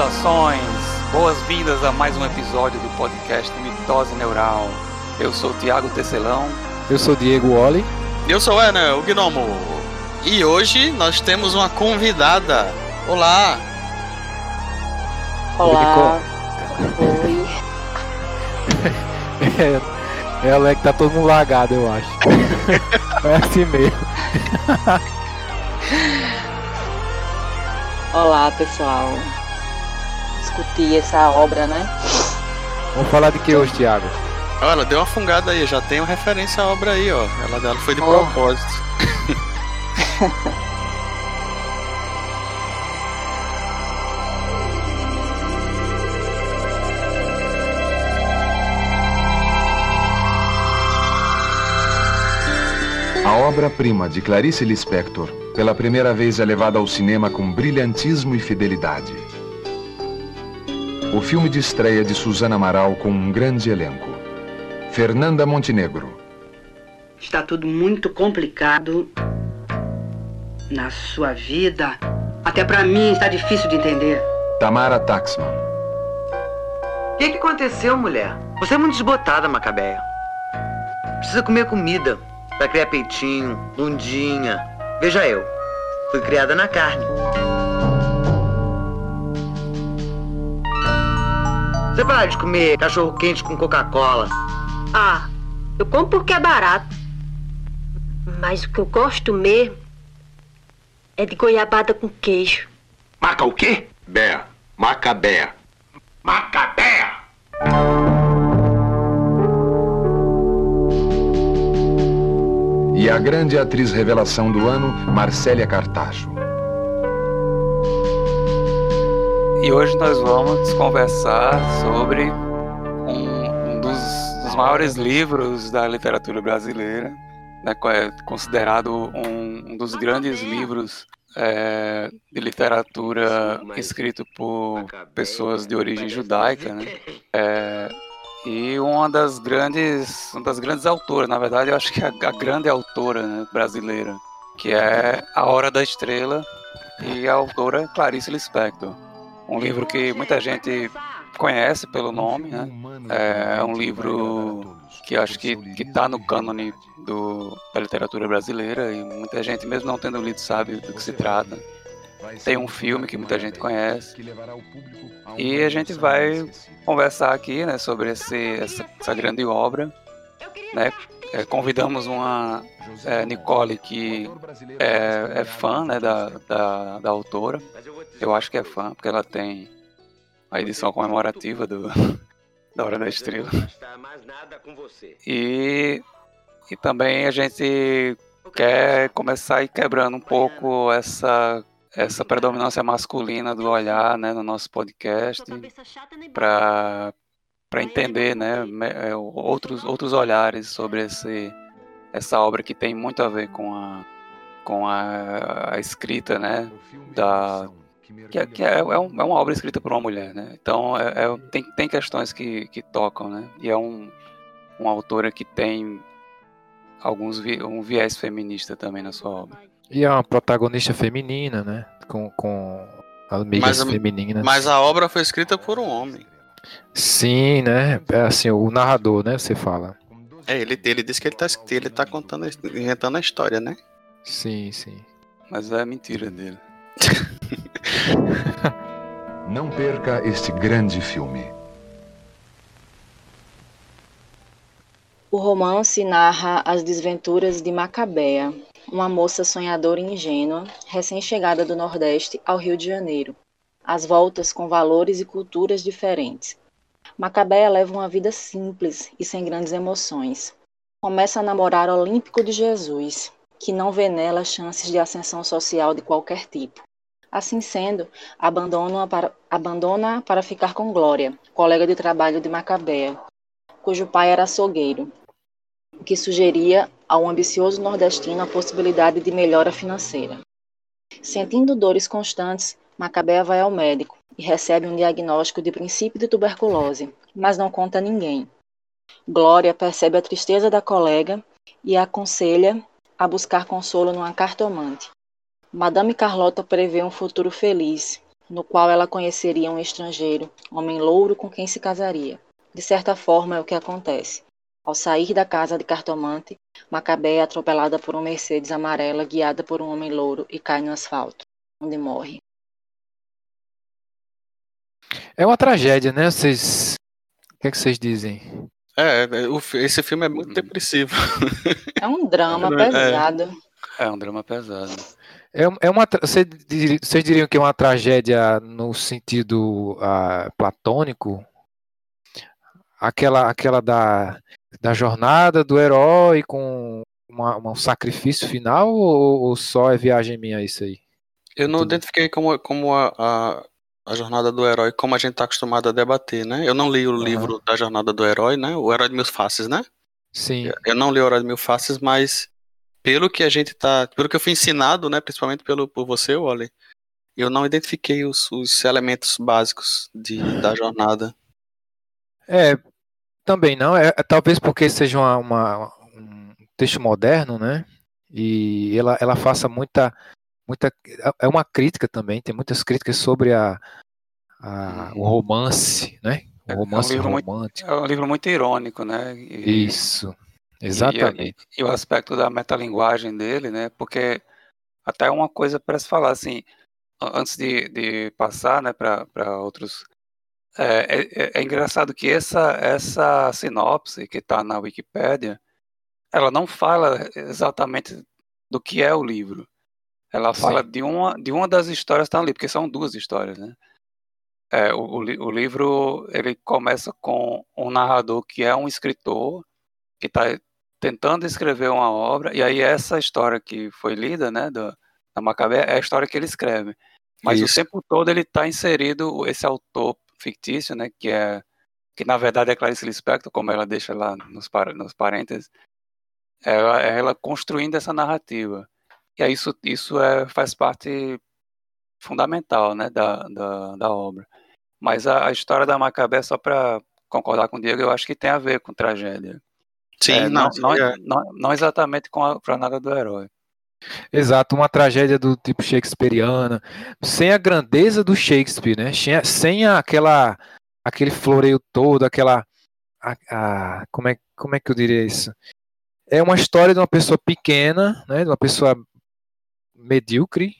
Saudações, boas-vindas a mais um episódio do podcast Mitose Neural. Eu sou o Thiago Tecelão. Eu sou Diego Oli. Eu sou Ana, o Gnomo. E hoje nós temos uma convidada. Olá! Olá! Oi! é, ela é que tá todo mundo lagado, eu acho. é assim mesmo. Olá, pessoal. Discutir essa obra, né? Vamos falar de que hoje, Thiago? Olha, deu uma fungada aí, já tem uma referência à obra aí, ó. Ela, ela foi de oh. propósito. A obra-prima de Clarice Lispector, pela primeira vez é levada ao cinema com brilhantismo e fidelidade. O filme de estreia de Suzana Amaral com um grande elenco. Fernanda Montenegro. Está tudo muito complicado na sua vida. Até para mim está difícil de entender. Tamara Taxman. O que, que aconteceu, mulher? Você é muito desbotada, Macabeia. Precisa comer comida. Pra criar peitinho, bundinha. Veja eu. Fui criada na carne. Você para de comer cachorro quente com Coca-Cola. Ah, eu como porque é barato. Mas o que eu gosto mesmo é de goiabada com queijo. Maca o quê? Bé. Macabé. Macabé! e a grande atriz revelação do ano, Marcélia Cartacho. E hoje nós vamos conversar sobre um, um dos, dos, maiores livros da literatura brasileira, né, é considerado um, um, dos grandes livros é, de literatura escrito por pessoas de origem judaica, né? É, e uma das grandes, uma das grandes autoras, na verdade, eu acho que é a, a grande autora né, brasileira, que é A Hora da Estrela e a autora Clarice Lispector. Um livro que muita gente conhece pelo nome, né? É um livro que acho que está no cânone do, da literatura brasileira e muita gente, mesmo não tendo lido, sabe do que se trata. Tem um filme que muita gente conhece. E a gente vai conversar aqui né, sobre esse, essa, essa grande obra. Né? É, convidamos uma é, Nicole que é, é fã né, da, da, da, autora. Eu acho que é fã, porque ela tem a edição comemorativa do, da Hora da Estrela. E, e também a gente quer começar a ir quebrando um pouco essa essa predominância masculina do olhar né, no nosso podcast para para entender né, é, outros, outros olhares sobre esse, essa obra que tem muito a ver com a, com a, a escrita né, da, que, é, que é, é, um, é, uma obra escrita por uma mulher. Né? Então é, é, tem, tem questões que, que tocam. Né? E é um, uma autora que tem alguns vi, um viés feminista também na sua obra. E é uma protagonista feminina, né? Com, com amigas mas, femininas. Mas a obra foi escrita por um homem. Sim, né? É assim, o narrador, né? Você fala. É, ele, ele disse que ele tá, ele tá contando, inventando a história, né? Sim, sim. Mas é mentira dele. Não perca este grande filme. O romance narra as desventuras de Macabea, uma moça sonhadora e ingênua, recém-chegada do Nordeste ao Rio de Janeiro, às voltas com valores e culturas diferentes. Macabéia leva uma vida simples e sem grandes emoções. Começa a namorar Olímpico de Jesus, que não vê nela chances de ascensão social de qualquer tipo. Assim sendo, abandona para, abandona para ficar com Glória, colega de trabalho de Macabéia, cujo pai era açougueiro, o que sugeria ao ambicioso nordestino a possibilidade de melhora financeira. Sentindo dores constantes, Macabea vai ao médico e recebe um diagnóstico de princípio de tuberculose, mas não conta a ninguém. Glória percebe a tristeza da colega e a aconselha a buscar consolo numa cartomante. Madame Carlota prevê um futuro feliz no qual ela conheceria um estrangeiro, homem louro com quem se casaria. De certa forma, é o que acontece. Ao sair da casa de cartomante, Macabé é atropelada por uma Mercedes amarela guiada por um homem louro e cai no asfalto, onde morre. É uma tragédia, né? Vocês. O que, é que vocês dizem? É, é, esse filme é muito depressivo. É um drama É. pesado. É um drama pesado. É, é uma, vocês diriam que é uma tragédia no sentido ah, platônico? Aquela, aquela da, da jornada do herói com uma- um sacrifício final ou, ou só é viagem minha isso aí? Eu não Tudo. identifiquei como, como a, a, a jornada do herói, como a gente tá acostumado a debater, né? Eu não li o Aham. livro da jornada do herói, né? O Herói de Mil Faces, né? Sim. Eu não li o Herói de Mil Faces, mas pelo que a gente tá. Pelo que eu fui ensinado, né? Principalmente pelo, por você, Wally, eu não identifiquei os, os elementos básicos de, da jornada. É, também não. É, é talvez porque seja uma, uma- um texto moderno, né? E ela, ela faça muita, muita. É uma crítica também. Tem muitas críticas sobre a, a- o romance, né? O É um romance livro muito- romântico. É um livro muito irônico, né? E- Isso, e- exatamente. E, o aspecto da metalinguagem dele, né? Porque até uma coisa para se falar, assim, antes de, de passar, né, para outros. É, é- é engraçado que essa, essa sinopse que está na Wikipédia, ela não fala exatamente do que é o livro. Ela Sim. fala de uma, de uma das histórias que estão ali, porque são duas histórias, né? É, o, o li- o livro ele começa com um narrador que é um escritor que está tentando escrever uma obra, e aí essa história que foi lida, né, da, da Macabé, é a história que ele escreve. Mas Isso. o tempo todo ele está inserido esse autor fictício, né, que é que na verdade é Clarice Lispector, como ela deixa lá nos, nos parênteses, ela, ela construindo essa narrativa. E aí isso, isso é, faz parte fundamental, né, da, da, da obra. Mas a, a história da Macabé, só para concordar com o Diego, eu acho que tem a ver com tragédia. Sim, É, não, não, é. não, não exatamente com a jornada do herói. Exato, uma tragédia do tipo shakespeariana, sem a grandeza do Shakespeare, né? Sem, sem aquela, aquele floreio todo, aquela, a, a- como é, como é que eu diria isso? É uma história de uma pessoa pequena, né? De uma pessoa medíocre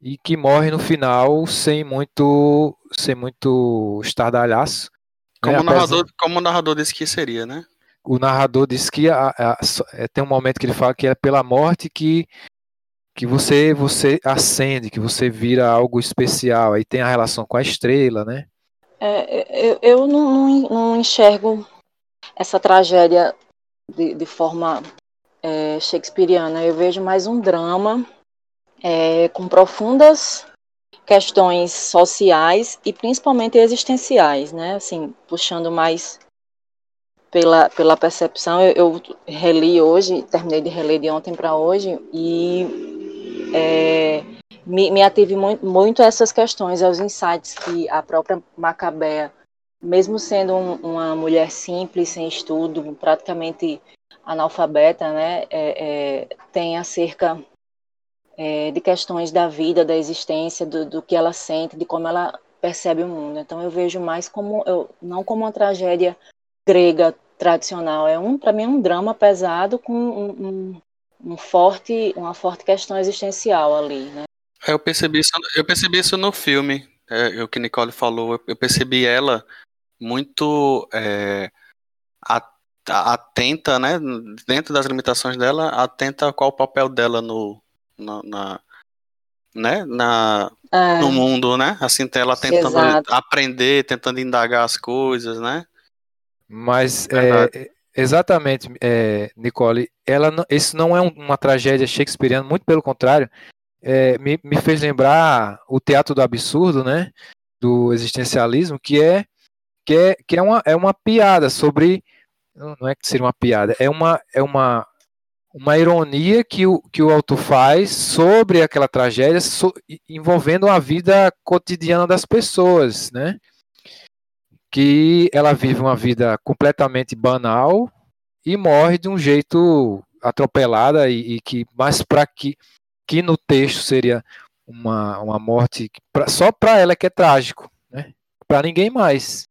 e que morre no final sem muito, sem muito estardalhaço. né? Como, o Apesar- narrador, como o narrador disse que seria, né? o narrador diz que a- a- só- é, tem um momento que ele fala que é pela morte que, que você você acende, que você vira algo especial. Aí tem a relação com a estrela, né? É, eu, eu não, não- não enxergo essa tragédia de, de forma é, shakespeariana. Eu vejo mais um drama é, com profundas questões sociais e principalmente existenciais, né? Assim, puxando mais pela, pela percepção. Eu, eu reli hoje, terminei de reler de ontem para hoje e é, me, me ative muito, muito a essas questões, aos insights que a própria Macabea, mesmo sendo um- uma mulher simples, sem estudo, praticamente analfabeta, né, é, é, tem acerca é, de questões da vida, da existência, do, do que ela sente, de como ela percebe o mundo. Então eu vejo mais como, eu, não como uma tragédia grega tradicional, é um, para mim, é um drama pesado com um, um, um forte, uma forte questão existencial ali, né? É, Eu percebi isso, eu percebi isso no filme, é, o que Nicole falou. Eu, percebi ela muito é, atenta, né? Dentro das limitações dela, atenta a qual o papel dela no, na, na- né? Na, É, no mundo, né? Assim, ela tentando Exato. aprender, tentando indagar as coisas, né? Mas Verdade. é, exatamente, é, Nicole, ela não, isso não é um- uma tragédia shakespeariana, muito pelo contrário. É, me, me fez lembrar o teatro do absurdo, né? Do existencialismo, que é que é, que é, uma, é uma piada sobre. Não não é que seria uma piada, é uma, é uma, uma ironia que o, que o autor faz sobre aquela tragédia so- envolvendo a vida cotidiana das pessoas, né? Que ela vive uma vida completamente banal e morre de um jeito atropelada e, e que, mas para que, que no texto seria uma, uma morte pra, só para ela que é trágico, né? Para ninguém mais.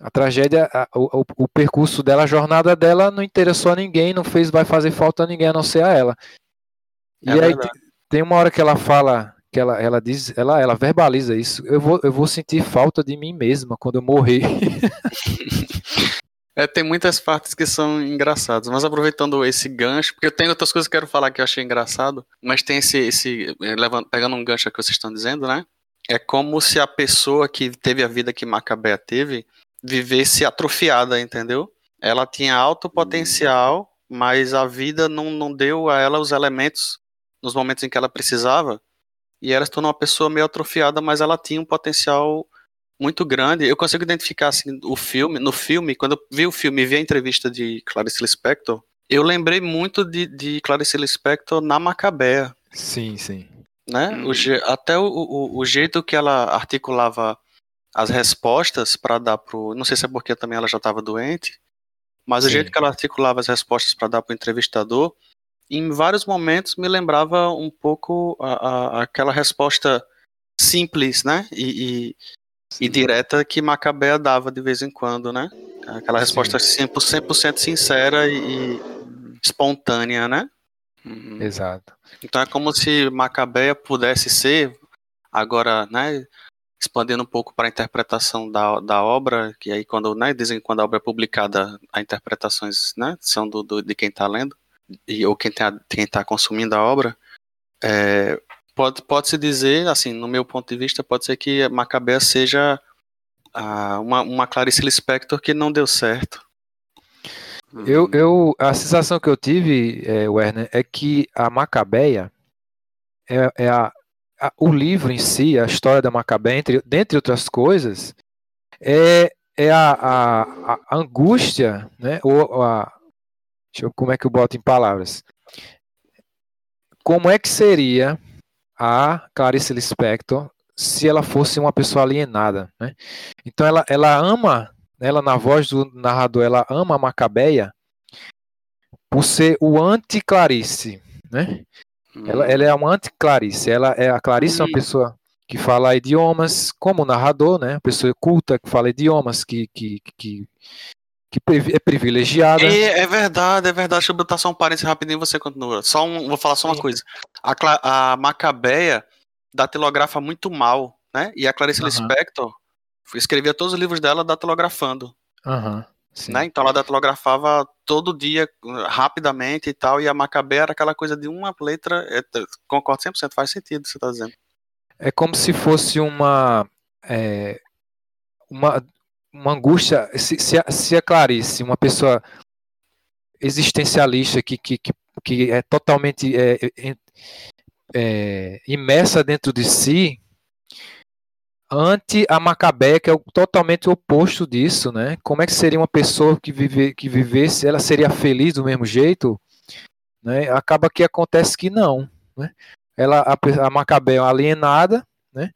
A tragédia, a, o, o, percurso dela, a jornada dela não interessou a ninguém, não fez, vai fazer falta a ninguém a não ser a ela. E é aí tem uma hora que ela fala, que ela, ela diz, ela, ela verbaliza isso. Eu vou, eu vou sentir falta de mim mesma quando eu morrer. É, tem muitas partes que são engraçadas, mas aproveitando esse gancho, porque eu tenho outras coisas que eu quero falar que eu achei engraçado, mas tem esse, esse levando, pegando um gancho que vocês estão dizendo, né? É como se a pessoa que teve a vida que Macabea teve vivesse atrofiada, entendeu? Ela tinha alto potencial, mas a vida não, não deu a ela os elementos nos momentos em que ela precisava, e ela se tornou uma pessoa meio atrofiada, mas ela tinha um potencial muito grande. Eu consigo identificar assim, o filme, no filme, quando eu vi o filme e vi a entrevista de Clarice Lispector, eu lembrei muito de, de Clarice Lispector na Macabea. Sim, sim. Né? Hum. O, até o, o, o, jeito que ela articulava as respostas para dar pro. Não sei se é porque também ela já estava doente, mas sim. o jeito que ela articulava as respostas para dar para o entrevistador, em vários momentos me lembrava um pouco a, a, aquela resposta simples, né? E, e, e direta que Macabea dava de vez em quando, né? Aquela resposta 100%, 100 sincera e, espontânea, né? Uhum. Exato. Então é como se Macabea pudesse ser, agora, né? Expandindo um pouco para a interpretação da, da obra, que aí quando, né, dizem que quando a obra é publicada, as interpretações, né, são do, do de quem está lendo, e, ou quem está tá consumindo a obra, é, pode, pode se dizer, assim, no meu ponto de vista, pode ser que Macabea seja ah, uma, uma Clarice Lispector que não deu certo. Eu, eu, a sensação que eu tive, é, Werner, é que a Macabeia é, é a, a, o livro em si, a história da Macabeia, entre, dentre outras coisas, é, é a, a, a angústia, né? Ou a, deixa eu, como é que eu boto em palavras? Como é que seria a Clarice Lispector se ela fosse uma pessoa alienada, né? Então ela, ela ama, ela na voz do narrador, ela ama a Macabeia por ser o anti-Clarice, né? Hum. Ela, ela é uma anti-Clarice, ela é a Clarice é uma pessoa que fala idiomas como narrador, né? Uma pessoa culta que fala idiomas, que, que, que que é privilegiada. É, é, verdade, é verdade. Deixa eu botar só um parênteses rapidinho e você continua. Só um, vou falar só uma Sim. coisa. A, a Macabeia datilografa muito mal, né? E a Clarice uhum. Lispector escrevia todos os livros dela datilografando. Uhum. Né? Então ela datilografava todo dia, rapidamente e tal, e a Macabeia era aquela coisa de uma letra, é, concordo 100%, faz sentido o que você está dizendo. É como se fosse uma, é, uma uma angústia. Se, se, a, se a Clarice, uma pessoa existencialista que, que, que, que é totalmente é, é, é, imersa dentro de si, ante a Macabé, que é o, totalmente oposto disso, né? Como é que seria uma pessoa que, vive, que vivesse, ela seria feliz do mesmo jeito? Né? Acaba que acontece que não, né? Ela, a, a Macabé é alienada, né?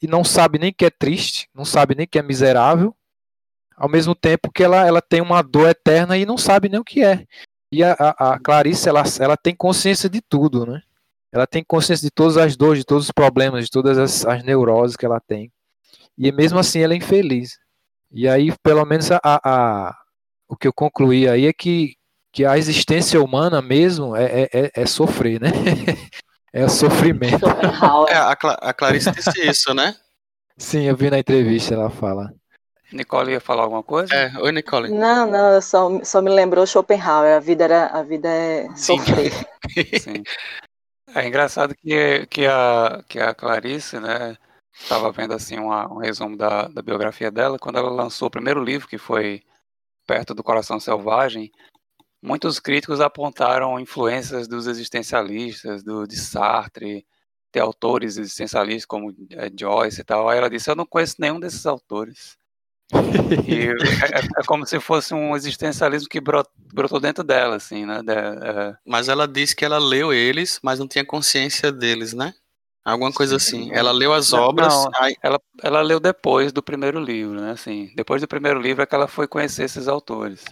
E não sabe nem que é triste, não sabe nem que é miserável, ao mesmo tempo que ela, ela tem uma dor eterna e não sabe nem o que é. E a, a, a Clarice, ela, ela tem consciência de tudo, né? Ela tem consciência de todas as dores, de todos os problemas, de todas as, as neuroses que ela tem. E mesmo assim ela é infeliz. E aí, pelo menos, a, a, o que eu concluí aí é que, que a existência humana mesmo é, é, é, é sofrer, né? é o sofrimento. É, a, a Clarice disse isso, né? Sim, eu vi na entrevista, ela fala. Nicole ia falar alguma coisa? É, oi Nicole. Não, não, só, só me lembrou Schopenhauer, a vida, era, a vida é sofrer. Sim. É engraçado que, que, a, que a Clarice, né, estava vendo assim uma, um resumo da, da biografia dela, quando ela lançou o primeiro livro, que foi Perto do Coração Selvagem, muitos críticos apontaram influências dos existencialistas, do, de Sartre, de autores existencialistas como é, Joyce e tal. Aí ela disse, eu não conheço nenhum desses autores. E é, é, como se fosse um existencialismo que brotou dentro dela, assim, né? De, é... Mas ela disse que ela leu eles, mas não tinha consciência deles, né? Alguma coisa Sim, assim. Ela leu as obras. Não, aí... ela, ela leu depois do primeiro livro, né? Assim, depois do primeiro livro é que ela foi conhecer esses autores.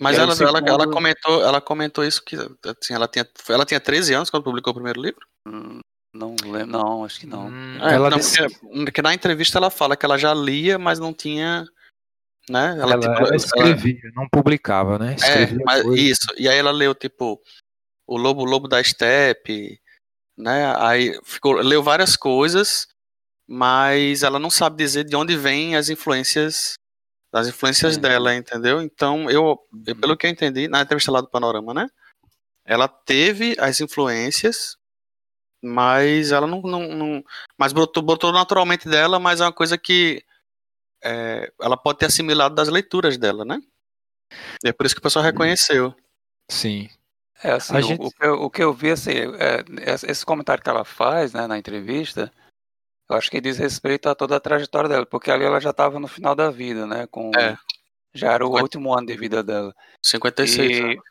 Mas ela, segundo... ela, ela, comentou, ela comentou isso que assim, ela tinha, ela tinha 13 anos quando publicou o primeiro livro? Hum, não lembro, não, acho que não. Hum, É, ela não, disse- porque, porque na entrevista ela fala que ela já lia, mas não tinha. Né? ela, tipo, ela escrevia, não publicava, né? É, Escrevia mas coisas. isso. E aí ela leu, tipo, O Lobo Lobo da Steppe, né? Aí ficou, leu várias coisas, mas ela não sabe dizer de onde vêm as influências, as influências Uhum. dela, entendeu? Então, eu, eu, pelo que eu entendi, na entrevista lá do Panorama, né? Ela teve as influências, mas ela não. não, não mas botou, botou naturalmente dela, mas é uma coisa que é, ela pode ter assimilado das leituras dela, né? E é por isso que o pessoal reconheceu. Sim. É assim, A o, gente- o que eu, o que eu vi, assim, é, esse esse comentário que ela faz, né, na entrevista, eu acho que diz respeito a toda a trajetória dela, porque ali ela já estava no final da vida, né, com, É. já era o Cinquenta- último ano de vida dela. 56 E, anos.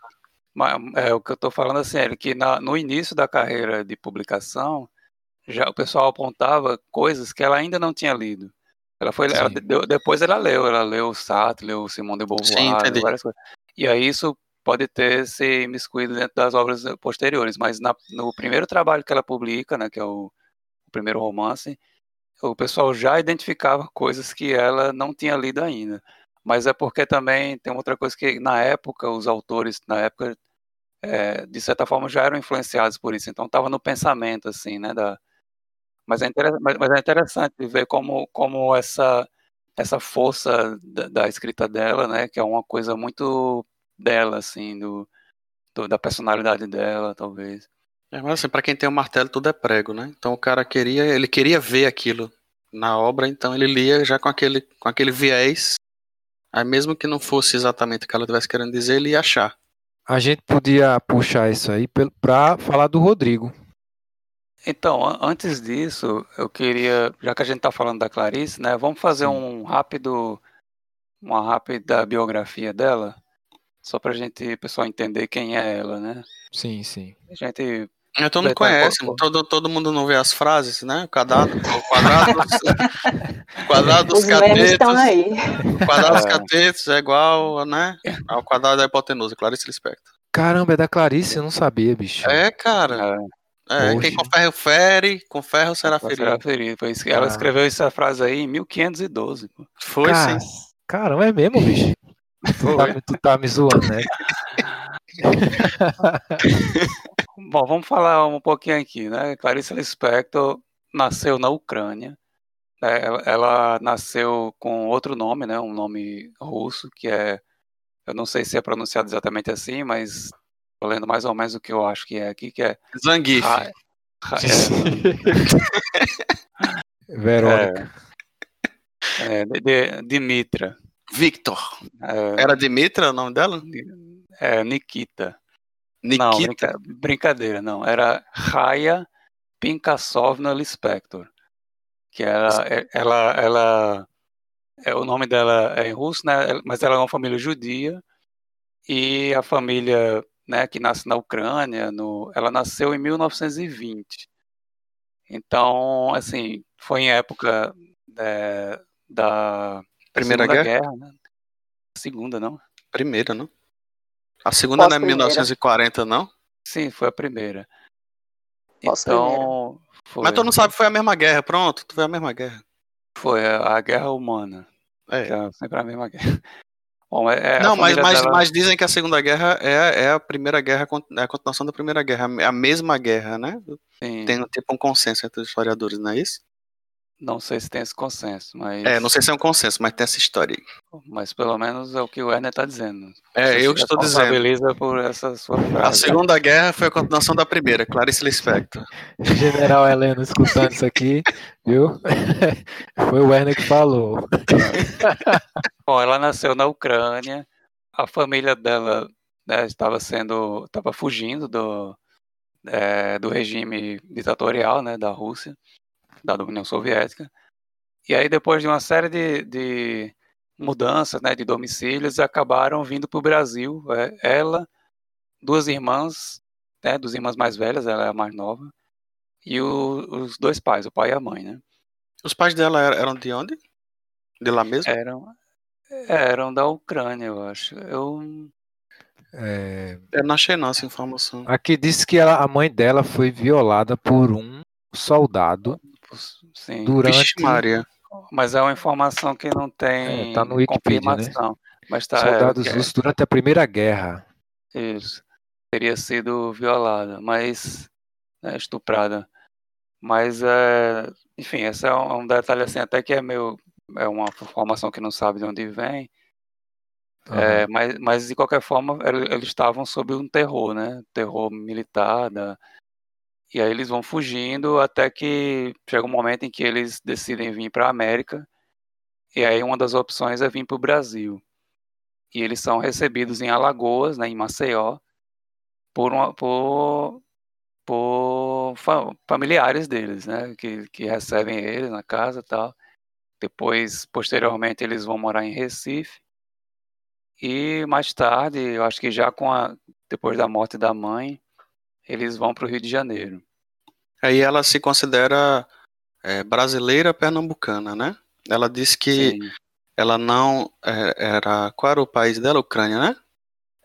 ma- é, o que eu estou falando assim, é que na- no início da carreira de publicação, já o pessoal apontava coisas que ela ainda não tinha lido. Ela foi, ela depois ela leu, ela leu Sartre, leu Simone de Beauvoir, Sim, várias coisas. E aí isso pode ter se imiscuído dentro das obras posteriores, mas na- no primeiro trabalho que ela publica, né, que é o, o primeiro romance, o pessoal já identificava coisas que ela não tinha lido ainda. Mas é porque também tem outra coisa que na época os autores na época é, de certa forma já eram influenciados por isso, então estava no pensamento assim, né, da mas é, mas- mas é interessante ver como, como essa, essa força da, da escrita dela, né, que é uma coisa muito dela, assim, do, do- da personalidade dela, talvez. É, mas assim, pra quem tem o martelo, tudo é prego, né? Então o cara queria, ele queria ver aquilo na obra, então ele lia já com aquele, com aquele viés. Aí mesmo que não fosse exatamente o que ela estivesse querendo dizer, ele ia achar. A gente podia puxar isso aí pra falar do Rodrigo. Então, an- antes disso, eu queria, já que a gente está falando da Clarice, né, vamos fazer um rápido, uma rápida biografia dela, só para a gente, o pessoal entender quem é ela, né? Sim, sim. A gente Então todo mundo conhece, qual- todo, todo mundo não vê as frases, né? O quadrado, o quadrado, quadrado dos Os memes estão catetos, aí. o quadrado dos É. catetos é igual, né? Ao quadrado da hipotenusa, Clarice Lispector. Caramba, é da Clarice, eu não sabia, bicho. É, cara. É, Poxa. quem com ferro fere, com ferro será ferido. ser ferido. Foi isso que ela Ah. escreveu essa frase aí em 1512. pô. Foi Ca- sim. Caramba, é mesmo, bicho. Tu tá, tu tá me zoando, né? Bom, vamos falar um pouquinho aqui, né? Clarice Lispector nasceu na Ucrânia. né? Ela, ela nasceu com outro nome, né? Um nome russo, que é... Eu não sei se é pronunciado exatamente assim, mas tô lendo mais ou menos o que eu acho que é aqui, que é... Zangief. Ra- Ra- Verônica. é, é, de- de- Dimitra. Victor. É, Era Dimitra o nome dela? é, Nikita. Não, Nikita. brinca- brincadeira, não. Era Raya Pinkassovna Lispector. Que ela, é- ela, ela, é, o nome dela é em russo, né? Mas ela é uma família judia e a família, né, que nasce na Ucrânia, no, ela nasceu em 1920. Então, assim, foi em época é, da Primeira Segunda Guerra? né? Segunda, não? Primeira, não? A segunda não é Pós-primeira. 1940, não? Sim, foi a primeira. Pós-primeira. Então, foi, Mas tu não sabe que foi a mesma guerra, pronto, tu foi a mesma guerra. foi a, a guerra humana, É. é sempre a mesma guerra. Bom, é, é Não, mas, mas, dela- mas dizem que a Segunda Guerra é, é a primeira guerra, é a continuação da Primeira Guerra, é a mesma guerra, né? sim, Tem tipo um consenso entre os historiadores, não é isso? Não sei se tem esse consenso, mas, É, não sei se é um consenso, mas tem essa história aí. mas pelo menos é o que o Werner está dizendo. É, Você eu estou dizendo. por essa sua A frase. Segunda Guerra foi a continuação da primeira, Clarice Lispector. General Heleno escutando isso aqui, viu? Foi o Werner que falou. Bom, ela nasceu na Ucrânia. A família dela né, estava sendo, estava fugindo do, é, do regime ditatorial, né, da Rússia, da União Soviética. E aí, depois de uma série de, de mudanças, né, de domicílios, acabaram vindo para o Brasil. É, ela, duas irmãs, né, duas irmãs mais velhas, ela é a mais nova, e o- os dois pais, o pai e a mãe, né? Os pais dela eram eram de onde? De lá mesmo? Eram, eram da Ucrânia, eu acho. Eu É, Eu não achei não essa informação. aqui diz que ela- a mãe dela foi violada por um soldado Sim. durante. Vixe Maria. Mas é uma informação que não tem É, tá no Wikipedia, né? confirmação. Mas tá, soldados é, russos durante a Primeira Guerra. Isso. Teria sido violada, mas né, estuprada. Mas é, enfim, esse é um, um detalhe assim até que é meio é uma informação que não sabe de onde vem. É, Aham. mas, mas de qualquer forma ele- eles estavam sob um terror, né? Terror militar. Da... E aí eles vão fugindo até que chega um momento em que eles decidem vir para a América. E aí uma das opções é vir para o Brasil. E eles são recebidos em Alagoas, né, em Maceió, por, uma, por, por fa- familiares deles, né, que, que recebem eles na casa e tal. Depois, posteriormente, eles vão morar em Recife. E mais tarde, eu acho que já com a, depois da morte da mãe, eles vão para o Rio de Janeiro. Aí ela se considera é, brasileira pernambucana, né? Ela disse que Sim, ela não é, era. Qual era o país dela? Ucrânia, né?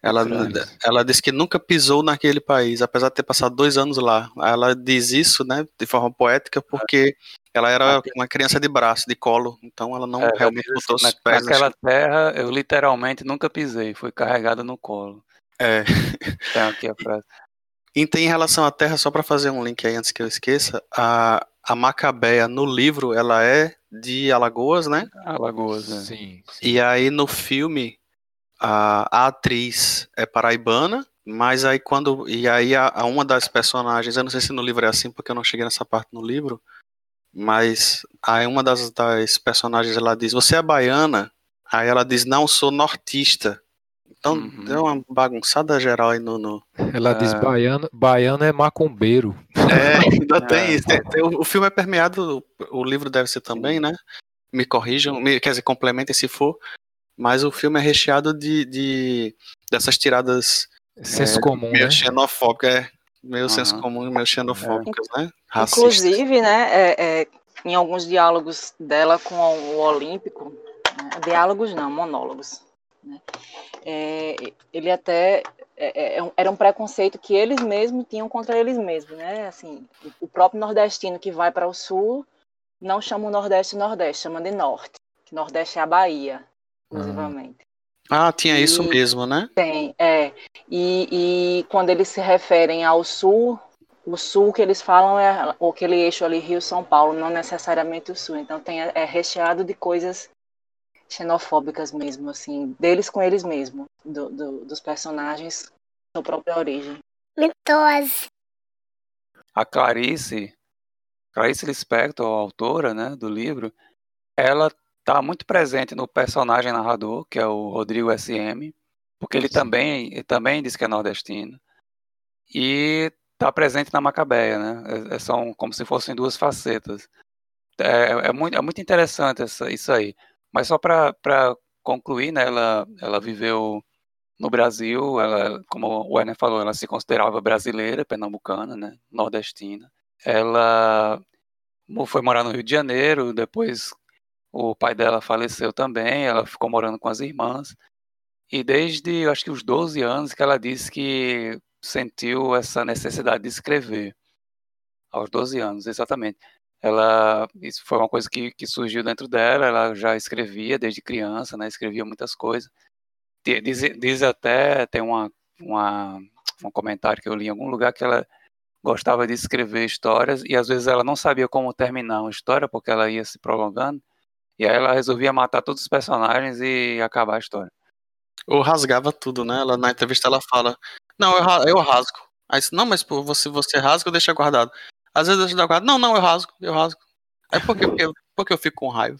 Ela, Ucrânia. ela disse que nunca pisou naquele país, apesar de ter passado dois anos lá. Ela diz isso, né, de forma poética, porque ela era Aque- uma criança de braço, de colo, então ela não É, realmente botou assim, os na- pés naquela terra eu literalmente nunca pisei, fui carregada no colo. É. Tem aqui a frase. E tem em relação à terra, só para fazer um link aí antes que eu esqueça, a, a Macabeia no livro, ela é de Alagoas, né? Alagoas, né? Sim, sim. E aí no filme a, a atriz é paraibana, mas aí quando e aí a, a uma das personagens, eu não sei se no livro é assim porque eu não cheguei nessa parte no livro, mas aí uma das, das personagens ela diz: "Você é baiana?" Aí ela diz: "Não, sou nortista." Então Uhum. deu uma bagunçada geral aí no, no... Ela diz É. baiano, baiano é macumbeiro. É, ainda É. tem isso. Tem- tem- o, filme é permeado, o livro deve ser também, né? Me corrijam, me, quer dizer, complementem se for. Mas o filme é recheado de, de dessas tiradas Senso comum, meio né? xenofóbicas, é, meio senso Aham. comum, meio xenofóbicas, né? Racistas. Inclusive, né, é, é, em alguns diálogos dela com o Olímpico, né, diálogos não, monólogos, né, é, ele até é, é, era um preconceito que eles mesmos tinham contra eles mesmos, né? Assim, o próprio nordestino que vai para o sul não chama o Nordeste de Nordeste, chama de Norte. Que Nordeste é a Bahia, exclusivamente. Ah, tinha isso E- mesmo, né? Tem, é. E, e quando eles se referem ao sul, o sul que eles falam é aquele eixo ali Rio-São Paulo, não necessariamente o sul. Então tem, é recheado de coisas xenofóbicas mesmo, assim, deles com eles mesmos, do, do- dos personagens da sua própria origem. Mitose. A Clarice, Clarice Lispector, a autora né, do livro, ela está muito presente no personagem narrador, que é o Rodrigo SM, porque ele também, ele também diz que é nordestino. E está presente na Macabeia, né? É- é- são como se fossem duas facetas. É, é muito, é muito interessante essa, isso aí. Mas só para concluir, né, ela, ela viveu no Brasil, ela, como o Werner falou, ela se considerava brasileira, pernambucana, né, nordestina. Ela foi morar no Rio de Janeiro, depois o pai dela faleceu também, ela ficou morando com as irmãs. E desde, acho que os 12 anos que ela disse que sentiu essa necessidade de escrever. Aos 12 anos, exatamente. Ela, isso foi uma coisa que, que surgiu dentro dela, ela já escrevia desde criança, né, escrevia muitas coisas. Diz, diz até, tem uma, uma, um comentário que eu li em algum lugar que ela gostava de escrever histórias e às vezes ela não sabia como terminar uma história porque ela ia se prolongando e aí ela resolvia matar todos os personagens e acabar a história. Ou rasgava tudo, né? Ela, na entrevista ela fala: Não, eu, eu rasgo. Aí, não, mas pô, você, você rasga ou deixa guardado? Às vezes deixa guardado. Não, não, eu rasgo, eu rasgo. Aí por quê? Porque, porque eu fico com raiva.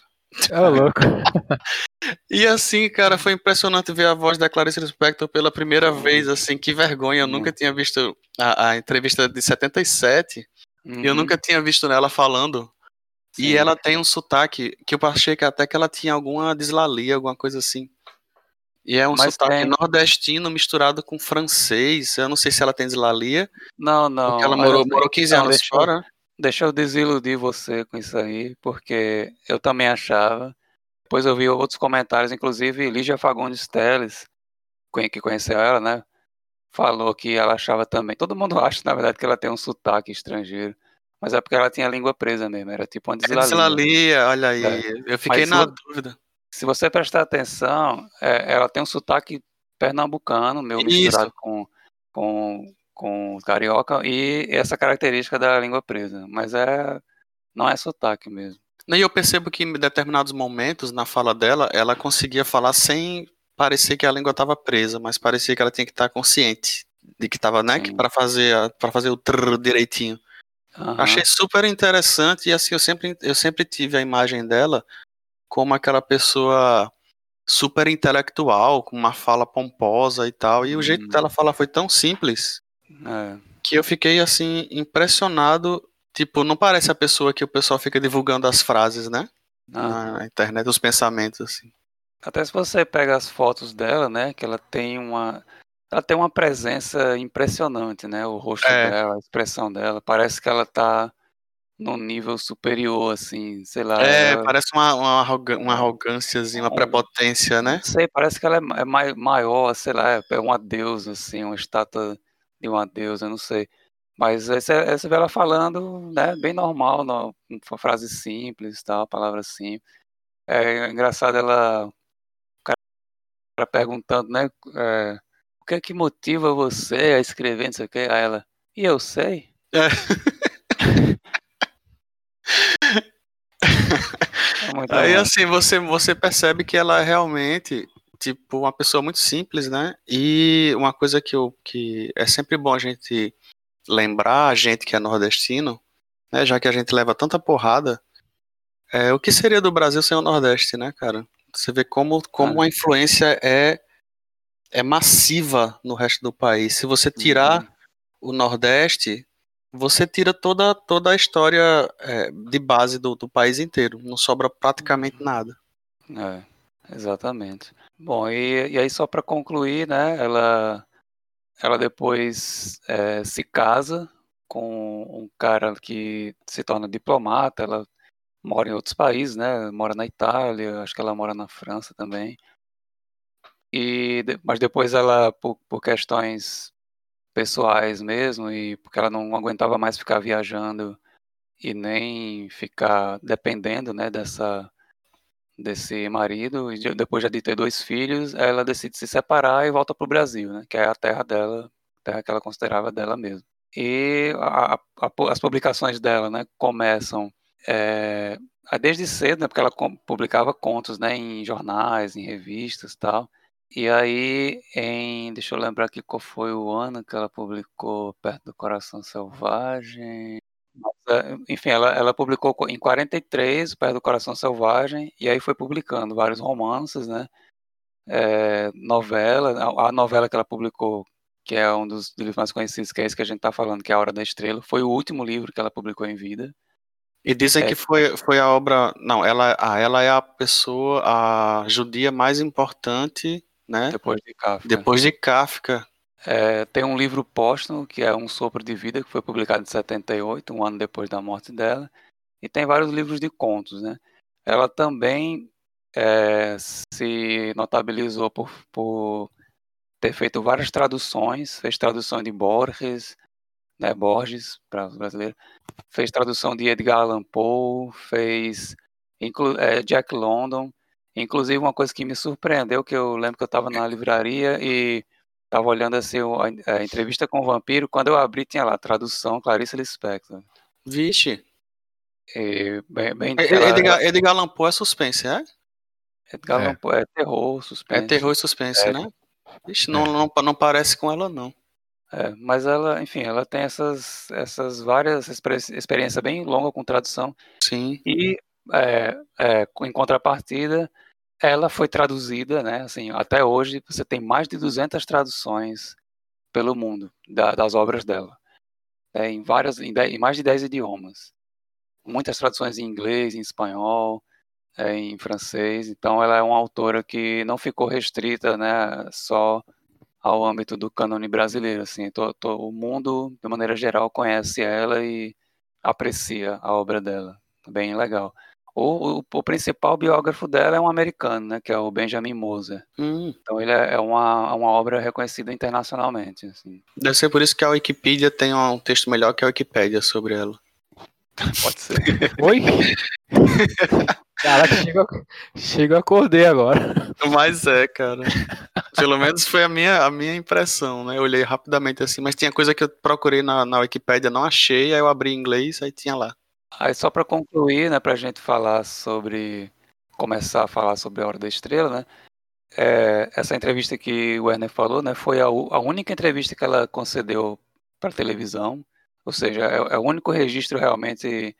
É louco. E assim, cara, foi impressionante ver a voz da Clarice Lispector pela primeira vez, assim, que vergonha. Eu nunca tinha visto a, a entrevista de 77 e eu Uhum, nunca tinha visto ela falando. E sim. ela tem um sotaque que eu achei que até que ela tinha alguma dislalia, alguma coisa assim. E é um Mas sotaque tem. nordestino misturado com francês. Eu não sei se ela tem dislalia, Não, porque ela não. morou, eu- morou 15 não, anos deixa, eu- fora. deixa eu desiludir você com isso aí, porque eu também achava. Depois eu vi outros comentários, inclusive Lígia Fagundes Teles, que conheceu ela, né? Falou que ela achava também. Todo mundo acha, na verdade, que ela tem um sotaque estrangeiro. Mas é porque ela tinha a língua presa mesmo, era tipo uma É dislalia. Dislalia, olha aí. É. Eu fiquei Mas na o- dúvida. Se você prestar atenção, é, ela tem um sotaque pernambucano, meio Isso. misturado com, com, com carioca, e essa característica da língua presa. Mas é não é sotaque mesmo. E eu percebo que em determinados momentos na fala dela, ela conseguia falar sem parecer que a língua estava presa, mas parecia que ela tinha que estar consciente de que estava, né, para fazer para fazer o trrr direitinho. Aham. Achei super interessante e assim eu sempre eu sempre tive a imagem dela como aquela pessoa super intelectual, com uma fala pomposa e tal. E o jeito Hum. dela falar foi tão simples É, que eu fiquei assim impressionado. Tipo, não parece a pessoa que o pessoal fica divulgando as frases, né? aham. Na internet, os pensamentos, assim. Até se você pega as fotos dela, né, que ela tem uma ela tem uma presença impressionante, né? O rosto É. dela, a expressão dela, parece que ela tá num nível superior assim, sei lá. É, ela- parece uma, uma, arroga- uma arrogânciazinha, uma Um- prepotência, né? Não sei, parece que ela é é mai- maior, sei lá, é uma deusa, assim, uma estátua de uma deusa, não sei. Mas aí você, aí você vê ela falando, né, bem normal, no- com frase simples, tal, palavras simples. É engraçado ela, o cara perguntando, né, é, o que é que motiva você a escrever, não sei o quê? Aí ela, e eu sei. É. É Aí bom. assim, você, você percebe que ela é realmente, tipo, uma pessoa muito simples, né? E uma coisa que, eu, que é sempre bom a gente lembrar, a gente que é nordestino, né? Já que a gente leva tanta porrada, é, o que seria do Brasil sem o Nordeste, né, cara? Você vê como, como Ah. a influência é, é massiva no resto do país. Se você tirar Uhum. o Nordeste, você tira toda, toda a história é, de base do, do país inteiro. Não sobra praticamente nada. É, exatamente. Bom, e, e aí só para concluir, né, ela, ela depois é, se casa com um cara que se torna diplomata, ela mora em outros países, né, mora na Itália, acho que ela mora na França também. E, mas depois ela, por, por questões pessoais mesmo, e porque ela não aguentava mais ficar viajando e nem ficar dependendo, né, dessa desse marido, e de- depois já de ter dois filhos, ela decide se separar e volta para o Brasil, né? Que é a terra dela, terra que ela considerava dela mesma. E a- a- as publicações dela, né, começam é, desde cedo, né? Porque ela publicava contos, né, em jornais, em revistas, tal. E aí, em, deixa eu lembrar aqui qual foi o ano que ela publicou Perto do Coração Selvagem. É, enfim, ela, ela publicou co- em 43, Perto do Coração Selvagem, e aí foi publicando vários romances, né? É, novela, a, a novela que ela publicou, que é um dos livros mais conhecidos, que é esse que a gente está falando, que é A Hora da Estrela, foi o último livro que ela publicou em vida. E dizem É. que foi, foi a obra. Não, ela, ah, ela é a pessoa, a judia mais importante, né? Depois de Kafka. Depois de Kafka. É, tem um livro póstumo, que é Um Sopro de Vida, que foi publicado em 78, um ano depois da morte dela. E tem vários livros de contos, né? Ela também é, se notabilizou por, por ter feito várias traduções, fez tradução de Borges, né, Borges, para os brasileiros, fez tradução de Edgar Allan Poe, fez é, Jack London. Inclusive, uma coisa que me surpreendeu, que eu lembro que eu estava na livraria e Tava olhando assim a, a entrevista com o vampiro, quando eu abri tinha lá tradução Clarice Lispector. Vixe. E bem, bem ela- Edgar, Edgar Allan Poe é suspense, é? Edgar É. Allan Poe é terror, suspense. É terror e suspense, É. né? Vixe, não, não, não parece com ela, não. É, mas ela, enfim, ela tem essas, essas várias experi- experiência bem longa com tradução Sim. e é, é, em contrapartida ela foi traduzida, né? Assim, até hoje você tem mais de 200 traduções pelo mundo da- das obras dela, É, em várias, em, em mais de 10 idiomas, muitas traduções em inglês, em espanhol, é, em francês. Então ela é uma autora que não ficou restrita, né? Só ao âmbito do cânone brasileiro, assim, to- to- o mundo de maneira geral conhece ela e aprecia a obra dela, bem legal. O, o, o principal biógrafo dela é um americano, né, que é o Benjamin Moser. Hum, Então ele é, é uma, uma obra reconhecida internacionalmente, assim. deve ser por isso que a Wikipedia tem um texto melhor que a Wikipédia sobre ela. Pode ser. Oi? Caraca, chega, chega acordei agora. Mas é, cara. Pelo menos foi a minha, a minha impressão, né? Eu olhei rapidamente assim, mas tinha coisa que eu procurei na, na Wikipédia, não achei, aí eu abri em inglês, aí tinha lá. Aí só para concluir, né, pra gente falar sobre começar a falar sobre a Hora da Estrela, né? É, essa entrevista que o Werner falou, né, foi a, a única entrevista que ela concedeu para televisão, ou seja, é, é, o único registro realmente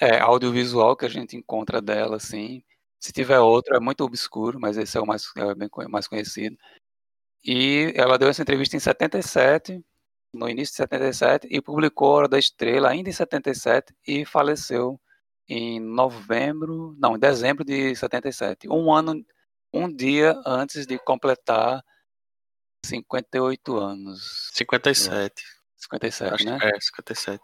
é, audiovisual que a gente encontra dela, assim. Se tiver outro, é muito obscuro, mas esse é o mais, é bem, mais conhecido. E ela deu essa entrevista em 77, no início de 77, e publicou Hora da Estrela ainda em 77 e faleceu em novembro, não, em dezembro de 77. Um ano, um dia antes de completar 58 anos. 57. 57, Acho, né? É, 57.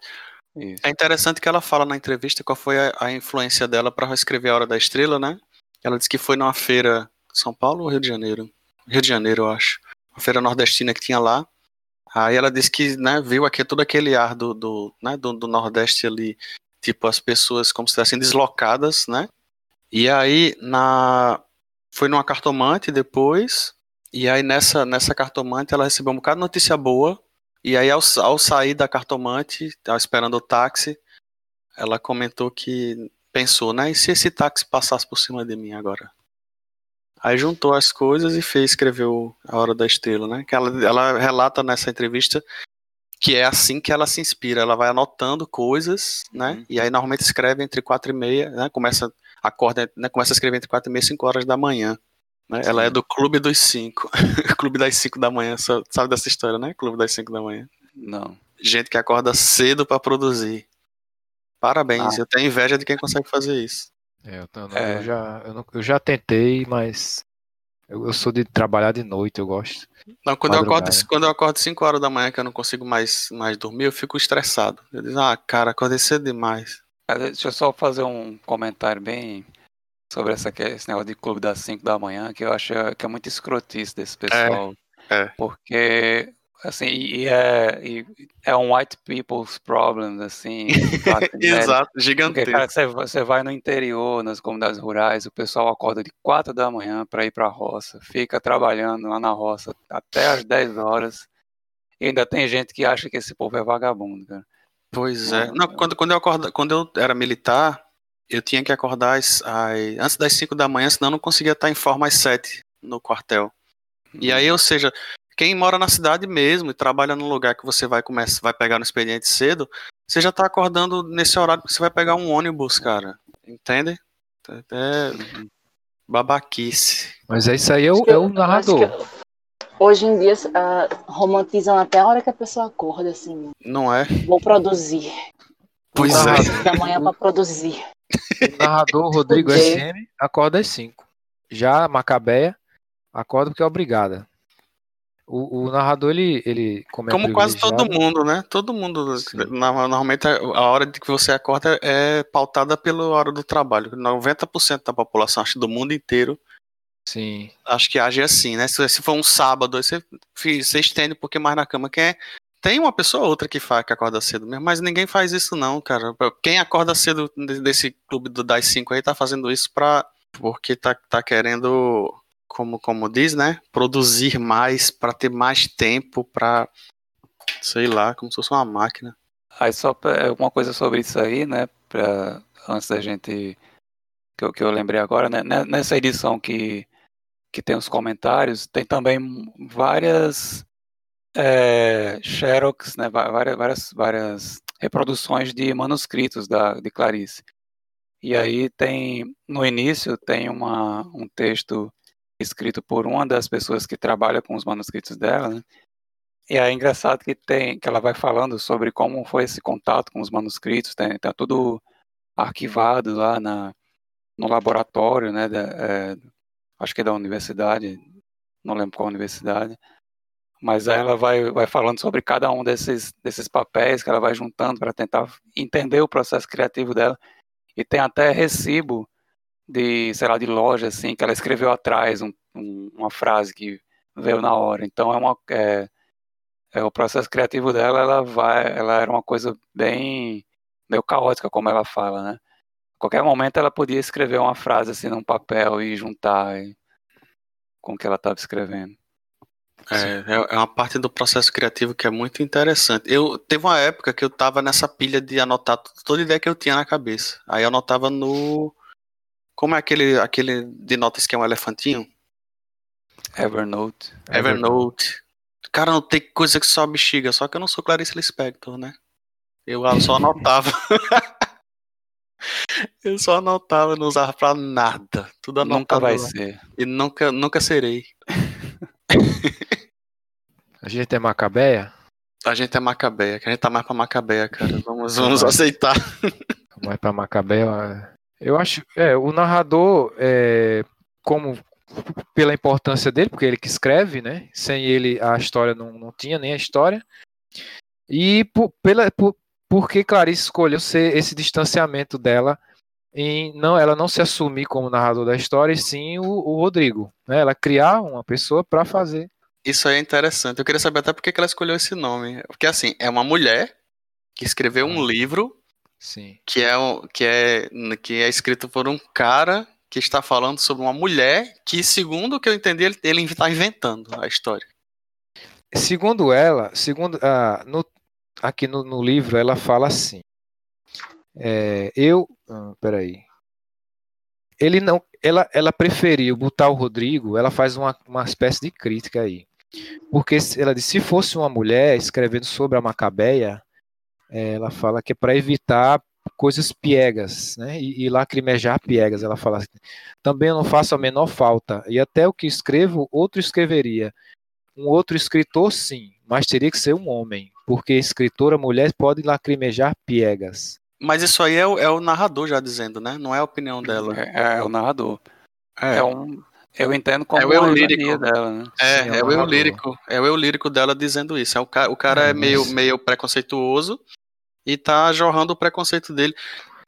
Isso. É interessante que ela fala na entrevista qual foi a, a influência dela para escrever A Hora da Estrela, né? Ela disse que foi numa feira São Paulo ou Rio de Janeiro? Rio de Janeiro, eu acho. Uma feira nordestina que tinha lá. Aí ela disse que né, viu aqui todo aquele ar do, do, né, do, do Nordeste ali, tipo as pessoas como se estivessem deslocadas, né? E aí na foi numa cartomante depois, e aí nessa nessa cartomante ela recebeu um bocado de notícia boa e aí, ao, ao sair da cartomante, esperando o táxi, ela comentou que pensou, né? E se esse táxi passasse por cima de mim agora? Aí juntou as coisas e fez, escreveu A Hora da Estrela, né? Que ela, ela relata nessa entrevista que é assim que ela se inspira. Ela vai anotando coisas, né? Uhum. E aí normalmente escreve entre quatro e meia, né? Começa, acorda, né? Começa a escrever entre quatro e meia e cinco horas da manhã. Né? Ela é do Clube dos Cinco. Clube das Cinco da Manhã. Sabe dessa história, né? Clube das Cinco da Manhã. Não. Gente que acorda cedo para produzir. Parabéns, ah. eu tenho inveja de quem consegue fazer isso. É, eu, não, é. eu, já, eu, não, eu, já tentei, mas eu, eu, sou de trabalhar de noite, eu gosto. Não, quando, eu acordo, quando eu acordo 5 horas da manhã que eu não consigo mais, mais dormir, eu fico estressado. Eu digo, ah, cara, acordei cedo demais. Deixa eu só fazer um comentário bem sobre essa, esse negócio de clube das 5 da manhã, que eu acho que é muito escrotice desse pessoal. É, é. Porque, assim, e é, e é um white people's problem, assim. Exato, gigantesco. Porque, cara, você, você vai no interior, nas comunidades rurais, o pessoal acorda de 4 da manhã para ir pra roça, fica trabalhando lá na roça até as 10 horas, e ainda tem gente que acha que esse povo é vagabundo, cara. Pois é. Não, quando, quando, eu acordo, quando eu era militar, eu tinha que acordar às, às, antes das 5 da manhã, senão eu não conseguia estar em forma às 7 no quartel. Uhum. E aí, ou seja, quem mora na cidade mesmo e trabalha num lugar que você vai começar, vai pegar no expediente cedo, você já está acordando nesse horário que você vai pegar um ônibus, cara. Entende? É babaquice. Mas é isso aí é o, é o narrador. Hoje em dia uh, romantizam até a hora que a pessoa acorda, assim. Não é? Vou produzir. Pois é. Da manhã para produzir. O narrador Rodrigo SM acorda às 5. Já Macabeia acorda porque é obrigada. O, o, narrador, ele, ele como, é como quase todo mundo, né? Todo mundo, normalmente a hora de que você acorda é pautada pela hora do trabalho. 90% da população, acho do mundo inteiro, Sim. Acho que age assim, né? Se, se for um sábado, você, você estende um pouquinho mais na cama. Quem é, tem uma pessoa ou outra que, faz, que acorda cedo mesmo, mas ninguém faz isso não, cara. Quem acorda cedo desse clube do Das 5 aí tá fazendo isso pra, porque tá, tá querendo, como, como diz, né? Produzir mais, para ter mais tempo, pra, sei lá, como se fosse uma máquina. Aí só uma coisa sobre isso aí, né? Pra, antes da gente. Que eu, que eu lembrei agora, né? Nessa edição que, que tem os comentários, tem também várias é, xerox, né, várias, várias, várias reproduções de manuscritos da, de Clarice. E aí tem, no início, tem uma, um texto escrito por uma das pessoas que trabalha com os manuscritos dela, né? E é engraçado que tem, que ela vai falando sobre como foi esse contato com os manuscritos, tem, tá tudo arquivado lá na, no laboratório, né? Da, é, acho que é da universidade, não lembro qual universidade. Mas aí ela vai, vai falando sobre cada um desses, desses papéis que ela vai juntando para tentar entender o processo criativo dela. E tem até recibo de, sei lá, de loja, assim, que ela escreveu atrás um, um, uma frase que veio na hora. Então é uma. É, é, o processo criativo dela, ela vai. Ela era uma coisa bem meio caótica como ela fala, né? A qualquer momento ela podia escrever uma frase assim num papel e juntar e... com o que ela estava escrevendo. É, é, é uma parte do processo criativo que é muito interessante. Eu teve uma época que eu tava nessa pilha de anotar toda ideia que eu tinha na cabeça. Aí eu anotava no como é aquele aquele de notas que é um elefantinho? Evernote. Evernote. Cara, não tem coisa que só bexiga, só que eu não sou Clarice Lispector, né? Eu só anotava. eu só anotava, não usava pra nada. Tudo anotado. Nunca vai lá. ser. E nunca, nunca serei. A gente é Macabeia? A gente é Macabeia, que a gente tá mais pra Macabeia, cara. Vamos, vamos aceitar. Mais pra Macabeia. Eu acho. É, o narrador, é, como pela importância dele, porque ele que escreve, né? Sem ele a história não, não tinha nem a história. E por, pela, por, porque Clarice escolheu ser esse distanciamento dela em não ela não se assumir como narrador da história, e sim o, o Rodrigo, né? Ela criar uma pessoa para fazer. Isso aí é interessante. Eu queria saber até por que ela escolheu esse nome. Porque assim, é uma mulher que escreveu um livro Sim. que é, que é, que é escrito por um cara que está falando sobre uma mulher que, segundo o que eu entendi, ele, ele está inventando a história. Segundo ela, segundo ah, no, aqui no, no livro, ela fala assim. é, eu, ah, peraí. Ele não, ela, ela preferiu botar o Rodrigo. Ela faz uma, uma espécie de crítica aí, porque ela diz se fosse uma mulher escrevendo sobre a Macabeia, eh, ela fala que é para evitar coisas piegas, né? E, e lacrimejar piegas. Ela fala assim, também eu não faço a menor falta e até o que escrevo outro escreveria. Um outro escritor, sim, mas teria que ser um homem, porque escritora mulher pode lacrimejar piegas. Mas isso aí é o, é o narrador já dizendo, né? Não é a opinião dela. É, é o narrador. É, É um, eu entendo como É o eu lírico. dela, né? É, Sim, é, é o eu lírico. É o eu lírico dela dizendo isso. É o, ca o cara É, é meio, meio preconceituoso e tá jorrando o preconceito dele.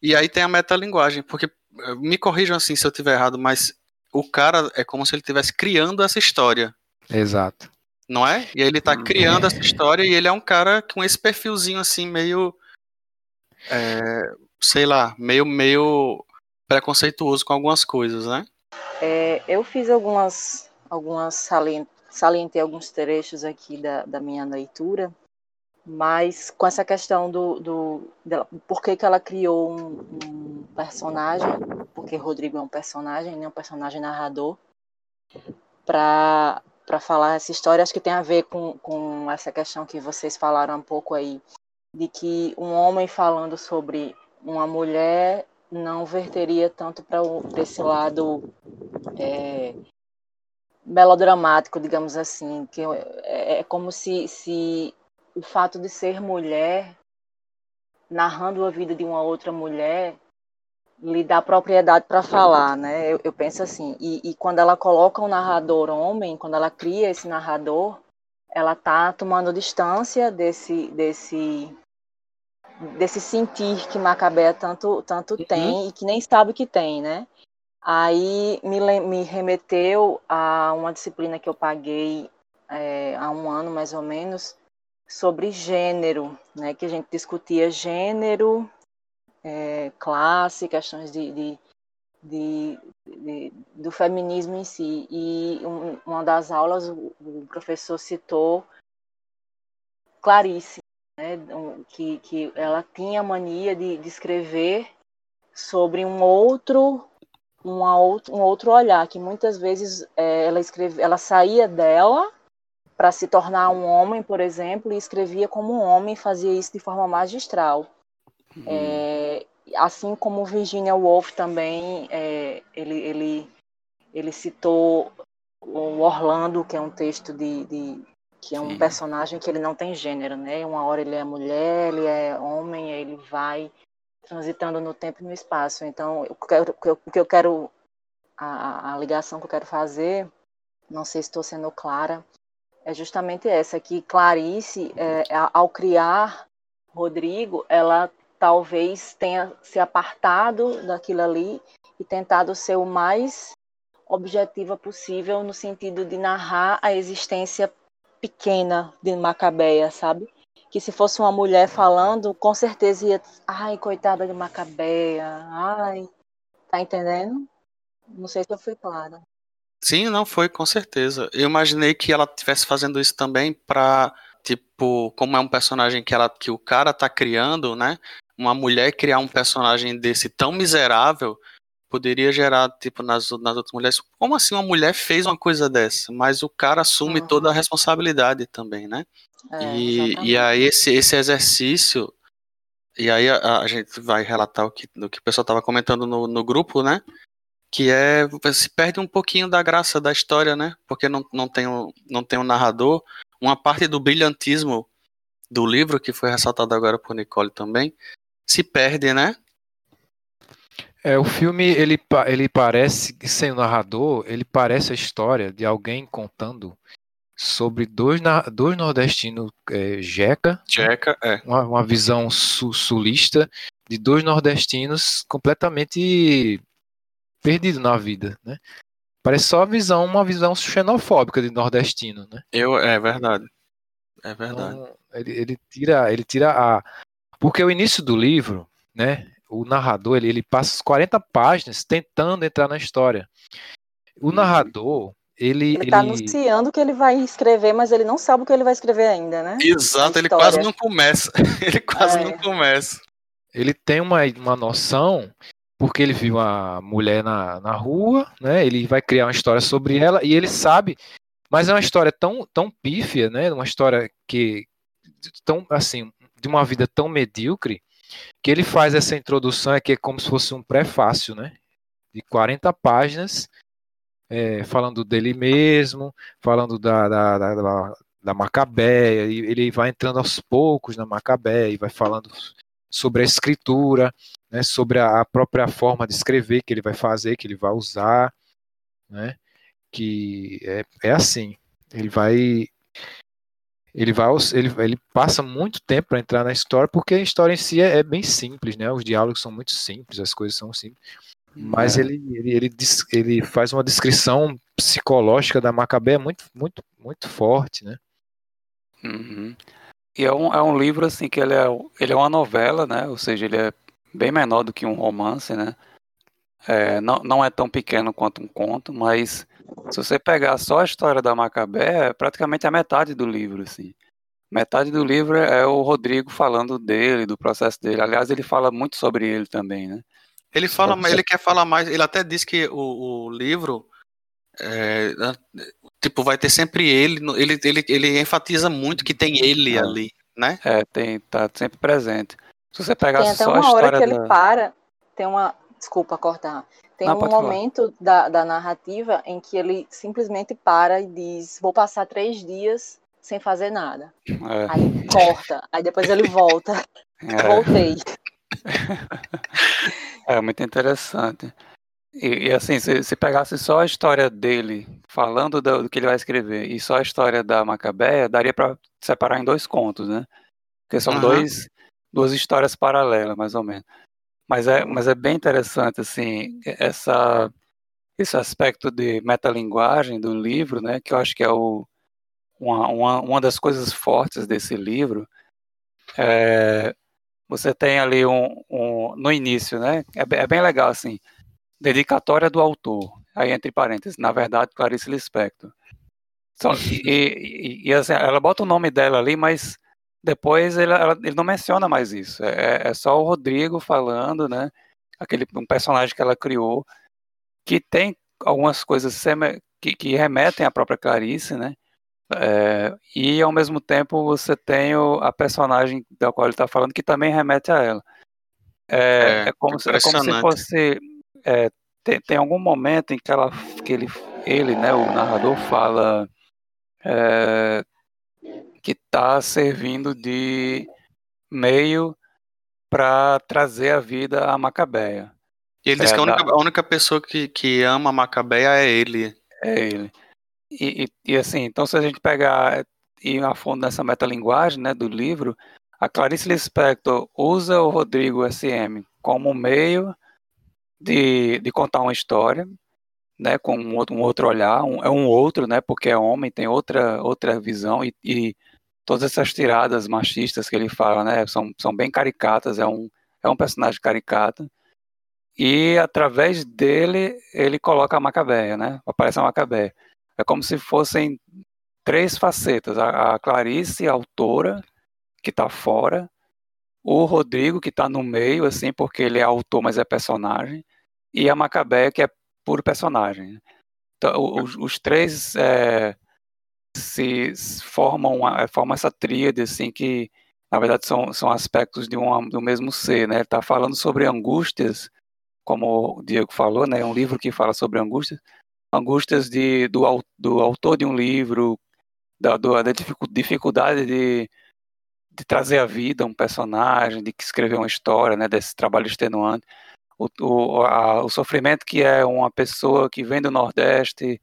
E aí tem a metalinguagem, porque eh, me corrijam assim se eu tiver errado, mas o cara é como se ele estivesse criando essa história, Exato. não é? E aí ele tá criando essa história e ele é um cara com esse perfilzinho assim, meio. é, sei lá, meio, meio preconceituoso com algumas coisas, né? É, eu fiz algumas, algumas salien- salientei alguns trechos aqui da, da minha leitura, mas com essa questão do, do dela, por que, que ela criou um, um personagem, porque Rodrigo é um personagem, né, um personagem narrador, para falar essa história, acho que tem a ver com, com essa questão que vocês falaram um pouco aí, de que um homem falando sobre uma mulher não verteria tanto para esse lado é, melodramático, digamos assim, que é, é como se, se o fato de ser mulher, narrando a vida de uma outra mulher, lhe dá propriedade para falar, né? Eu, eu penso assim. E, e quando ela coloca um narrador homem, quando ela cria esse narrador, ela tá tomando distância desse desse desse sentir que Macabea tanto tanto tem e que nem sabe que tem, né? Aí me, me remeteu a uma disciplina que eu paguei é, há um ano mais ou menos sobre gênero, né? Que a gente discutia gênero, é, classe, questões de, de, de- de- do feminismo em si. E um- uma das aulas o, o professor citou Clarice, né? Que, que ela tinha mania de, de escrever sobre um outro, um outro olhar que muitas vezes é, ela escreve, ela saía dela para se tornar um homem, por exemplo, e escrevia como um homem, fazia isso de forma magistral. É, assim como Virginia Woolf também, é, ele, ele, ele citou o Orlando, que é um texto de, de que é um Sim. personagem que ele não tem gênero, né? Uma hora ele é mulher, ele é homem, ele vai transitando no tempo e no espaço. Então, o que eu- o que eu quero, a, a ligação que eu quero fazer, não sei se estou sendo clara, é justamente essa, que Clarice, é, ao criar Rodrigo, ela talvez tenha se apartado daquilo ali e tentado ser o mais objetiva possível no sentido de narrar a existência pequena de Macabeia, sabe? que se fosse uma mulher falando, com certeza ia. Ai, coitada de Macabeia. Ai. Tá entendendo? Não sei se eu fui clara. Sim, não foi, com certeza. Eu imaginei que ela estivesse fazendo isso também pra, tipo, como é um personagem que, ela, que o cara tá criando, né? Uma mulher criar um personagem desse tão miserável poderia gerar, tipo, nas, nas outras mulheres, como assim uma mulher fez uma coisa dessa? Mas o cara assume uhum. toda a responsabilidade também, né? É, e, e aí esse, esse exercício, e aí a, a gente vai relatar o que, o que o pessoal estava comentando no, no grupo, né? Que é, se perde um pouquinho da graça da história, né? Porque não, não, tem, um, não tem um narrador. Uma parte do brilhantismo do livro, que foi ressaltado agora por Nicole também, se perde, né? É, o filme ele, ele parece, sem o narrador, ele parece a história de alguém contando sobre dois, dois nordestinos, é, Jeca, Jeca é. uma, uma visão su, sulista de dois nordestinos completamente perdidos na vida, né? Parece só a visão, uma visão xenofóbica de nordestino, né? Eu, é verdade. É verdade. Então, ele, ele tira, ele tira a, porque o início do livro, né? o narrador ele, ele passa 40 páginas tentando entrar na história. O uhum. narrador, ele. Ele está anunciando que ele vai escrever, mas ele não sabe o que ele vai escrever ainda, né? Exato, ele quase não começa. ele quase é. não começa. Ele tem uma, uma noção, porque ele viu a mulher na, na rua, né? Ele vai criar uma história sobre ela e ele sabe. Mas é uma história tão, tão pífia, né? Uma história que. tão assim, de uma vida tão medíocre que ele faz essa introdução é que é como se fosse um prefácio, né? De 40 páginas, é, falando dele mesmo, falando da, da, da, da Macabeia, e ele vai entrando aos poucos na Macabeia e vai falando sobre a escritura, né, sobre a própria forma de escrever que ele vai fazer, que ele vai usar, né, que é, é assim, ele vai ele vai ele, ele passa muito tempo para entrar na história porque a história em si é, é, bem simples né os diálogos são muito simples as coisas são simples mas é. ele, ele, ele, ele, faz uma descrição psicológica da Macabé muito muito muito forte né uhum. E é um, é um livro assim que ele é ele é uma novela né ou seja ele é bem menor do que um romance né é, não, não é tão pequeno quanto um conto mas se você pegar só a história da Macabé, é praticamente a metade do livro, assim. Metade do livro é o Rodrigo falando dele, do processo dele. Aliás, ele fala muito sobre ele também, né? Ele fala, ele quer falar mais. Ele até diz que o, o livro, é, tipo, vai ter sempre ele, ele. Ele, ele enfatiza muito que tem ele é. ali, né? É, tem, tá sempre presente. Se você pegar tem até só uma a história hora que da... ele para, tem uma, desculpa cortar. Tem Não, um momento da, da narrativa em que ele simplesmente para e diz: Vou passar três dias sem fazer nada. É. Aí corta, aí depois ele volta. É. Voltei. É muito interessante. E, e, assim, se, se pegasse só a história dele, falando do, do, que ele vai escrever, e só a história da Macabeia, daria para separar em dois contos, né? Porque são uhum. dois, duas histórias paralelas, mais ou menos. Mas é, mas é bem interessante, assim, essa, esse aspecto de metalinguagem do livro, né, que eu acho que é o, uma, uma, uma das coisas fortes desse livro. É, você tem ali um, um, no início, né, é, é bem legal, assim, dedicatória do autor, aí entre parênteses, na verdade, Clarice Lispector. Só, e, e, e assim, ela bota o nome dela ali, mas depois ele, ela, ele não menciona mais isso. É, é, só o Rodrigo falando, né? Aquele um personagem que ela criou que tem algumas coisas que, que remetem à própria Clarice, né? É, e ao mesmo tempo você tem o, a personagem da qual ele está falando que também remete a ela. É, é, é como, se, é como se fosse. É, tem, tem, algum momento em que, ela, que ele, ele, né, o narrador, fala. É, que está servindo de meio para trazer a vida a Macabeia. E ele é, diz que a única, a única, pessoa que, que ama a Macabeia é ele. É ele. E, e, e, assim, então se a gente pegar e a fundo nessa metalinguagem né, do livro, a Clarice Lispector usa o Rodrigo SM como meio de, de contar uma história, né, com um outro, um outro olhar, um, é um outro, né, porque é homem, tem outra, outra visão e, e todas essas tiradas machistas que ele fala, né? São, são bem caricatas, é um, é um personagem caricato. E através dele, ele coloca a Macabeia, né? Aparece a Macabeia. É como se fossem três facetas: a, a Clarice, a autora, que está fora, o Rodrigo, que está no meio, assim, porque ele é autor, mas é personagem, e a Macabeia, que é puro personagem. Então, os, os três é, se formam, formam essa tríade, assim, que na verdade são, são aspectos de um, do mesmo ser, né? Ele está falando sobre angústias, como o Diego falou, né? É um livro que fala sobre angústias, angústias de, do, do autor de um livro, da, do, da dificuldade de, de trazer à vida um personagem, de escrever uma história, né? Desse trabalho extenuante. O, o, a, o sofrimento que é uma pessoa que vem do Nordeste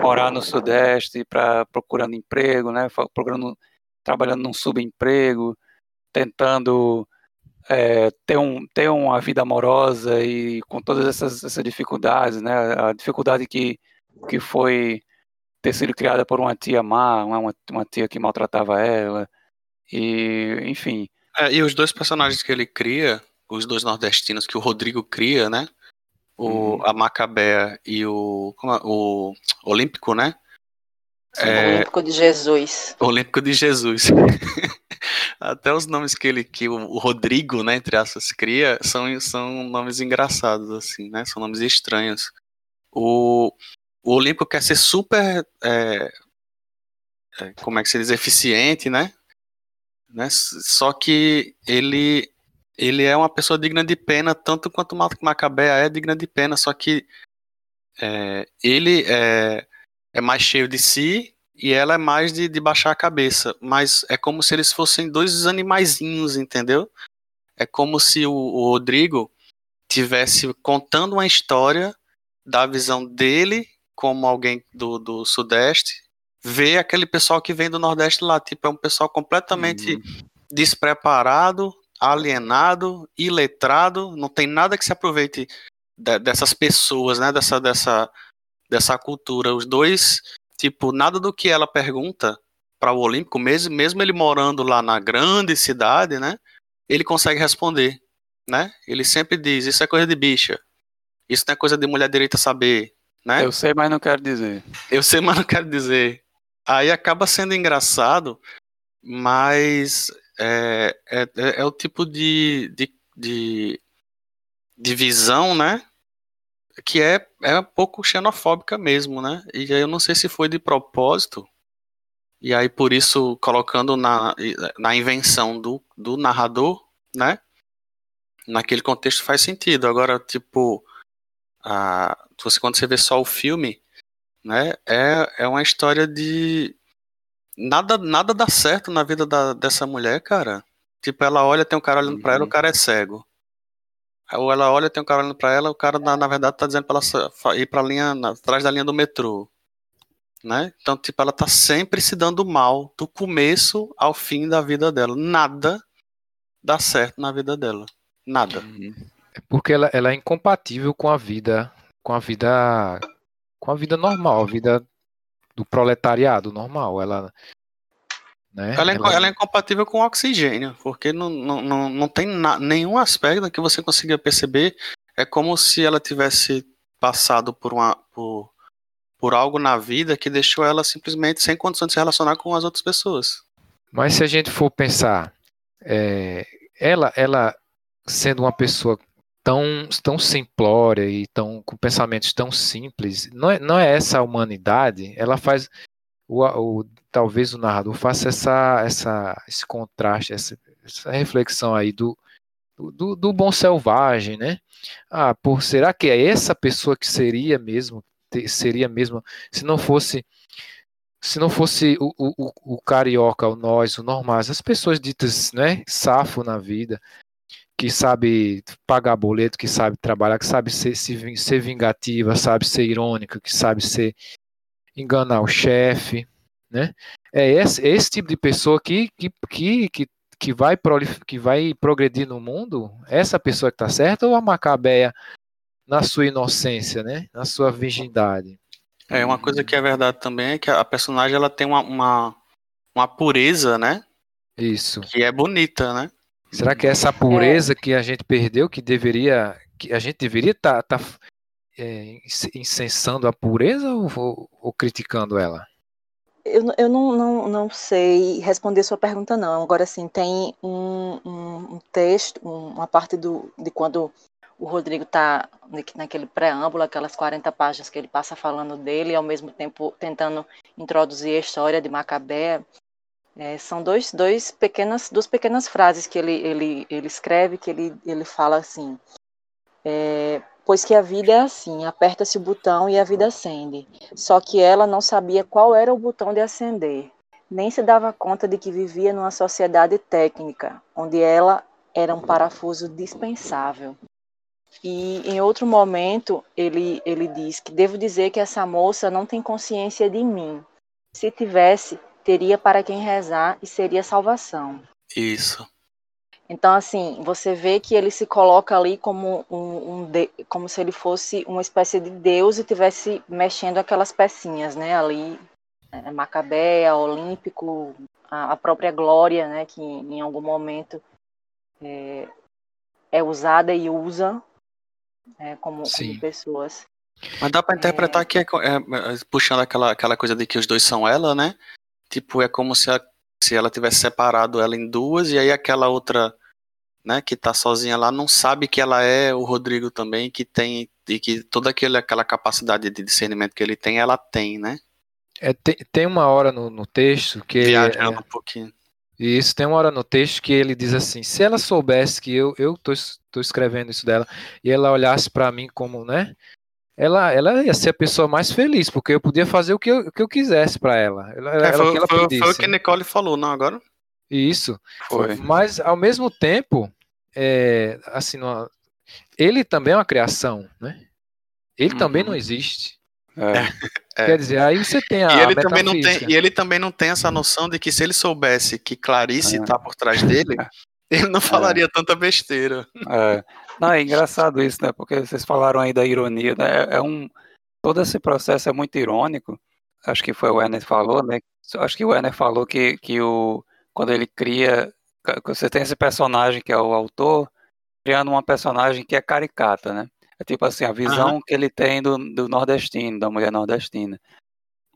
morar no Sudeste para procurando emprego, né? Procurando, trabalhando num subemprego, tentando é, ter, um, ter uma vida amorosa e com todas essas, essas dificuldades, né? A dificuldade que, que foi ter sido criada por uma tia má, uma, uma tia que maltratava ela, e enfim. É, e os dois personagens que ele cria, os dois nordestinos que o Rodrigo cria, né? O, hum. A Macabea e o, como é? o Olímpico, né? É, Olímpico de Jesus. Olímpico de Jesus. Até os nomes que ele, que o Rodrigo, né, entre aspas, cria, são, são nomes engraçados, assim, né? São nomes estranhos. O, o Olímpico quer ser super, é, é, como é que se diz, eficiente, né? Né? Só que ele, ele é uma pessoa digna de pena, tanto quanto Macabea é digna de pena, só que é, ele é, é mais cheio de si e ela é mais de, de baixar a cabeça. Mas é como se eles fossem dois animaizinhos, entendeu? É como se o, o Rodrigo tivesse contando uma história da visão dele como alguém do, do Sudeste, ver aquele pessoal que vem do Nordeste lá. Tipo, é um pessoal completamente uhum. despreparado, alienado, iletrado, não tem nada que se aproveite de, dessas pessoas, né? Dessa, dessa, dessa cultura. Os dois Tipo, nada do que ela pergunta para o Olímpico, mesmo, mesmo ele morando lá na grande cidade, né? Ele consegue responder, né? Ele sempre diz: Isso é coisa de bicha. Isso não é coisa de mulher direita saber, né? Eu sei, mas não quero dizer. Eu sei, mas não quero dizer. Aí acaba sendo engraçado, mas é, é, é, é o tipo de, de, de, de visão, né? que é, é um pouco xenofóbica mesmo, né? E eu não sei se foi de propósito, e aí por isso colocando na, na invenção do, do narrador, né? Naquele contexto faz sentido. Agora, tipo, a, você, quando você vê só o filme, né? É, é uma história de. Nada, nada dá certo na vida da, dessa mulher, cara. Tipo, ela olha, tem um cara olhando uhum. pra ela, o uhum. cara é cego. Ou ela olha, tem um cara olhando pra ela, o cara na, na verdade tá dizendo pra ela ir pra linha, na, atrás da linha do metrô. Né? Então, tipo, ela tá sempre se dando mal, do começo ao fim da vida dela. Nada dá certo na vida dela. Nada. Uhum. É porque ela, ela é incompatível com a vida, com a vida, com a vida normal, a vida do proletariado normal. Ela, né? Ela, é, ela... ela é incompatível com oxigênio, porque não, não, não, não tem na, nenhum aspecto que você consiga perceber. É como se ela tivesse passado por, uma, por, por algo na vida que deixou ela simplesmente sem condição de se relacionar com as outras pessoas. Mas se a gente for pensar, é, ela, ela sendo uma pessoa tão, tão simplória e tão, com pensamentos tão simples, não é, não é essa a humanidade, ela faz o, o, talvez o narrador faça essa, essa, esse contraste, essa, essa reflexão aí do, do, do, bom selvagem, né? Ah, por será que é essa pessoa que seria mesmo, seria mesmo, se não fosse se não fosse o, o, o carioca, o nós, o normais, as pessoas ditas, né, safo na vida, que sabe pagar boleto, que sabe trabalhar, que sabe ser, ser vingativa, sabe ser irônica, que sabe ser enganar o chefe, né? É esse, esse tipo de pessoa que, que, que, que, que, vai que vai progredir no mundo, essa pessoa que está certa ou a Macabeia na sua inocência, né? Na sua virgindade. É, uma coisa que é verdade também é que a personagem ela tem uma, uma, uma pureza, né? Isso. Que é bonita, né? Será que é essa pureza que a gente perdeu, que deveria, que a gente deveria estar tá, tá, é, incensando a pureza ou, ou, ou criticando ela? Eu, eu não, não, não sei responder sua pergunta, não. Agora, sim, tem um, um, um texto, uma parte do, de quando o Rodrigo está naquele preâmbulo, aquelas 40 páginas que ele passa falando dele, e ao mesmo tempo tentando introduzir a história de Macabé. É, são dois, dois pequenas, duas pequenas frases que ele, ele, ele escreve, que ele, ele fala assim, é, pois que a vida é assim, aperta-se o botão e a vida acende. Só que ela não sabia qual era o botão de acender, nem se dava conta de que vivia numa sociedade técnica, onde ela era um parafuso dispensável. E em outro momento ele, ele diz que devo dizer que essa moça não tem consciência de mim. Se tivesse, teria para quem rezar e seria salvação. Isso. Então, assim, você vê que ele se coloca ali como, um, um de, como se ele fosse uma espécie de Deus e tivesse mexendo aquelas pecinhas, né? Ali, é, Macabéia, Olímpico, a, a, própria Glória, né? Que em algum momento é, é usada e usa é, como, como, pessoas. Mas dá para interpretar é... que é, é, puxando aquela, aquela coisa de que os dois são ela, né? Tipo, é como se, a, se ela tivesse separado ela em duas e aí aquela outra, né, que tá sozinha lá não sabe que ela é o Rodrigo também, que tem e que toda aquele, aquela capacidade de discernimento que ele tem, ela tem, né? É, tem, tem uma hora no, no texto que Viajando é, um pouquinho. Isso, tem uma hora no texto que ele diz assim: se ela soubesse que eu eu tô, tô escrevendo isso dela e ela olhasse para mim como, né? Ela, ela ia ser a pessoa mais feliz, porque eu podia fazer o que eu, o que eu quisesse para ela. ela, é, foi, o que ela foi, foi, o que a Nicole falou, não agora? Isso. Foi. Mas ao mesmo tempo, é, assim, ele também é uma criação, né? Ele uhum. também não existe. É. Quer dizer, aí você tem a e ele também não tem E ele também não tem essa noção de que se ele soubesse que Clarice está é. por trás dele, ele não falaria é. tanta besteira. É. Não, é engraçado isso, né? Porque vocês falaram aí da ironia, né? É, é um... Todo esse processo é muito irônico. Acho que foi o Werner falou, né? Acho que o Werner falou que, que o... quando ele cria... Você tem esse personagem que é o autor, criando uma personagem que é caricata, né? É tipo assim, a visão uhum. que ele tem do, do nordestino, da mulher nordestina.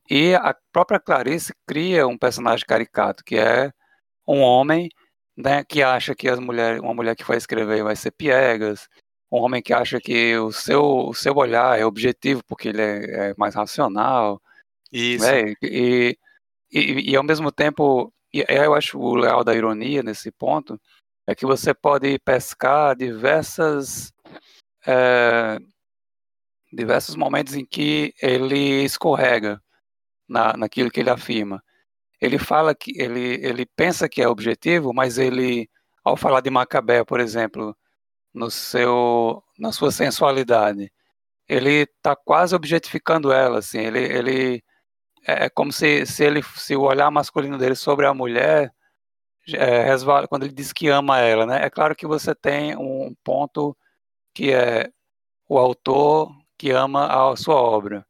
E a própria Clarice cria um personagem caricato, que é um homem né, que acha que as mulheres, uma mulher que vai escrever vai ser piegas, um homem que acha que o seu, o seu olhar é objetivo porque ele é, é mais racional. Isso. Né, e, e, e, ao mesmo tempo, e eu acho o legal da ironia nesse ponto, é que você pode pescar diversas é, diversos momentos em que ele escorrega na, naquilo que ele afirma. Ele fala que ele, ele pensa que é objetivo, mas ele, ao falar de Macabé, por exemplo, no seu, na sua sensualidade, ele está quase objetificando ela, assim. Ele, ele é, é como se, se ele, se o olhar masculino dele sobre a mulher é, resvala, quando ele diz que ama ela, né? É claro que você tem um ponto que é o autor que ama a sua obra.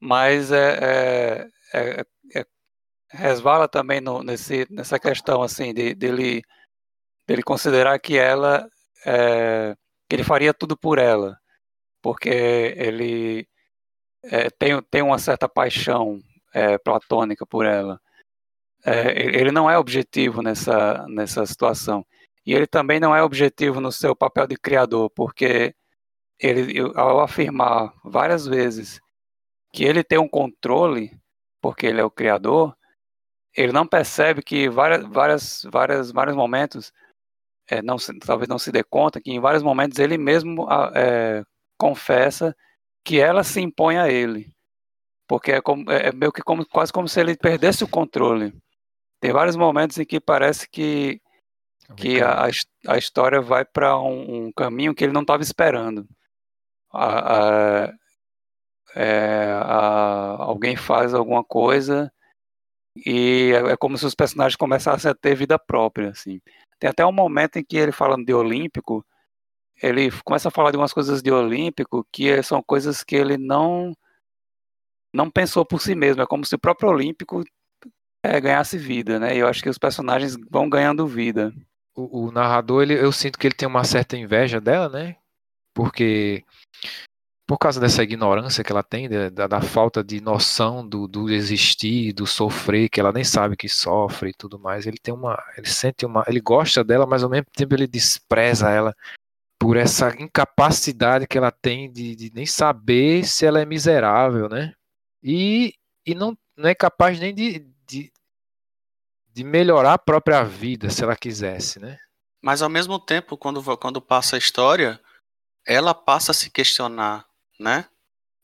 Mas é, é, é, é resvala também no, nesse, nessa questão assim de dele, dele considerar que ela é, que ele faria tudo por ela, porque ele é, tem, tem uma certa paixão é, platônica por ela. É, ele não é objetivo nessa, nessa situação. E ele também não é objetivo no seu papel de criador, porque ele, ao afirmar várias vezes que ele tem um controle, porque ele é o criador, ele não percebe que várias, várias, várias, vários momentos, é, não, talvez não se dê conta, que em vários momentos ele mesmo é, confessa que ela se impõe a ele. Porque é, como, é, é meio que como, quase como se ele perdesse o controle. Tem vários momentos em que parece que que a, a história vai para um, um, caminho que ele não estava esperando. A, a, é, alguém faz alguma coisa e é, é, como se os personagens começassem a ter vida própria, assim. Tem até um momento em que ele falando de Olímpico, ele começa a falar de umas coisas de Olímpico que são coisas que ele não não pensou por si mesmo. É como se o próprio Olímpico é, ganhasse vida, né? E eu acho que os personagens vão ganhando vida. O, o narrador, ele, eu sinto que ele tem uma certa inveja dela, né? Porque por causa dessa ignorância que ela tem, da, da falta de noção do, do, existir, do sofrer, que ela nem sabe que sofre e tudo mais, ele tem uma, ele sente uma, ele gosta dela, mas ao mesmo tempo ele despreza ela por essa incapacidade que ela tem de, de nem saber se ela é miserável, né? E, e não, não é capaz nem de, de, de melhorar a própria vida, se ela quisesse, né? Mas ao mesmo tempo, quando, quando passa a história, ela passa a se questionar né?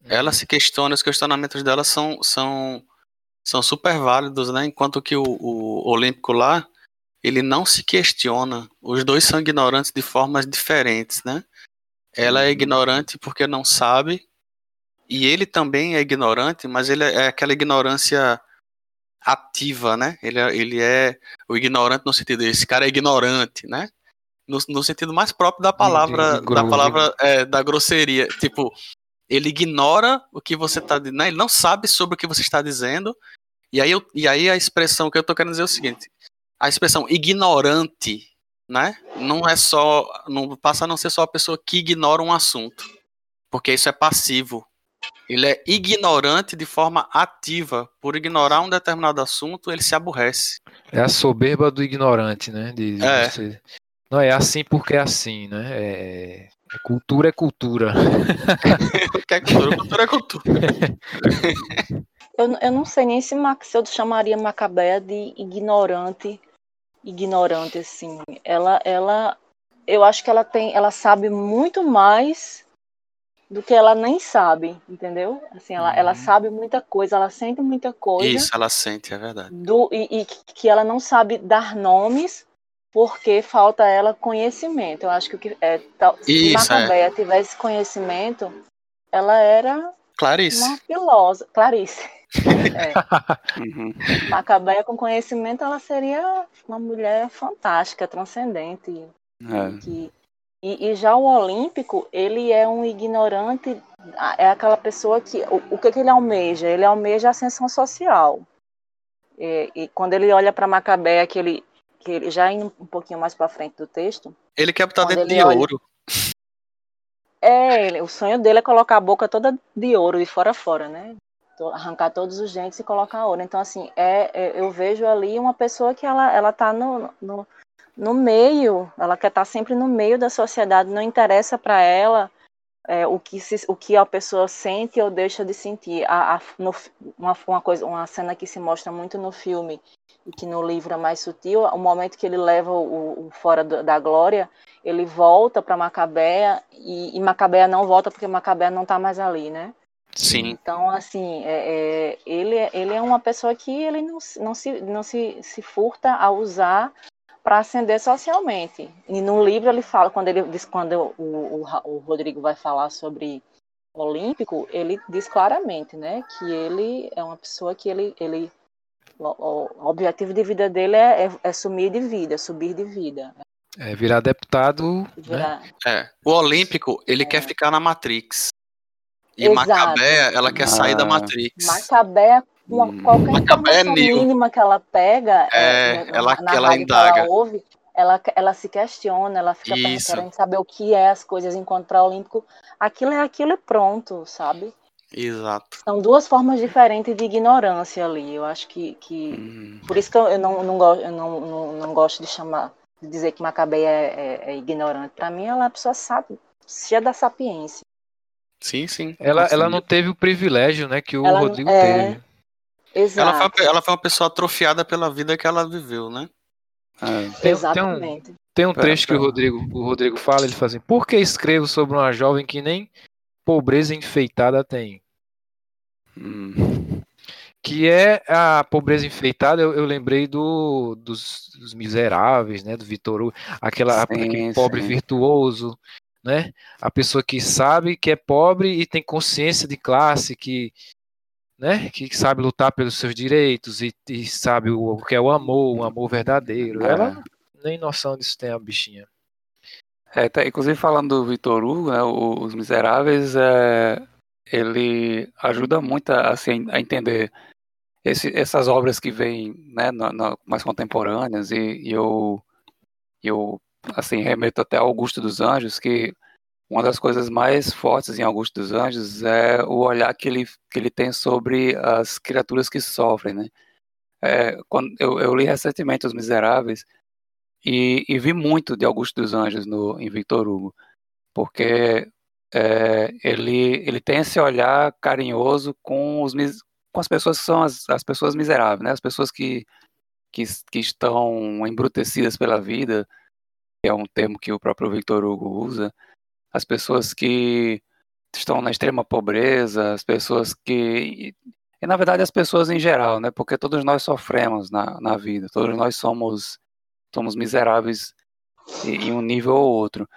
Ela uhum. se questiona, os questionamentos dela são, são, são super válidos, né? Enquanto que o, o Olímpico lá, ele não se questiona. Os dois são ignorantes de formas diferentes, né? Ela é uhum. ignorante porque não sabe, e ele também é ignorante, mas ele é aquela ignorância ativa, né? Ele é, ele é o ignorante no sentido, esse cara é ignorante, né? No, no sentido mais próprio da palavra, da palavra é, da grosseria. Tipo, ele ignora o que você está dizendo, né? ele não sabe sobre o que você está dizendo. E aí, eu, e aí a expressão que eu estou querendo dizer é o seguinte: a expressão ignorante, né? Não é só, não passa a não ser só a pessoa que ignora um assunto, porque isso é passivo. Ele é ignorante de forma ativa. Por ignorar um determinado assunto, ele se aborrece. É a soberba do ignorante, né? De, é. Você... Não é assim porque é assim, né? É... Cultura é cultura. o que é cultura? Cultura é cultura. eu, eu não sei nem se, se eu chamaria Macabea de ignorante, ignorante, assim. Ela, ela, eu acho que ela tem, ela sabe muito mais do que ela nem sabe, entendeu? Assim, ela, uhum. ela sabe muita coisa, ela sente muita coisa. Isso, ela sente, é verdade. Do, e, e que ela não sabe dar nomes porque falta ela conhecimento. Eu acho que o que é, tal, se Macabéia é. tivesse conhecimento, ela era Clarice. uma filósofa. Clarice. é. uhum. Macabéia com conhecimento, ela seria uma mulher fantástica, transcendente. É. Que, e, e, já o Olímpico, ele é um ignorante, é aquela pessoa que. O, o que, que ele almeja? Ele almeja a ascensão social. E, e quando ele olha para Macabéia, que ele que já indo um pouquinho mais para frente do texto. Ele quer botar dentro de olha... ouro. É, o sonho dele é colocar a boca toda de ouro de fora a fora, né? Arrancar todos os dentes e colocar ouro. Então, assim, é, é eu vejo ali uma pessoa que ela, ela tá no, no, no meio, ela quer estar tá sempre no meio da sociedade, não interessa para ela é, o, que se, o que a pessoa sente ou deixa de sentir. A, a, no, uma, uma, coisa, uma cena que se mostra muito no filme e que no livro é mais sutil, o momento que ele leva o, o fora do, da glória, ele volta para Macabea e, e Macabea não volta porque Macabea não está mais ali, né? Sim. Então, assim, é, é, ele, ele é uma pessoa que ele não, não, se, não se, se furta a usar para ascender socialmente. E no livro ele fala, quando ele diz, quando o, o, o Rodrigo vai falar sobre Olímpico, ele diz claramente, né, que ele é uma pessoa que ele, ele o, o objetivo de vida dele é, é, é, sumir de vida, subir de vida. É virar deputado. Virar... Né? É. O Olímpico, ele é. quer ficar na Matrix. E Exato. Macabea, ela quer ah. sair da Matrix. Macabea, uma, qualquer Macabea informação é mínima que ela pega, é, é ela, na ela indaga. ela ouve, ela, ela se questiona, ela fica querendo saber o que é as coisas, enquanto para o Olímpico aquilo é aquilo e pronto, sabe? Exato. São duas formas diferentes de ignorância ali. Eu acho que. que... Hum. Por isso que eu não, não, gosto, eu não, não, não gosto de chamar, de dizer que Macabeia é, é, é ignorante. Para mim, ela é uma pessoa sábia, cheia da sapiência. Sim, sim. Ela, ela não teve o privilégio né, que o ela, Rodrigo é... teve. Exato. Ela foi, ela foi uma pessoa atrofiada pela vida que ela viveu, né? É. Tem, Exatamente. Tem um, tem um trecho que o Rodrigo, o Rodrigo fala, ele fala assim, por que escrevo sobre uma jovem que nem pobreza enfeitada tem? Hum. Que é a pobreza enfeitada, eu, eu lembrei do, dos, dos, miseráveis, né? Do Vitor Hugo, aquela, sim, aquele pobre virtuoso, né? A pessoa que sabe que é pobre e tem consciência de classe, que, né? Que sabe lutar pelos seus direitos e, e sabe o, o, que é o amor, o amor verdadeiro. É. Ela nem noção disso tem a bichinha. É, tá, inclusive falando do Vitor Hugo, né, os Miseráveis, é, ele ajuda muito a, assim, a entender esse, essas obras que vêm né, na, na, mais contemporâneas, e, e, eu, eu assim, remeto até Augusto dos Anjos, que uma das coisas mais fortes em Augusto dos Anjos é o olhar que ele, que ele tem sobre as criaturas que sofrem, né? É, quando eu, eu, li recentemente Os Miseráveis e, e, vi muito de Augusto dos Anjos no, em Victor Hugo, porque é, ele, ele tem esse olhar carinhoso com, os, com as pessoas que são as, as pessoas miseráveis, né? as pessoas que, que, que estão embrutecidas pela vida, que é um termo que o próprio Victor Hugo usa, as pessoas que estão na extrema pobreza, as pessoas que. E na verdade as pessoas em geral, né? Porque todos nós sofremos na, na vida, todos nós somos, somos miseráveis em um nível ou outro.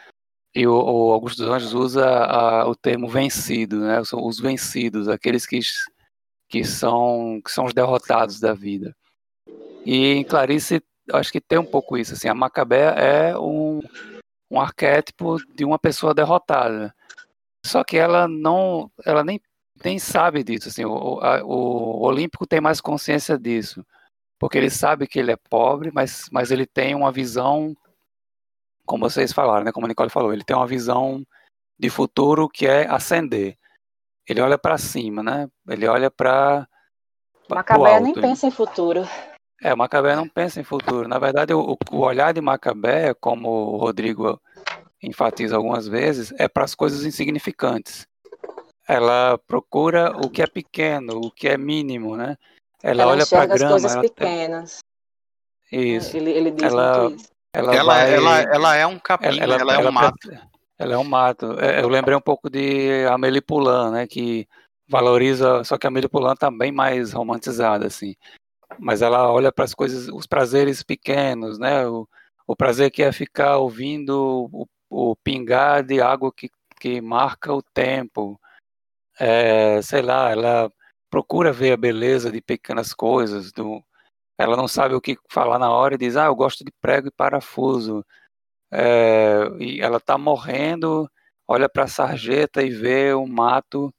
E o, o Augusto dos Anjos usa a, o termo vencido, né? Os, os vencidos, aqueles que, que, são, que são os derrotados da vida. E em Clarice, acho que tem um pouco isso. Assim, a Macabé é um, um arquétipo de uma pessoa derrotada. Só que ela não, ela nem, nem sabe disso. Assim, o, a, o Olímpico tem mais consciência disso, porque ele sabe que ele é pobre, mas, mas ele tem uma visão, como vocês falaram, né, como a Nicole falou, ele tem uma visão de futuro que é ascender. Ele olha para cima, né? Ele olha para Macabé nem pensa em futuro. É, Macabé não pensa em futuro. Na verdade, o, o olhar de Macabé, como o Rodrigo enfatiza algumas vezes, é para as coisas insignificantes. Ela procura o que é pequeno, o que é mínimo, né? Ela, ela olha para a grama. As coisas ela... pequenas. Isso. Ele, ele diz ela, isso. Ela, ela, vai... ela, ela, é um capim, ela, ela é um mato. Ela é um mato. É, eu lembrei um pouco de Amélie Poulain, né? Que valoriza, só que a Amélie Poulain tá bem mais romantizada, assim mas ela olha para as coisas, os prazeres pequenos, né? O, o prazer que é ficar ouvindo o, o pingar de água que, que marca o tempo. É, sei lá, ela procura ver a beleza de pequenas coisas. Do, ela não sabe o que falar na hora e diz, ah, eu gosto de prego e parafuso. É, e ela está morrendo, olha para a sarjeta e vê o mato,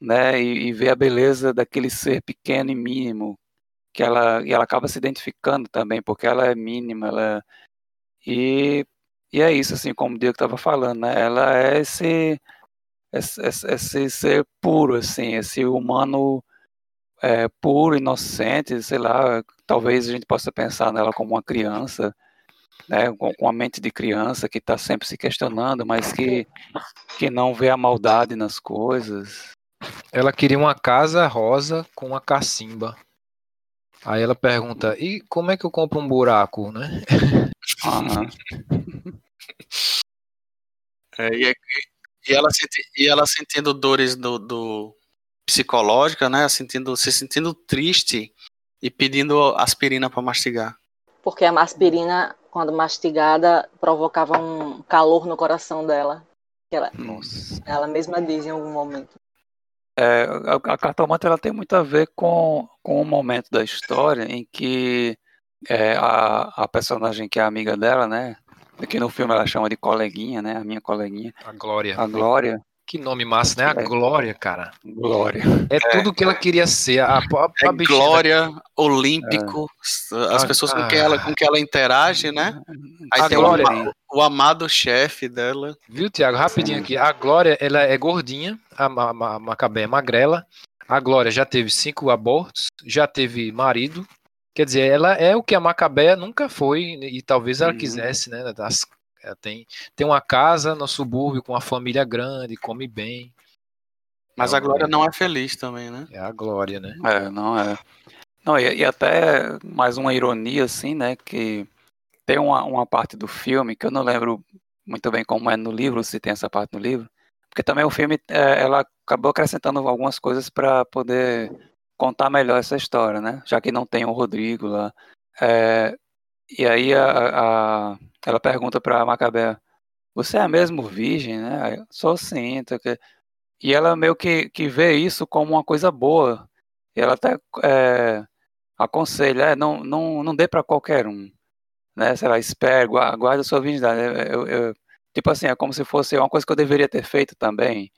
né? E, e vê a beleza daquele ser pequeno e mínimo que ela e ela acaba se identificando também porque ela é mínima ela e e é isso assim como o Diego estava falando né? Ela é esse esse, esse ser puro assim esse humano é, puro inocente sei lá talvez a gente possa pensar nela como uma criança né? Com, com a mente de criança que está sempre se questionando mas que que não vê a maldade nas coisas. Ela queria uma casa rosa com uma cacimba. Aí ela pergunta: e como é que eu compro um buraco, né? é, e, e, ela senti, e ela sentindo dores do, do psicológica, né? Sentindo, se sentindo triste e pedindo aspirina para mastigar. Porque a aspirina, quando mastigada, provocava um calor no coração dela. Ela, Nossa. ela mesma diz em algum momento. É, a, a cartomante ela tem muito a ver com, com o momento da história em que é, a, a personagem que é amiga dela, né? Aqui no filme ela chama de coleguinha, né? A minha coleguinha. A Glória. A Glória. Que nome massa, né? A é. Glória, cara. Glória. É, é tudo que ela queria ser. A, a, a é Glória, Olímpico, é. as pessoas com quem, ela, com quem ela interage, né? Aí a tem Glória, o, o amado chefe dela. Viu, Tiago? Rapidinho aqui. A Glória, ela é gordinha, a, a, a Macabé é magrela. A Glória já teve cinco abortos, já teve marido. Quer dizer, ela é o que a Macabé nunca foi, e talvez ela uhum. quisesse, né? Das, ela tem, tem uma casa no subúrbio com uma família grande, come bem. Mas é a Glória não é feliz também, né? É a Glória, né? É, não é. Não, e, e até mais uma ironia, assim, né? Que tem uma, uma parte do filme que eu não lembro muito bem como é no livro, se tem essa parte no livro, porque também o filme é, ela acabou acrescentando algumas coisas para poder contar melhor essa história, né? Já que não tem o Rodrigo lá. É, e aí a, a, ela pergunta para Macabé: Você é mesmo virgem, né? Eu, Sou sim. E ela meio que, que vê isso como uma coisa boa. E ela até é, aconselha: é, não, não, não dê para qualquer um. Né? Sei lá, espere, guarda a sua virgindade. Eu, eu, tipo assim, é como se fosse uma coisa que eu deveria ter feito também.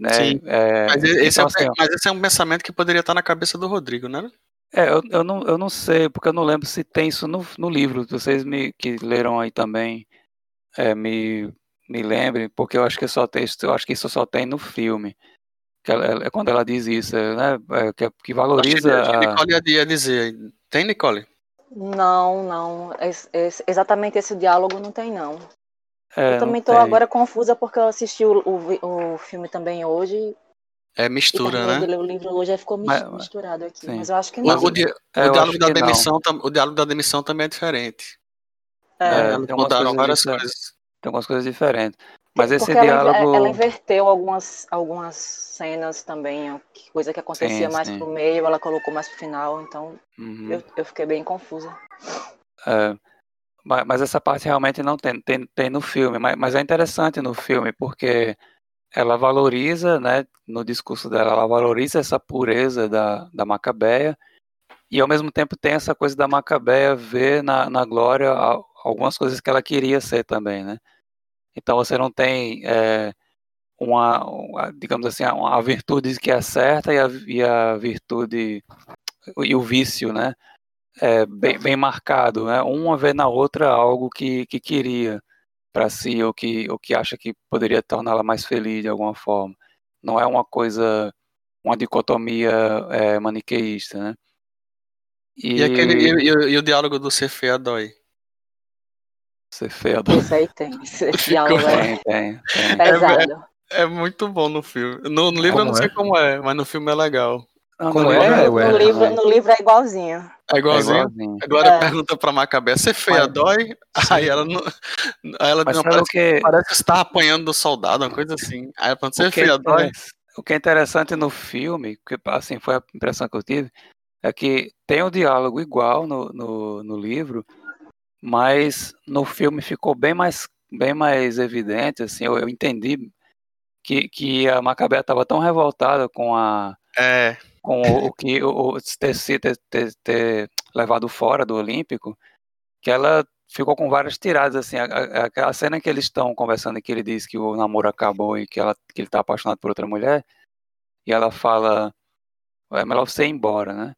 Né? Sim. É, Mas esse, então, é, assim, mas esse é um pensamento que poderia estar na cabeça do Rodrigo, né? É, eu, eu, não, eu não sei, porque eu não lembro se tem isso no, no livro. Vocês me, que leram aí também é, me, me lembrem, porque eu acho que só tem, eu acho que isso só tem no filme. Que ela- é quando ela diz isso, né? é, que, que valoriza Acho que a, Nicole ia- ia dizer. Tem, Nicole? Não, não. Es- es- exatamente esse diálogo não tem, não. É, eu também tem. agora confusa porque eu assisti o, o, o filme também hoje É mistura, né? o livro hoje, aí ficou Mas- misturado aqui. sim. Mas eu acho que O, não. o di- É, o diálogo da demissão, tam- o diálogo da demissão também é diferente. É, É, mudaram várias coisas. Tem algumas coisas diferentes. Mas esse porque ela, diálogo. ela inverteu algumas, algumas cenas também, coisa que acontecia Sim, mais sim. pro meio, ela colocou mais pro final, então Uhum. eu, eu fiquei bem confusa. É, mas essa parte realmente não tem, tem, tem no filme, mas, mas é interessante no filme, porque ela valoriza, né, no discurso dela, ela valoriza essa pureza da, da Macabeia, e ao mesmo tempo tem essa coisa da Macabeia ver na, na Glória algumas coisas que ela queria ser também, né? Então você não tem é, uma, uma, digamos assim, a virtude que é certa e a, e a virtude e o vício, né? É, bem, bem marcado, né? Uma vê na outra algo que, que queria para si ou que, ou que acha que poderia torná-la mais feliz de alguma forma. Não é uma coisa, uma dicotomia é, maniqueísta, né? E, aquele, e, e o- e o diálogo do ser feia dói. Ser feio. Isso aí tem. Esse diálogo é Tem, tem, tem. pesado. É muito bom no filme. No, no livro eu não Como sei é? como é, mas no filme é legal. Não, Como no é, livro-? No livro, no livro é igualzinho. É É igualzinho. igualzinho. Agora É. pergunta pra Macabé, ser feia Mas- dói? Aí ela não. Aí ela não parece, que, parece que você tá apanhando do soldado, uma coisa assim. Aí quando ser o que é feia dói. o que é interessante no filme, que assim foi a impressão que eu tive, é que tem um diálogo igual no, no, no livro, mas no filme ficou bem mais, bem mais evidente, assim, eu, eu entendi que, que a Macabé estava tão revoltada com a É, com o, o que o, ter, ter, ter, ter levado fora do Olímpico, que ela ficou com várias tiradas, assim, a, a, aquela cena que eles estão conversando e que ele diz que o namoro acabou e que, ela, que ele está apaixonado por outra mulher, e ela fala, é melhor você ir embora, né,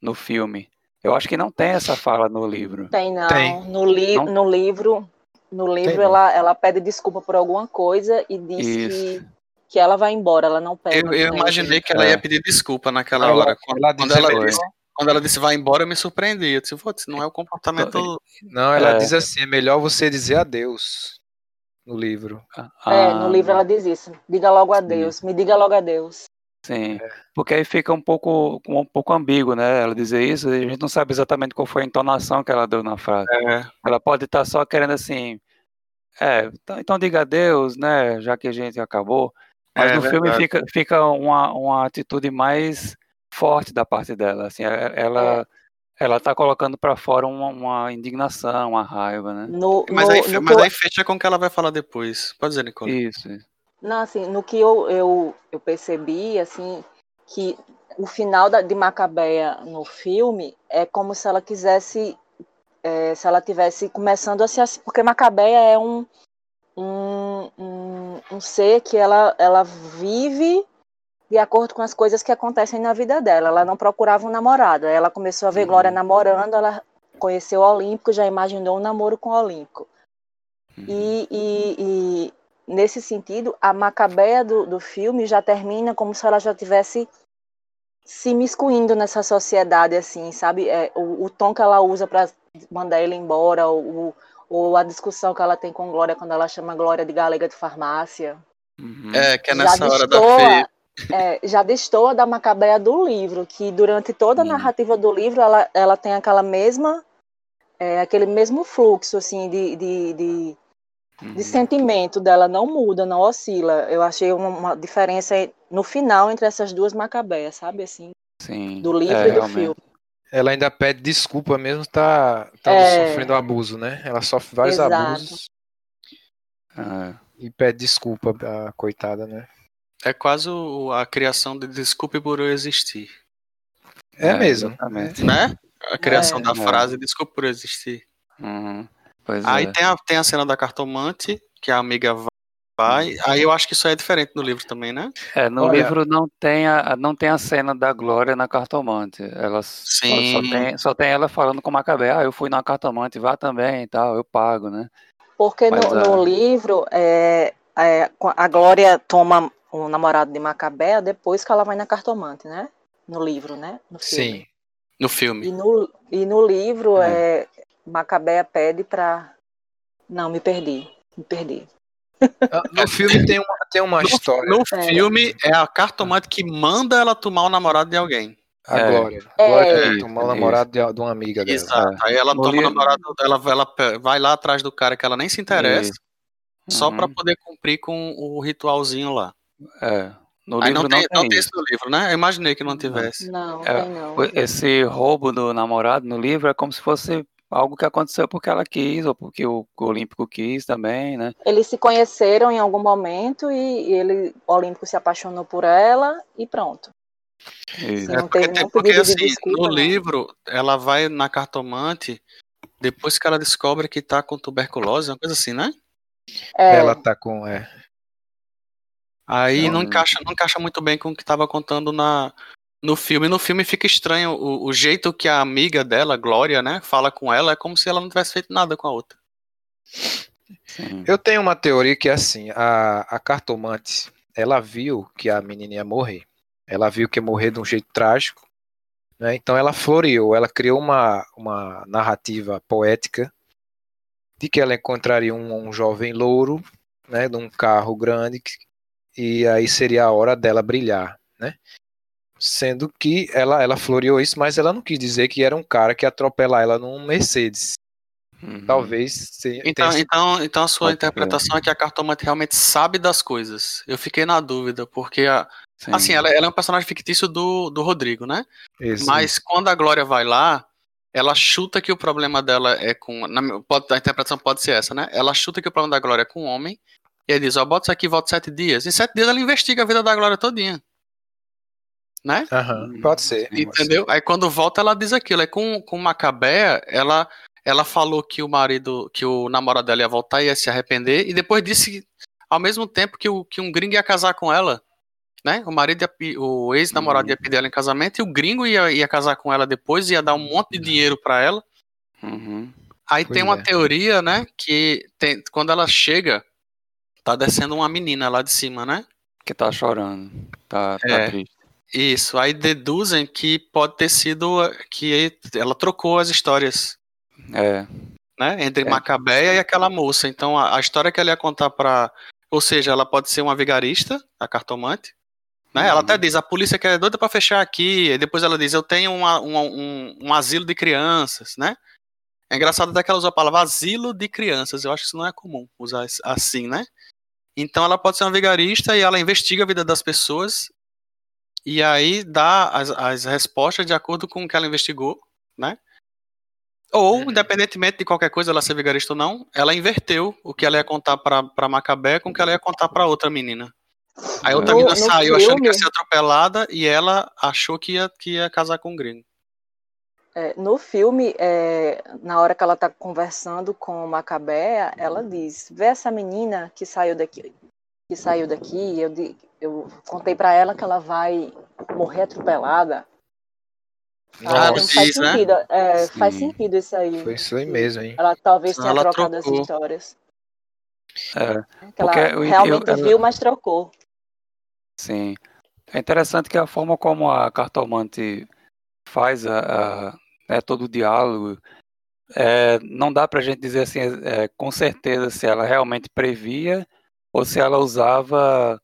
no filme. Eu acho que não tem essa fala no livro. Tem não. Tem. No, li Não? no livro, no livro Tem, ela, ela pede desculpa por alguma coisa e diz Isso. que, que ela vai embora, ela não pede. eu, eu imaginei que ela É. ia pedir desculpa naquela Ela- hora. Quando ela quando disse ela, disse, quando ela disse vai embora, eu me surpreendi. Eu disse, "Putz, não é o comportamento. Não, ela É. diz assim: é melhor você dizer adeus no livro. É, Ah, no livro ela diz isso. Diga logo adeus, me diga logo adeus. Sim, porque aí fica um pouco, um pouco ambíguo, né? Ela dizer isso, e a gente não sabe exatamente qual foi a entonação que ela deu na frase. É, Ela pode estar só querendo assim, é, então, então diga adeus, né? Já que a gente acabou. Mas É no filme verdade. fica, fica uma, uma atitude mais forte da parte dela. Assim, é- ela, ela tá colocando para fora uma, uma indignação, uma raiva, né? No, mas no, aí, no mas que aí fecha com o que ela vai falar depois. Pode dizer, Nicole. Isso. Não, assim, no que eu, eu, eu percebi, assim, que o final da, de Macabeia no filme é como se ela quisesse, é, se ela tivesse começando a se porque Macabeia é um, um, um, um ser que ela, ela vive de acordo com as coisas que acontecem na vida dela. Ela não procurava um namorado. Ela começou a ver Uhum. Glória namorando, ela conheceu o Olímpico, já imaginou um namoro com o Olímpico. Uhum. E, e- e, nesse sentido, a Macabeia do, do filme já termina como se ela já tivesse se miscuindo nessa sociedade, assim, sabe? É, o, o tom que ela usa para mandar ele embora, o, ou a discussão que ela tem com Glória quando ela chama Glória de galega de farmácia. Uhum. É, que é Já nessa hora da destoa- feia. é, já destoa da Macabeia do livro, que durante toda a Sim. narrativa do livro ela, ela tem aquela mesma, é, aquele mesmo fluxo, assim, de, de, de, Uhum. de sentimento dela não muda, não oscila. Eu achei uma, uma diferença no final entre essas duas Macabeias, sabe assim, Sim. do livro é, e do realmente. filme. Ela ainda pede desculpa mesmo, tá, tá É. sofrendo abuso, né? Ela sofre vários Exato. abusos É. e pede desculpa, a coitada, né? É quase o- a criação de desculpe por eu existir. É, mesmo. Exatamente. Né? A criação É. da É. frase desculpe por eu existir. Uhum. Pois Aí é. tem a, tem a cena da cartomante, que a amiga vai Vai. Aí eu acho que isso aí é diferente no livro também, né? É, no Olha. livro não tem, a, não tem a cena da Glória na cartomante. Ela só, só Sim. tem, só tem ela falando com o Macabé, ah, eu fui na cartomante, vá também e tal, eu pago, né? Porque Mas, no, é. no livro, é, é, a Glória toma o namorado de Macabea depois que ela vai na cartomante, né? No livro, né? No filme. Sim. No filme. E no, e no livro, é. Macabea pede pra. Não, me perdi. Me perdi. Ah, No filme tem uma, tem uma No, história. no É. filme é a cartomante que manda ela tomar o namorado de alguém. A É. Glória. É. Glória Isso, tomar o namorado de, de uma amiga dela. Exato. Aí ela No toma o namorado dela, ela vai lá atrás do cara que ela nem se interessa, só Uhum. pra poder cumprir com o ritualzinho lá. É. No Aí livro não tem, não tem isso. isso no livro, né? Eu imaginei que não tivesse. Não, É, tem não. Esse roubo do namorado no livro é como se fosse algo que aconteceu porque ela quis, ou porque o Olímpico quis também, né? Eles se conheceram em algum momento e, e ele, o Olímpico se apaixonou por ela e pronto. Isso. Sim. É Não porque, tem- porque de assim, desculpa, no não. livro, ela vai na cartomante depois que ela descobre que tá com tuberculose, uma coisa assim, né? É, Ela tá com. É, Aí não Então- encaixa, não encaixa muito bem com o que tava contando na, no filme. No filme fica estranho o, o jeito que a amiga dela, Glória, né, fala com ela, é como se ela não tivesse feito nada com a outra. Sim. Eu tenho uma teoria que é assim, a, a cartomante, ela viu que a menina ia morrer. Ela viu que ia morrer de um jeito trágico, né? Então ela floreou, ela criou uma, uma narrativa poética de que ela encontraria um, um jovem louro, né, num carro grande, que- e aí seria a hora dela brilhar, né? Sendo que ela, ela floreou isso, mas ela não quis dizer que era um cara que ia atropelar ela num Mercedes. Uhum. Talvez seja. Então, tenha- então, então a sua interpretação é que a cartomante realmente sabe das coisas. Eu fiquei na dúvida, porque a, Sim. assim, ela, ela é um personagem fictício do, do Rodrigo, né? Isso. Mas quando a Glória vai lá, ela chuta que o problema dela é com. Na, pode, a interpretação pode ser essa, né? Ela chuta que o problema da Glória é com o homem. E ele diz: Ó, bota isso aqui e volta sete dias. Em sete dias ela investiga a vida da Glória todinha. Né? Aham, pode ser. Entendeu? Aí quando volta ela diz aquilo. Aí com, com Macabea, ela, ela falou que o marido, que o namorado dela ia voltar e ia se arrepender. E depois disse, ao mesmo tempo, que, o, que um gringo ia casar com ela. Né? O marido, ia o ex-namorado ia pedir ela em casamento e o gringo ia, ia casar com ela depois, ia dar um monte de dinheiro pra ela. Uhum. Aí Pois tem uma é. teoria, né? Que tem, quando ela chega, tá descendo uma menina lá de cima, né? Que tá chorando. Tá, tá É. triste. Isso. Aí deduzem que pode ter sido que ela trocou as histórias, É. né? Entre É. Macabeia e aquela moça. Então a, a história que ela ia contar pra. Ou seja, ela pode ser uma vigarista, a cartomante. Né? Ela Uhum. até diz, a polícia quer doida pra fechar aqui. E depois ela diz, eu tenho uma- uma- um, um asilo de crianças, né? É engraçado até que ela usa a palavra asilo de crianças. Eu acho que isso não é comum usar assim, né? Então ela pode ser uma vigarista e ela investiga a vida das pessoas e aí dá as, as respostas de acordo com o que ela investigou, né? Ou, Uhum. independentemente de qualquer coisa, ela ser vigarista ou não, ela inverteu o que ela ia contar pra, pra Macabé com o que ela ia contar pra outra menina. Aí a outra No- menina no saiu achando que ia filme- ser atropelada e ela achou que ia, que ia casar com o gringo. É, no filme, é, na hora que ela está conversando com Macabea, ela diz: "Vê essa menina que saiu daqui, que saiu daqui. Eu, eu contei para ela que ela vai morrer atropelada." Ah, Então, faz diz, né? sentido, é, faz sentido isso aí. Foi isso aí mesmo, hein? Ela talvez tenha ela trocado as trocou. histórias. É. Que ela Porque eu- realmente eu- ela- viu, mas trocou. Sim. É interessante que a forma como a cartomante faz a, a- né, todo o diálogo, é, não dá pra gente dizer assim, é, com certeza se ela realmente previa ou se ela usava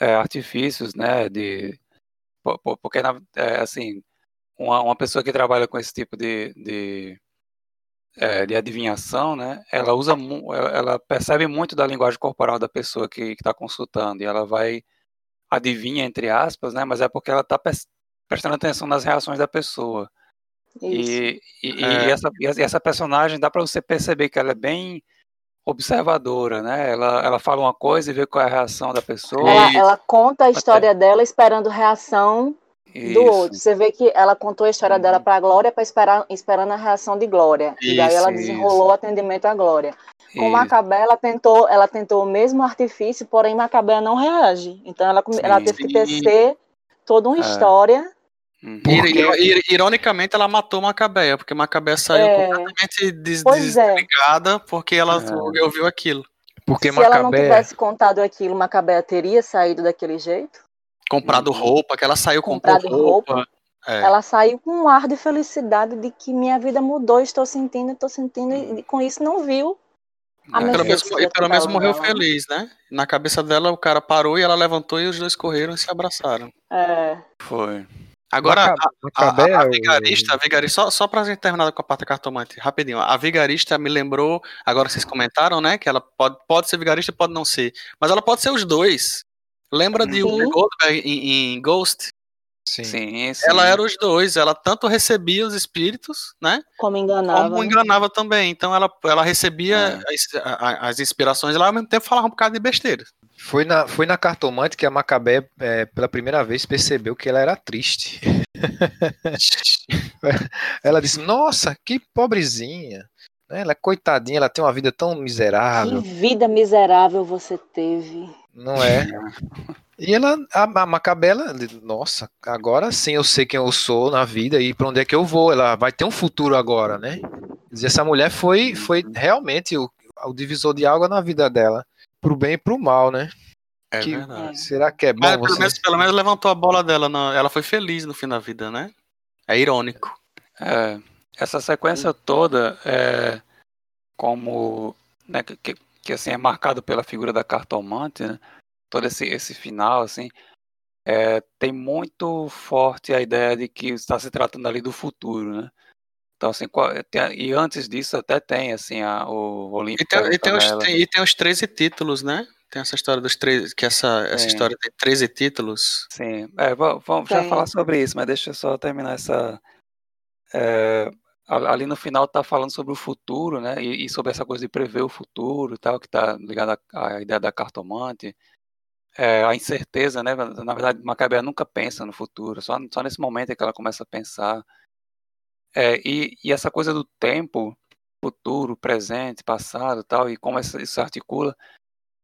é, artifícios, né, de, po- po- porque é, assim, uma, uma pessoa que trabalha com esse tipo de, de, é, de adivinhação, né, ela usa, mu- ela percebe muito da linguagem corporal da pessoa que está consultando e ela vai adivinha, entre aspas, né? Mas é porque ela está prestando atenção nas reações da pessoa. Isso. E, e, e É. essa, e essa personagem dá para você perceber que ela é bem observadora, né? Ela, ela fala uma coisa e vê qual é a reação da pessoa. Ela, Isso. ela conta a história dela esperando reação do Isso. outro. Você vê que ela contou a história Uhum. dela para a Glória para esperar esperando a reação de Glória. e daí Isso, ela isso. desenrolou o atendimento à Glória. Com E- Macabé, ela tentou, ela tentou o mesmo artifício, porém Macabé não reage. Então ela, ela Sim. teve que tecer toda uma É. história. Uhum. Ir- ir- Ironicamente, ela matou Macabeia, porque Macabeia saiu É. completamente des- Pois é. desligada porque ela É. ouviu aquilo. Porque Se ela não tivesse contado aquilo, Macabé teria saído daquele jeito. Comprado Uhum. roupa, que ela saiu com Comprado roupa. É. Ela saiu com um ar de felicidade de que minha vida mudou, estou sentindo, estou sentindo, e com isso não viu a É. Pelo que e pelo menos morreu dela. feliz, né? Na cabeça dela, o cara parou e ela levantou e os dois correram e se abraçaram. É, Foi. Agora, Maca- a, Macabé a, a o- vigarista, a vigarista só, só pra gente terminar com a parte cartomante, rapidinho. A vigarista me lembrou, agora vocês comentaram, né? Que ela pode, pode ser vigarista e pode não ser. Mas ela pode ser os dois. Lembra de Sim. Whoopi Goldberg em, em Ghost? Sim. Sim, sim. Ela era os dois. Ela tanto recebia os espíritos, né? como enganava. Como enganava também. Então ela, ela recebia É. as, a- as inspirações lá, ao mesmo tempo falava um bocado de besteira. Foi na, foi na cartomante que a Macabé, é, pela primeira vez, percebeu que ela era triste. ela disse: Nossa, que pobrezinha. né? Ela é coitadinha, ela tem uma vida tão Que miserável, vida miserável você teve. não é? E ela, a, a Macabé, ela, nossa, agora sim eu sei quem eu sou na vida e para onde é que eu vou. Ela vai ter um futuro agora, né? Dizer, essa mulher foi, foi realmente o, o divisor de água na vida dela, pro bem e pro mal, né? É Que- verdade. Será que é bom Mas pelo você menos, pelo menos levantou a bola dela. na- ela foi feliz no fim da vida, né? É irônico. É, essa sequência toda é como né, que, que, que, assim é marcado pela figura da cartomante, né? Todo esse, esse final assim é, tem muito forte a ideia de que está se tratando ali do futuro, né? Então assim qual- tem- e antes disso até tem assim a, o Olímpio E tem, e, e tem os 13 títulos, né? Tem essa história dos 13, que essa, essa história tem 13 títulos. Sim, é, va- vamos já falar sobre isso, mas deixa eu só terminar essa. é, a- ali no final tá falando sobre o futuro, né? E, e sobre essa coisa de prever o futuro e tal, que tá ligada à, à ideia da cartomante. É, a incerteza, né? Na verdade, Macabea nunca pensa no futuro, só, só nesse momento é que ela começa a pensar. É, e, e essa coisa do tempo, futuro, presente, passado tal, e como isso se articula,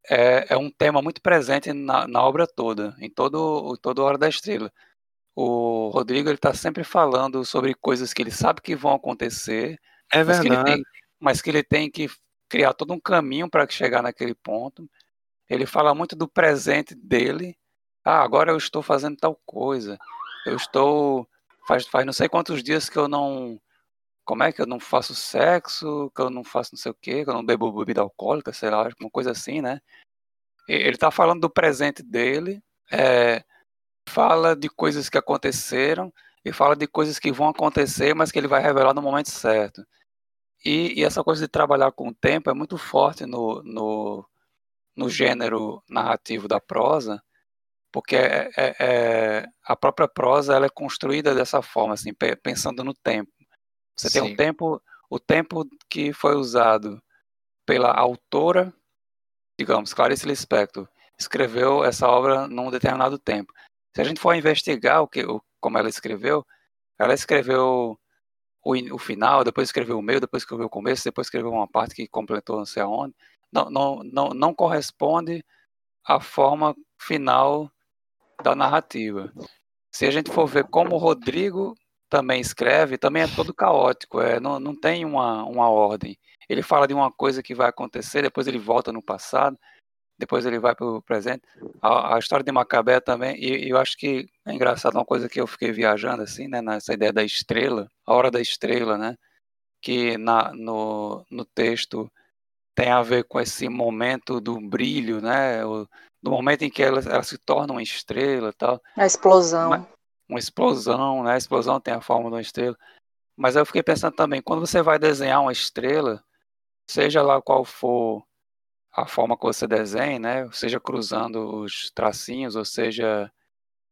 é, é um tema muito presente na, na obra toda, em todo, todo Hora da Estrela. O Rodrigo ele está sempre falando sobre coisas que ele sabe que vão acontecer, É mas que tem, mas que ele tem que criar todo um caminho para chegar naquele ponto. Ele fala muito do presente dele. Ah, agora eu estou fazendo tal coisa. Eu estou faz, faz não sei quantos dias que eu não como é que eu não faço sexo, que eu não faço não sei o quê, que eu não bebo bebida alcoólica, sei lá, uma coisa assim, né? Ele está falando do presente dele, é, fala de coisas que aconteceram e fala de coisas que vão acontecer, mas que ele vai revelar no momento certo. E, e essa coisa de trabalhar com o tempo é muito forte no, no, no gênero narrativo da prosa, porque é, é- é- a própria prosa ela é construída dessa forma, assim, pe- pensando no tempo. Você tem Sim. um tempo, o tempo que foi usado pela autora, digamos, Clarice Lispector, escreveu essa obra num determinado tempo. Se a gente for investigar o que, o, como ela escreveu, ela escreveu o, o final, depois escreveu o meio, depois escreveu o começo, depois escreveu uma parte que completou não sei aonde. Não, não, não, não corresponde à forma final da narrativa. Se a gente for ver como o Rodrigo também escreve, também é todo caótico, é, não, não tem uma, uma ordem. Ele fala de uma coisa que vai acontecer, depois ele volta no passado, depois ele vai para o presente. A, a história de Macabé também, e, e eu acho que é engraçado uma coisa que eu fiquei viajando assim, né, nessa ideia da estrela, a hora da estrela, né, que na, no, no texto tem a ver com esse momento do brilho, né, o, do momento em que ela, ela se torna uma estrela tal A explosão. Mas- uma explosão, né? A explosão tem a forma de uma estrela. Mas eu fiquei pensando também, quando você vai desenhar uma estrela, seja lá qual for a forma que você desenha, né? Seja cruzando os tracinhos, ou seja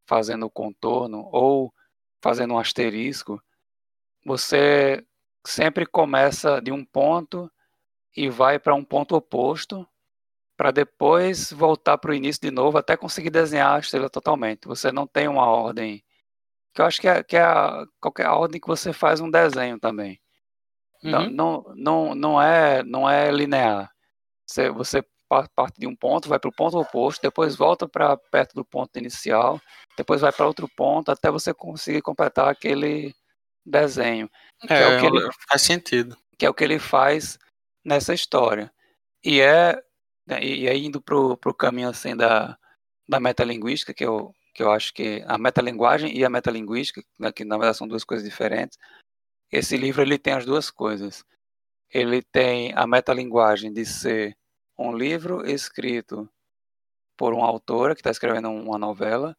fazendo o contorno, ou fazendo um asterisco, você sempre começa de um ponto e vai para um ponto oposto, para depois voltar para o início de novo até conseguir desenhar a estrela totalmente. Você não tem uma ordem que eu acho que é, que é a, qualquer ordem que você faz um desenho também. Não, Uhum. não, não, não, é, não é linear. Você, você parte de um ponto, vai para o ponto oposto, depois volta para perto do ponto inicial, depois vai para outro ponto, até você conseguir completar aquele desenho. É, é o que ele, faz sentido. Que é o que ele faz nessa história. E é né, e aí indo para o caminho assim da, da metalinguística, que eu, que eu acho que a metalinguagem e a metalinguística, né, que na verdade são duas coisas diferentes, esse livro ele tem as duas coisas. Ele tem a metalinguagem de ser um livro escrito por uma autora que está escrevendo uma novela,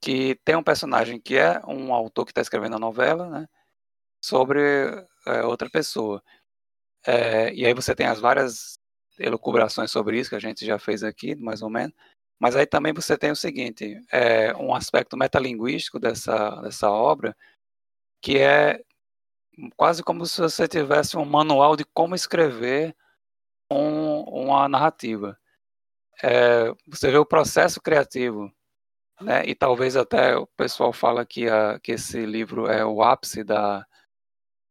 que tem um personagem que é um autor que está escrevendo a novela, né, sobre é, outra pessoa. É, e aí você tem as várias elucubrações sobre isso que a gente já fez aqui, mais ou menos. Mas aí também você tem o seguinte, é, um aspecto metalinguístico dessa, dessa obra, que é quase como se você tivesse um manual de como escrever um, uma narrativa. É, você vê o processo criativo, né? E talvez até o pessoal fala que, a, que esse livro é o ápice da,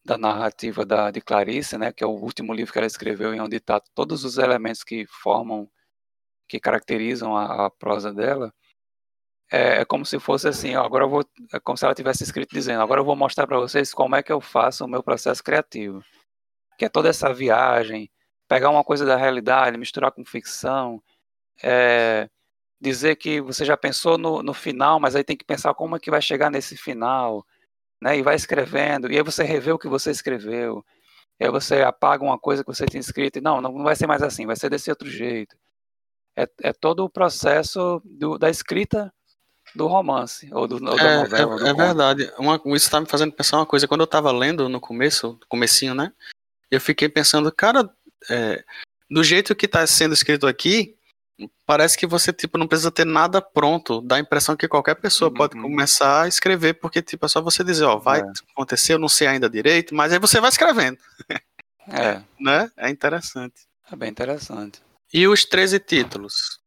da narrativa da, de Clarice, né? Que é o último livro que ela escreveu e onde está todos os elementos que formam, que caracterizam a, a prosa dela. É, é, como se fosse assim, ó, agora vou, é como se ela tivesse escrito dizendo, agora eu vou mostrar para vocês como é que eu faço o meu processo criativo, que é toda essa viagem, pegar uma coisa da realidade, misturar com ficção, é, dizer que você já pensou no, no final, mas aí tem que pensar como é que vai chegar nesse final, né? E vai escrevendo, e aí você revê o que você escreveu, e aí você apaga uma coisa que você tinha escrito, e não, não vai ser mais assim, vai ser desse outro jeito. É, é todo o processo do, da escrita do romance, ou, do, ou é, novela. É, é verdade. Uma, isso está me fazendo pensar uma coisa. Quando eu estava lendo no começo, comecinho, né? Eu fiquei pensando, cara, é, do jeito que está sendo escrito aqui, parece que você tipo não precisa ter nada pronto. Dá a impressão que qualquer pessoa uhum. pode começar a escrever, porque tipo é só você dizer, ó, vai é. acontecer, eu não sei ainda direito, mas aí você vai escrevendo. É. né? É interessante. É bem interessante. E os 13 títulos?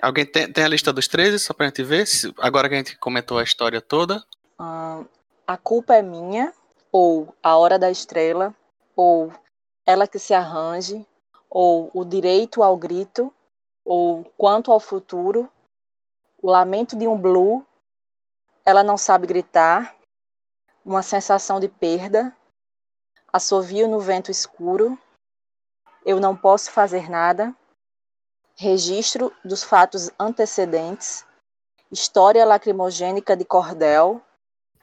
Alguém tem, tem a lista dos 13, só pra gente ver? Se, agora que a gente comentou a história toda. Uh, a culpa é minha, ou A Hora da Estrela, ou Ela que se arranje, ou O Direito ao Grito, ou Quanto ao Futuro, O Lamento de um Blue, Ela Não Sabe Gritar, Uma Sensação de Perda, Assovio no Vento Escuro, Eu Não Posso Fazer Nada, registro dos fatos antecedentes, história lacrimogênica de cordel,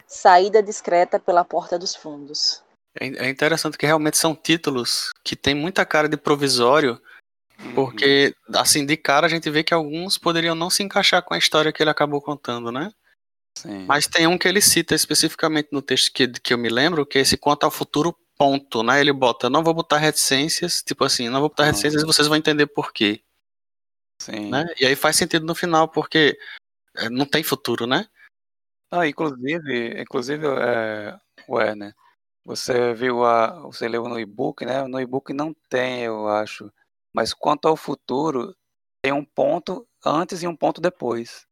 saída discreta pela porta dos fundos. É, é interessante que realmente são títulos que têm muita cara de provisório. Porque assim de cara a gente vê que alguns poderiam não se encaixar com a história que ele acabou contando, né? Sim. Mas tem um que ele cita especificamente no texto que, que eu me lembro, que é esse quanto ao futuro ponto, né? Ele bota, não vou botar reticências, tipo assim, não vou botar reticências e vocês vão entender por quê. Sim. Né? E aí faz sentido no final, porque é, não tem futuro, né? Ah, inclusive, inclusive, é, Werner, você viu a. Você leu no e-book, né? No e-book não tem, eu acho. Mas quanto ao futuro, tem um ponto antes e um ponto depois.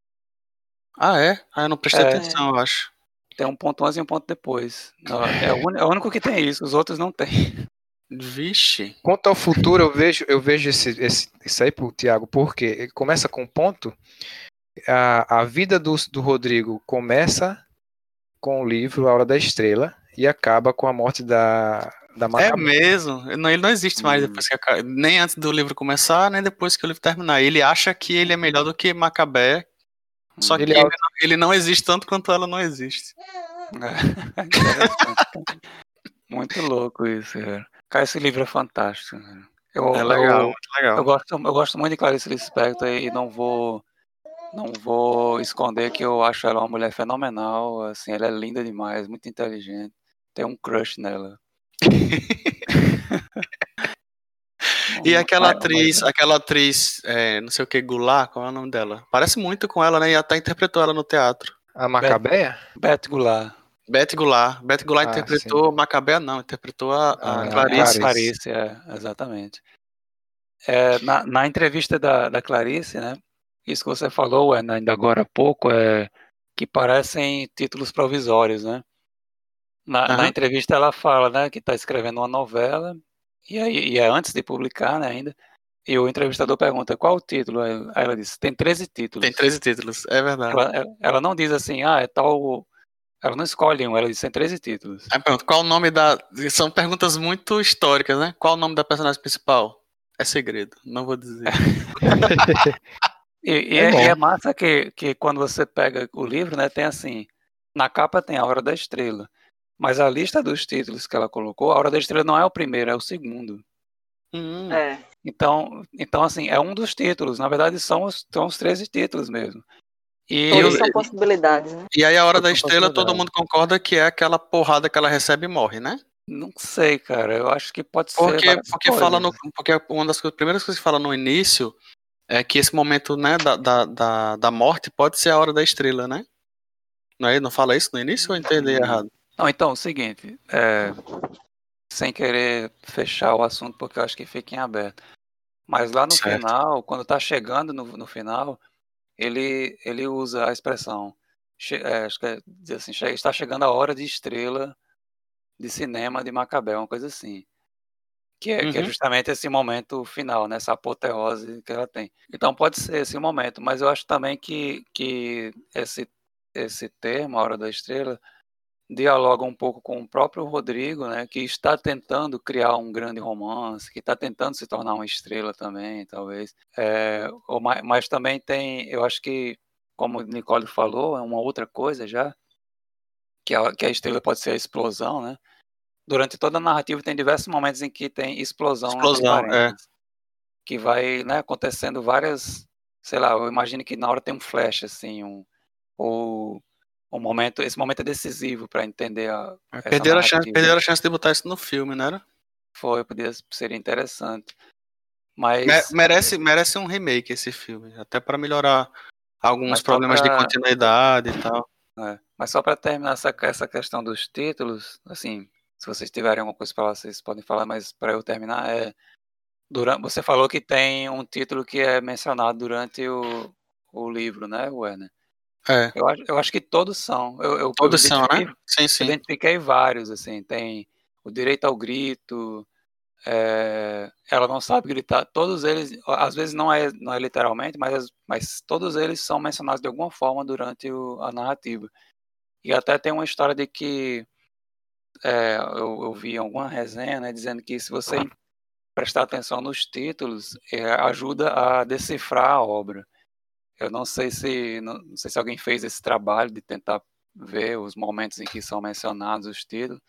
Ah, é? Ah, eu não prestei é, atenção, eu acho. Tem um ponto antes e um ponto depois. É o, é o único que tem isso, os outros não tem. Vixe. Quanto ao futuro, eu vejo, eu vejo esse, esse, isso aí pro Tiago, porque ele começa com um ponto. A, a vida do, do Rodrigo começa com o livro A Hora da Estrela e acaba com a morte da, da É mesmo? Não, ele não existe mais hum. depois que nem antes do livro começar, nem depois que o livro terminar. Ele acha que ele é melhor do que Macabé, só que ele, ele, não, ele não existe tanto quanto ela não existe. É. Muito louco isso, cara. Cara, esse livro é fantástico. Eu, é legal, eu, muito legal. Eu gosto, eu gosto muito de Clarice Lispector e não vou não vou esconder que eu acho ela uma mulher fenomenal, assim, ela é linda demais, muito inteligente. Tem um crush nela. e aquela atriz, aquela atriz, é, não sei o que, Goulart, qual é o nome dela? Parece muito com ela, né? E até interpretou ela no teatro. A Macabeia? Beth Goulart. Beth Goulart. Beth Goulart ah, interpretou sim. Macabé, não, interpretou a, a ah, Clarice. Clarice, é, exatamente. É, na, na, entrevista da, da Clarice, né, isso que você falou é, ainda agora há pouco, é que parecem títulos provisórios, né? Na, uhum. na entrevista ela fala, né, que está escrevendo uma novela E aí e é antes de publicar, né, ainda. E o entrevistador pergunta qual o título. Aí ela diz: tem 13 títulos. Tem 13 títulos, é verdade. Ela, ela não diz assim, ah, é tal. Ela não escolhe um, ela diz tem 13 títulos. Aí pronto, qual o nome da. São perguntas muito históricas, né? Qual o nome da personagem principal? É segredo, não vou dizer. e, e, é, e é massa que, que quando você pega o livro, né, tem assim. Na capa tem a Hora da Estrela. Mas a lista dos títulos que ela colocou, a Hora da Estrela não é o primeiro, é o segundo. Hum. É. Então, então, assim, é um dos títulos. Na verdade, são os, são os 13 títulos mesmo. E, Todos são possibilidades, né? E aí a Hora da Estrela, todo mundo concorda que é aquela porrada que ela recebe e morre, né? não sei, cara. Eu acho que pode ser. Porque, várias porque, coisas. fala no, porque uma das coisas- primeiras coisas que fala no início é que esse momento né, da, da, da, da morte pode ser a hora da estrela, né? Não, é, não fala isso no início ou eu entendi errado? Não, então, é o seguinte. é, sem querer fechar o assunto, porque eu acho que fica em aberto. Mas lá no Certo. final, quando tá chegando no, no final, ele, ele usa a expressão. che- é, acho que é, diz assim, che- está chegando a hora de estrela de cinema de Macabé, uma coisa assim. Que é, que é Uhum. justamente esse momento final, né? Essa apoteose que ela tem. Então pode ser esse momento, mas eu acho também que, que esse, esse termo, a Hora da Estrela, dialoga um pouco com o próprio Rodrigo, né? Que está tentando criar um grande romance, que está tentando se tornar uma estrela também, talvez. É, ou ma- mas também tem, eu acho que, como o Nicole falou, é uma outra coisa já, que a, que a estrela pode ser a explosão, né? Durante toda a narrativa tem diversos momentos em que tem explosão, Explosão, é. que vai né, acontecendo várias, sei lá, eu imagino que na hora tem um flash assim, um ou um momento, esse momento é decisivo para entender a essa Perderam a, chance, perderam a chance de botar isso no filme, né? era? Foi, podia seria interessante. Mas Me- merece, merece um remake esse filme, até pra melhorar alguns Mas problemas de pra- continuidade e tal. É, Mas só para terminar essa, essa questão dos títulos, assim, se vocês tiverem alguma coisa para falar, vocês podem falar, mas para eu terminar, é, durante, você falou que tem um título que é mencionado durante o, o livro, né, Werner? É, Eu, acho- eu acho que todos são. Eu, eu, todos eu são, né? identifiquei- Sim, sim. Identifiquei vários, assim, tem o direito ao grito, é, ela não sabe gritar, todos eles, às vezes não é, não é literalmente, mas, mas todos eles são mencionados de alguma forma durante o- a narrativa. E até tem uma história de que é, eu, eu vi alguma resenha, né, dizendo que se você prestar atenção nos títulos, é, ajuda a decifrar a obra. Eu não sei se não, não sei se alguém fez esse trabalho de tentar ver os momentos em que são mencionados os títulos,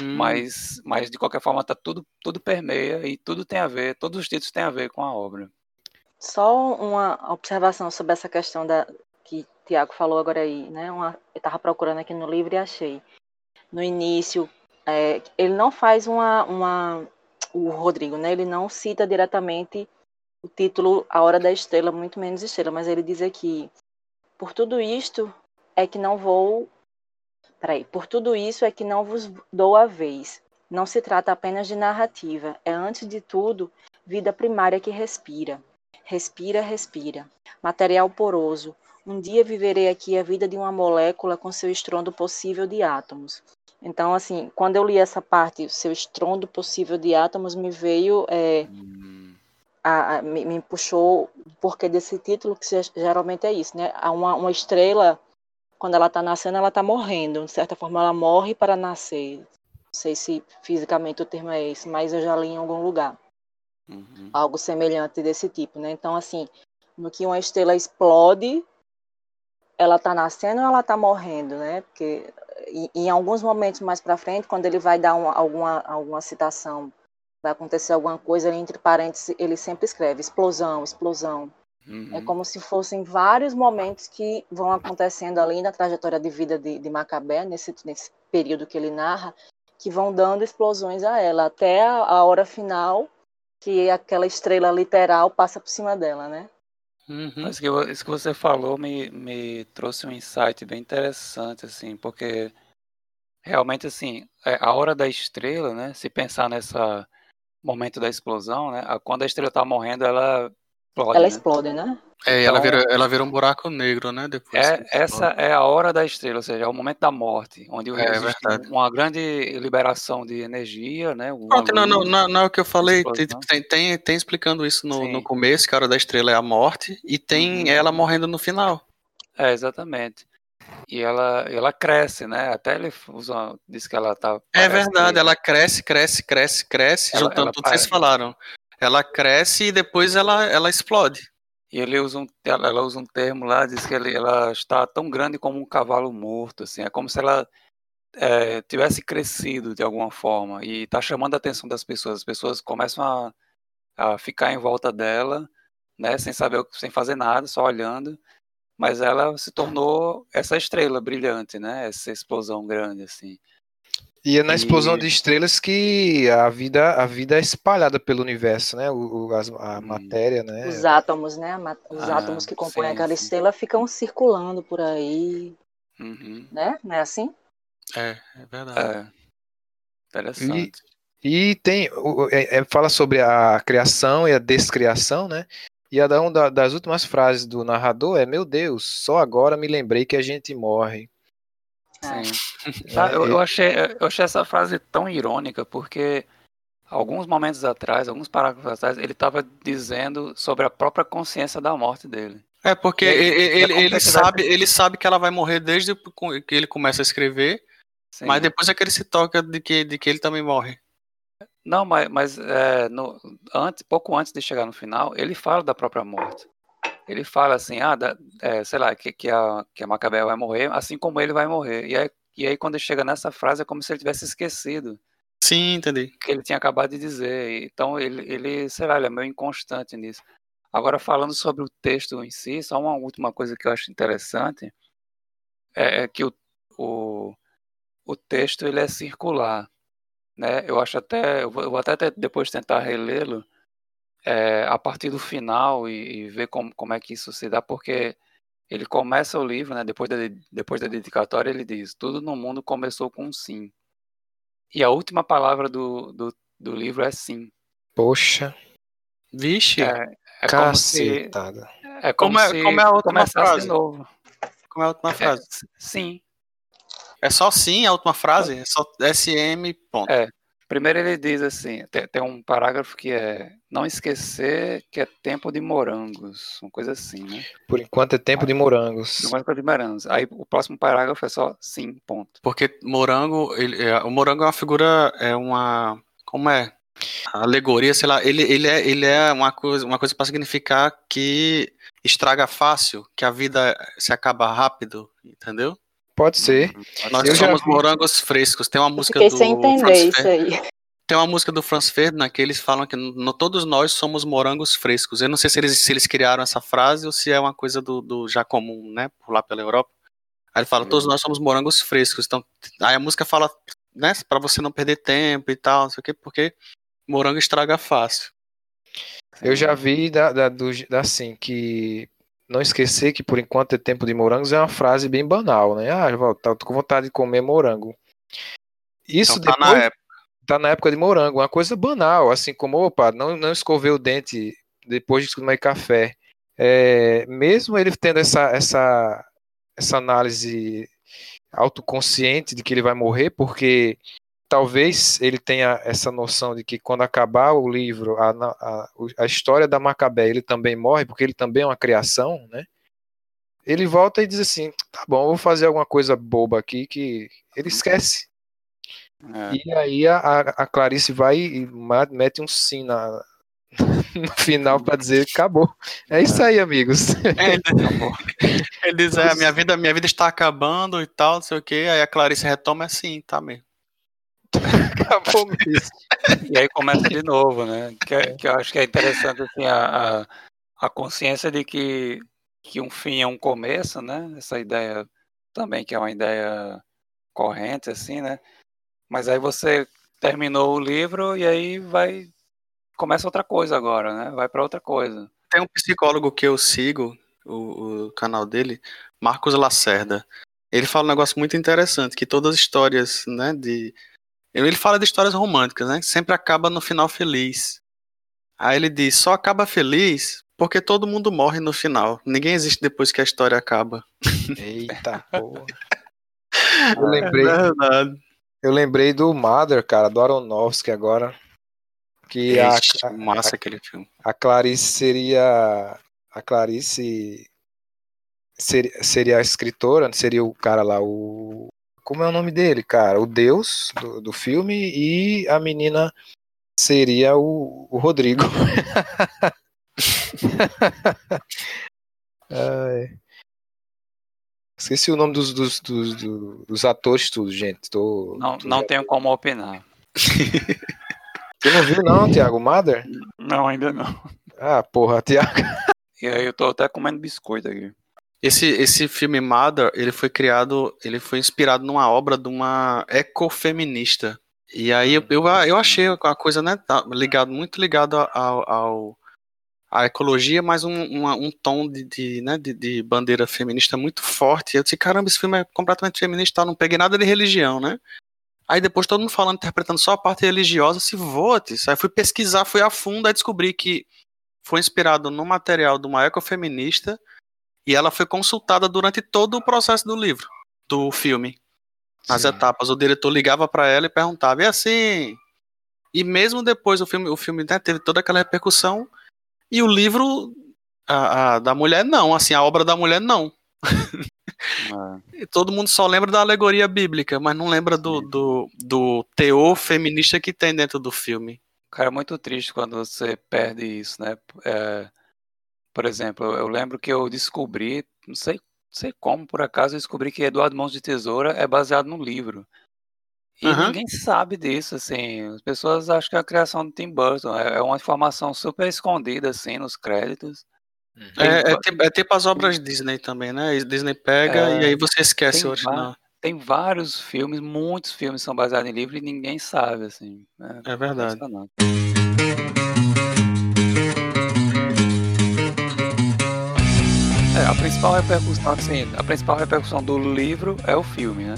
Hum, mas, mas de qualquer forma tá tudo tudo permeia e tudo tem a ver, todos os títulos têm a ver com a obra. Só uma observação sobre essa questão da que o Tiago falou agora aí, né? Uma, eu estava procurando aqui no livro e achei. No início, é, ele não faz uma, uma. O Rodrigo, né? Ele não cita diretamente o título A Hora da Estrela, muito menos estrela, mas ele diz aqui: Por tudo isto é que não vou. Peraí, por tudo isso é que não vos dou a vez. Não se trata apenas de narrativa, é antes de tudo vida primária que respira. Respira, respira. Material poroso. Um dia viverei aqui a vida de uma molécula com seu estrondo possível de átomos. Então, assim, quando eu li essa parte, seu estrondo possível de átomos, me veio, é, a- a- me, me puxou o porquê desse título, que ge- geralmente é isso, né? Uma, uma estrela, quando ela está nascendo, ela está morrendo. De certa forma, ela morre para nascer. Não sei se fisicamente o termo é esse, mas eu já li em algum lugar Uhum. algo semelhante desse tipo, né? Então, assim, no que uma estrela explode, ela tá nascendo ou ela tá morrendo, né? Porque em, em alguns momentos mais para frente, quando ele vai dar uma, alguma alguma citação, vai acontecer alguma coisa, ele, entre parênteses, ele sempre escreve explosão, explosão. É Uhum. como se fossem vários momentos que vão acontecendo ali na trajetória de vida de, de Macabé, nesse, nesse período que ele narra, que vão dando explosões a ela, até a, a hora final, que aquela estrela literal passa por cima dela, né? Uhum. Mas que, isso que você falou me, me trouxe um insight bem interessante, assim, porque realmente, assim, é, a hora da estrela, né, se pensar nessa momento da explosão, né, a- quando a estrela está morrendo, ela explode. Ela né? explode, né? É, e ela Então- vira, ela vira um buraco negro, né? Depois. É, essa é a hora da estrela, ou seja, é o momento da morte, onde É, uma grande liberação de energia, né? Pronto, não, não, não, não é o que eu falei. Tem, tem, tem, tem explicando isso no, Sim. no começo, que a hora da estrela é a morte, e tem Uhum. ela morrendo no final. É, exatamente. E ela, ela cresce, né? Até ele usa, diz que ela tá. É verdade, que- ela cresce, cresce, cresce, cresce, Ela- juntando ela tudo que vocês falaram. Ela cresce e depois ela, ela explode. E ele usa um, ela, ela usa um termo lá, diz que ele, ela está tão grande como um cavalo morto, assim, é como se ela é, tivesse crescido de alguma forma e está chamando a atenção das pessoas. As pessoas começam a, a ficar em volta dela, né, sem saber, sem fazer nada, só olhando. Mas ela se tornou essa estrela brilhante, né? Essa explosão grande, assim. E é na explosão E- de estrelas que a vida, a vida é espalhada pelo universo, né? O, o- as- a Hum. matéria, né? Os átomos, né? Os Ah, átomos que compõem sim, aquela sim. estrela ficam circulando por aí, Uhum. né? Não é assim? É, é verdade. É. Interessante. E tem, o- o- é- é- fala sobre a criação e a descriação, né? E a da, uma da- das últimas frases do narrador é: Meu Deus, só agora me lembrei que a gente morre. É. Sim. né? Tá, eu, E- eu achei, eu achei essa frase tão irônica, porque alguns momentos atrás, alguns parágrafos atrás, ele estava dizendo sobre a própria consciência da morte dele. É porque E ele, é ele, ele se sabe, ele sabe que ela vai morrer desde que ele começa a escrever, Sim. mas depois é que ele se toca de que, de que ele também morre. Não, mas, mas é, no- antes, pouco antes de chegar no final, ele fala da própria morte. Ele fala assim, ah, da- é, sei lá, que, que, a, que a Macabé vai morrer, assim como ele vai morrer. E aí, e aí, quando ele chega nessa frase, é como se ele tivesse esquecido Sim, entendi. o que ele tinha acabado de dizer. Então, ele, ele, sei lá, ele é meio inconstante nisso. Agora, falando sobre o texto em si, só uma última coisa que eu acho interessante é, é que o, o, o texto ele é circular. Né? Eu acho até, eu vou, até depois tentar relê-lo é, a partir do final e, e ver como, como é que isso se dá, porque ele começa o livro, né? depois, da, depois da dedicatória, ele diz: Tudo no mundo começou com um sim. E a última palavra do, do, do livro é sim. Poxa, Vixe, É, é como se, cacetada. é como, Como é- como é a última frase? de novo. como é a última É, frase? sim. É só sim a última frase? É só SM, ponto. É. Primeiro ele diz assim, tem, tem um parágrafo que é não esquecer que é tempo de morangos, uma coisa assim, né? Por enquanto é tempo de morangos. Não é tempo de morangos. Aí o próximo parágrafo é só sim, ponto. Porque morango, ele, é, o morango é uma figura, é uma, como é? Alegoria, sei lá, ele, ele é, ele é uma coisa, uma coisa para significar que estraga fácil, que a vida se acaba rápido, entendeu? Pode ser. Nós Eu já somos vi. morangos frescos. Tem uma música do sem entender Franz isso aí. Tem uma música do Franz Ferdinand que eles falam que no, todos nós somos morangos frescos. Eu não sei se eles, se eles criaram essa frase ou se é uma coisa do, do já comum, né, por lá pela Europa. Aí ele fala, todos nós somos morangos frescos. Então, aí a música fala, né, para você não perder tempo e tal, não sei o quê, porque morango estraga fácil. Eu já vi da, da, do, da, assim, que não esquecer que por enquanto é tempo de morangos é uma frase bem banal, né? Ah, eu tô com vontade de comer morango. Isso Então tá depois, na época. tá na época de morango, uma coisa banal, assim como, opa, não, não escovei o dente depois de tomar café. É, mesmo ele tendo essa, essa, essa análise autoconsciente de que ele vai morrer, porque talvez ele tenha essa noção de que quando acabar o livro, a, a, a história da Macabé, ele também morre, porque ele também é uma criação, né? Ele volta e diz assim: tá bom, eu vou fazer alguma coisa boba aqui que ele esquece. É. E aí a, a Clarice vai e mete um sim na, no final para dizer acabou. É isso aí, amigos. É, ele, ele diz, é, minha vida, minha vida está acabando e tal, não sei o quê. Aí a Clarice retoma assim, tá mesmo. acabou mesmo. E aí começa de novo, né? Que, é- que eu acho que é interessante assim, a, a, a consciência de que, que um fim é um começo, né? Essa ideia também que é uma ideia corrente, assim, né? Mas aí você terminou o livro e aí vai começa outra coisa agora, né? Vai para outra coisa. Tem um psicólogo que eu sigo, o, o canal dele, Marcos Lacerda. Ele fala um negócio muito interessante, que todas as histórias, né, de... Ele fala de histórias românticas, né, sempre acaba no final feliz. Aí ele diz, só acaba feliz Porque todo mundo morre no final. Ninguém existe depois que a história acaba. Eita porra. Eu lembrei, é eu lembrei do Mother, cara, do Aronofsky agora. Que a, a, massa aquele filme. A Clarice seria. A Clarice seria, seria a escritora, seria o cara lá, o. Como é o nome dele, cara? O Deus do, do filme e a menina seria o, o Rodrigo. Esqueci o nome dos, dos, dos, dos, atores, tudo, gente. Tô, não, tô... não tenho como opinar. Você não viu, não, Thiago Mother? Não, ainda não. Ah, porra, Thiago. E aí eu tô até comendo biscoito aqui. Esse, esse filme Mother, ele foi criado, ele foi inspirado numa obra de uma ecofeminista. E aí eu, eu, eu achei a coisa, né, tá ligado, muito ligado ao, ao a ecologia, mas um, uma, um tom de, de, né, de, de, bandeira feminista muito forte. Eu disse, caramba, esse filme é completamente feminista, não peguei nada de religião, né? Aí depois todo mundo falando, interpretando só a parte religiosa, se vote. Aí fui pesquisar, fui a fundo, aí descobri que foi inspirado no material de uma ecofeminista e ela foi consultada durante todo o processo do livro, do filme. Nas Sim. etapas, o diretor ligava para ela e perguntava, e assim... E mesmo depois o filme, o filme né, teve toda aquela repercussão, e o livro a, a, da mulher, não. Assim, a obra da mulher, não. É. todo mundo só lembra da alegoria bíblica, mas não lembra do, do, do teor feminista que tem dentro do filme. Cara, é muito triste quando você perde isso, né? É, por exemplo, eu lembro que eu descobri, não sei, não sei como, por acaso, eu descobri que Eduardo Mãos de Tesoura é baseado no livro. E uhum. ninguém sabe disso, assim. As pessoas acham que é a criação do Tim Burton é, é uma informação super escondida, assim, nos créditos. Uhum. É, é, tipo, é, tipo, as obras Disney também, né? Disney pega é, e aí você esquece o original. Tem vários filmes, muitos filmes são baseados em livro e ninguém sabe, assim. É, é verdade. Principal repercussão, assim, a principal repercussão do livro é o filme, né?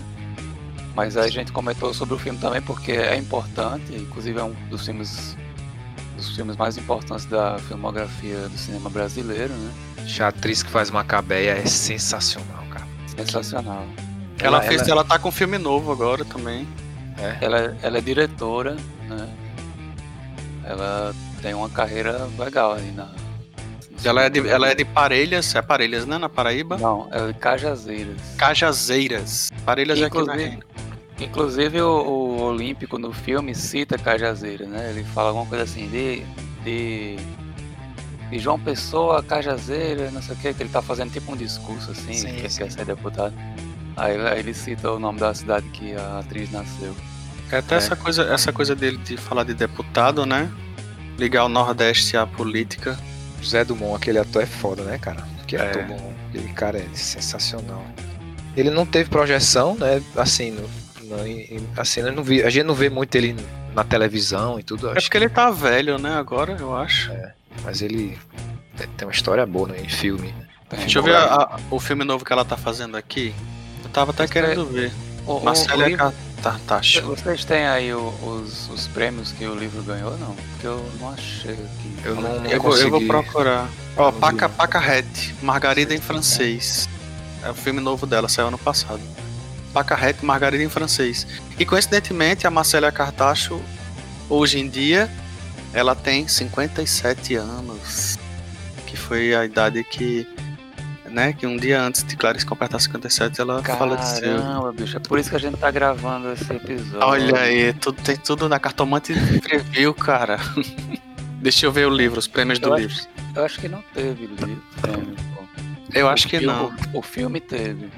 Mas a gente comentou sobre o filme também porque é importante, inclusive é um dos filmes dos filmes mais importantes da filmografia do cinema brasileiro, né? A atriz que faz Macabeia é sensacional, cara. Sensacional. Ela, ela fez, ela... ela tá com um filme novo agora também. É. Ela, ela é diretora, né? Ela tem uma carreira legal aí na. Ela é, de, ela é de Parelhas, é Parelhas, né? Na Paraíba? Não, é de Cajazeiras. Cajazeiras. Parelhas inclusive, é aqui na Inclusive o, o, Olímpico no filme cita Cajazeira, né? Ele fala alguma coisa assim de, de, de João Pessoa, Cajazeira, não sei o que, que ele tá fazendo tipo um discurso assim, sim, que sim. quer ser deputado. Aí, aí, ele cita o nome da cidade que a atriz nasceu. É até é. essa coisa, essa coisa dele de falar de deputado, né? Ligar o Nordeste à política. José Dumont, aquele ator é foda, né, cara? Que é. ator bom. Aquele cara é sensacional. Ele não teve projeção, né? Assim, no, assim, não vi, a gente não vê muito ele na televisão e tudo. É porque que... ele tá velho, né, agora, eu acho. É, mas ele tem uma história boa né, em filme. Deixa eu ver a, a, o filme novo que ela tá fazendo aqui. Eu tava até querendo ver. O, Marcela livro... Tartacho. Vocês têm aí o, os, os prêmios que o livro ganhou não? Porque eu não achei aqui. Eu não, não eu, vou, eu vou procurar. Ó, oh, Paca, Paca Red, Margarida em francês. É o filme novo dela, saiu ano passado. Pacarrete Margarida em francês. E coincidentemente, a Marcela Cartacho, hoje em dia, ela tem 57 anos. Que foi a idade que. Né, que um dia antes de Clarice completar 57, ela Caramba, faleceu. Caramba, bicho, é por isso que a gente tá gravando esse episódio. Olha aí, tudo, tem tudo na cartomante preview, cara. Deixa eu ver o livro, os prêmios eu do acho, livro. Eu acho que não teve livro. Eu o acho que filme, não. O, o filme teve.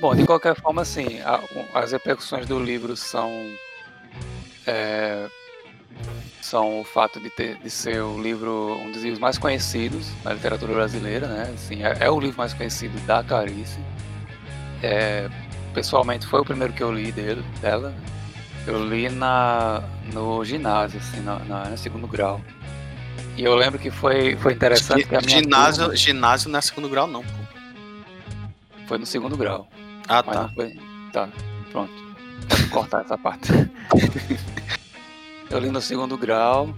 Bom, de qualquer forma, assim, a, as repercussões do livro são é, são o fato de, ter, de ser o livro um dos livros mais conhecidos na literatura brasileira, né? Assim, é, é o livro mais conhecido da Clarice. É, pessoalmente, foi o primeiro que eu li dele, dela. Eu li na, no ginásio, assim, na, na, no segundo grau. E eu lembro que foi, foi interessante que a minha ginásio, turma... ginásio não é segundo grau, não, pô. Foi no segundo grau. Ah, tá. Foi... Tá, pronto. Vou cortar essa parte. eu li no segundo grau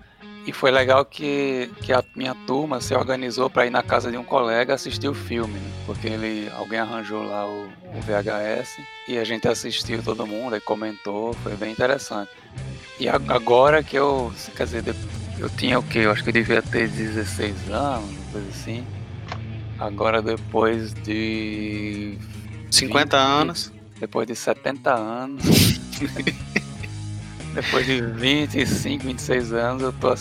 E foi legal que, que a minha turma se organizou para ir na casa de um colega assistir o filme, né? porque ele, alguém arranjou lá o, o, VHS e a gente assistiu todo mundo e comentou, foi bem interessante. E agora que eu, quer dizer, eu tinha o que? Eu acho que eu devia ter 16 anos, coisa assim. Agora depois de 50 20, anos, depois de 70 anos. Depois de 25, 26 anos, eu tô.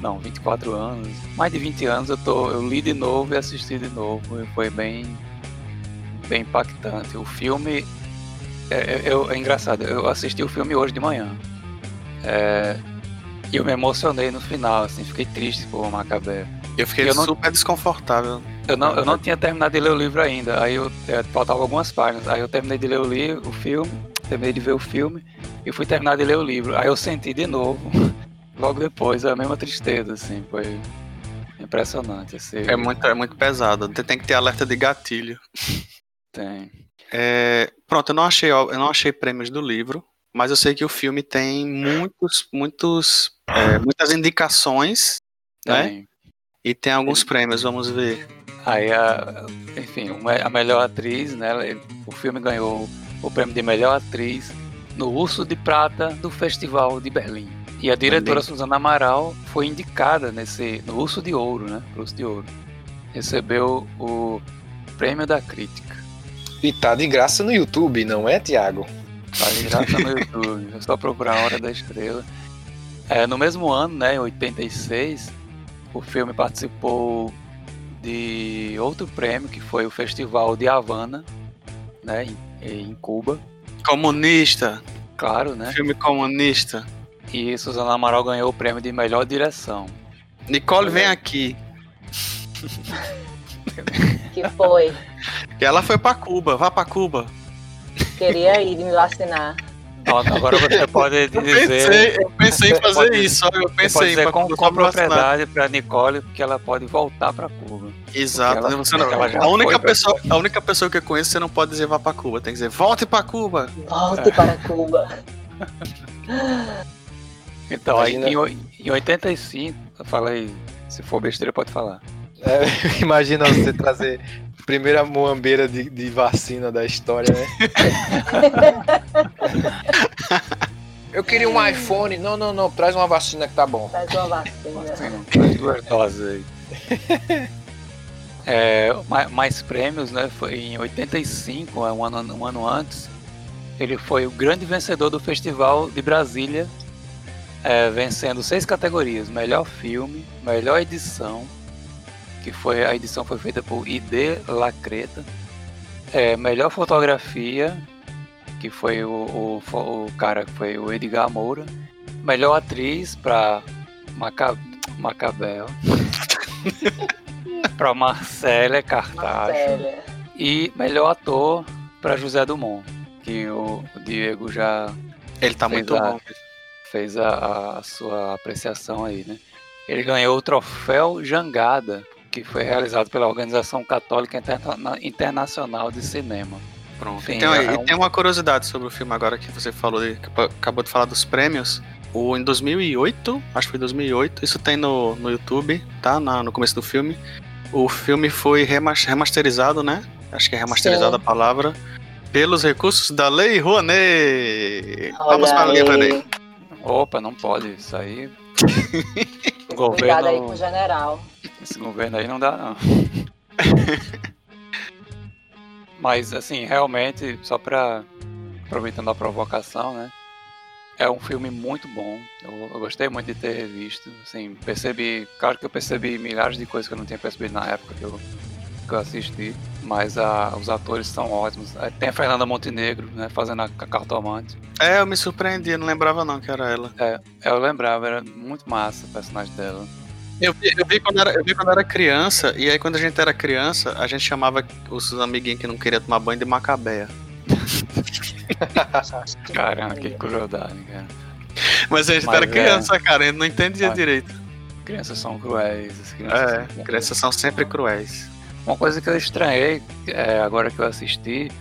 Não, 24 anos. Mais de 20 anos eu tô. Eu li de novo e assisti de novo. E foi bem. bem impactante. O filme. É, é, eu, é engraçado, eu assisti o filme hoje de manhã. É, e eu me emocionei no final, assim, fiquei triste por Macabé. Eu fiquei eu não, super desconfortável. Eu não, eu não tinha terminado de ler o livro ainda, aí eu é, faltavam algumas páginas. Aí eu terminei de ler o livro, o filme, terminei de ver o filme e fui terminar de ler o livro. Aí eu senti de novo, logo depois, a mesma tristeza, assim, foi impressionante. Assim. É, muito, é muito pesado, tem que ter alerta de gatilho. Tem. É, pronto, eu não achei, eu não achei prêmios do livro, mas eu sei que o filme tem muitos, muitos, é, muitas indicações, né? tem. né? E tem alguns prêmios, vamos ver. Aí, a, enfim, a melhor atriz, né? O filme ganhou o prêmio de melhor atriz no Urso de Prata do Festival de Berlim. E a diretora Também. Suzana Amaral foi indicada nesse no Urso de Ouro, né? Urso de Ouro. Recebeu o prêmio da crítica. E tá de graça no YouTube, não é, Tiago? Tá de graça no YouTube. É só procurar a Hora da Estrela. É, no mesmo ano, né, em 86, o filme participou de outro prêmio, que foi o Festival de Havana, né, em, em Cuba. Comunista. Claro, né? Filme comunista. E Suzana Amaral ganhou o prêmio de melhor direção. Nicole, vem aqui. Que foi? Ela foi para Cuba, vá para Cuba. Queria ir me vacinar. Agora você pode dizer. Eu pensei, eu pensei em fazer pode, isso. Eu pensei dizer com, com propriedade para Nicole que ela pode voltar para Cuba. Exato. Ela, você não, a, única pessoa, a única pessoa que eu conheço você não pode dizer vá para Cuba. Tem que dizer volte para Cuba. Volte é. para Cuba. então, Imagina... aí em, em 85, eu falei, se for besteira, pode falar. É, imagina você trazer primeira moambeira de, de vacina da história, né? Eu queria um iPhone. Não, não, não. Traz uma vacina que tá bom. Traz uma vacina. Traz duas doses aí. É, mais prêmios, né? Foi em 85, é um ano, um ano antes. Ele foi o grande vencedor do Festival de Brasília, é, vencendo seis categorias: melhor filme, melhor edição, que foi a edição foi feita por ID Lacreta. É, melhor fotografia, que foi o, o, o, cara que foi o Edgar Moura. Melhor atriz para Maca, Macabel. para Marcélia Cartacho. Marcélia. E melhor ator para José Dumont, que o, o Diego já. Ele tá muito a, bom. Fez a, a sua apreciação aí, né? Ele ganhou o troféu Jangada que foi realizado pela Organização Católica Interna Internacional de Cinema. Pronto. Enfim, então, é um... tem uma curiosidade sobre o filme agora que você falou, que acabou de falar dos prêmios. O, em 2008, acho que foi 2008, isso tem no, no YouTube, tá? Na, no começo do filme. O filme foi remasterizado, né? Acho que é remasterizada a palavra. Pelos recursos da Lei Rouanet. Olha Vamos para a Lei Rouanet. Opa, não pode. Isso aí. o governo... Cuidado aí com o general. Esse governo aí não dá, não. Mas, assim, realmente, só pra. aproveitando a provocação, né? É um filme muito bom. Eu, eu, gostei muito de ter visto. Assim, percebi. Claro que eu percebi milhares de coisas que eu não tinha percebido na época que eu, que eu assisti. Mas a, os atores são ótimos. Tem a Fernanda Montenegro, né? Fazendo a, a cartomante. É, eu me surpreendi, não lembrava não que era ela. É, eu lembrava, era muito massa o personagem dela. Eu vi, eu, vi quando era, eu vi quando era criança, e aí quando a gente era criança, a gente chamava os amiguinhos que não queriam tomar banho de macabeia. Caramba, que crueldade, cara. Mas a gente Mas era é... criança, cara, a gente não entendia Mas... direito. Crianças são cruéis. Crianças é, são crianças são sempre cruéis. Uma coisa que eu estranhei, é, agora que eu assisti,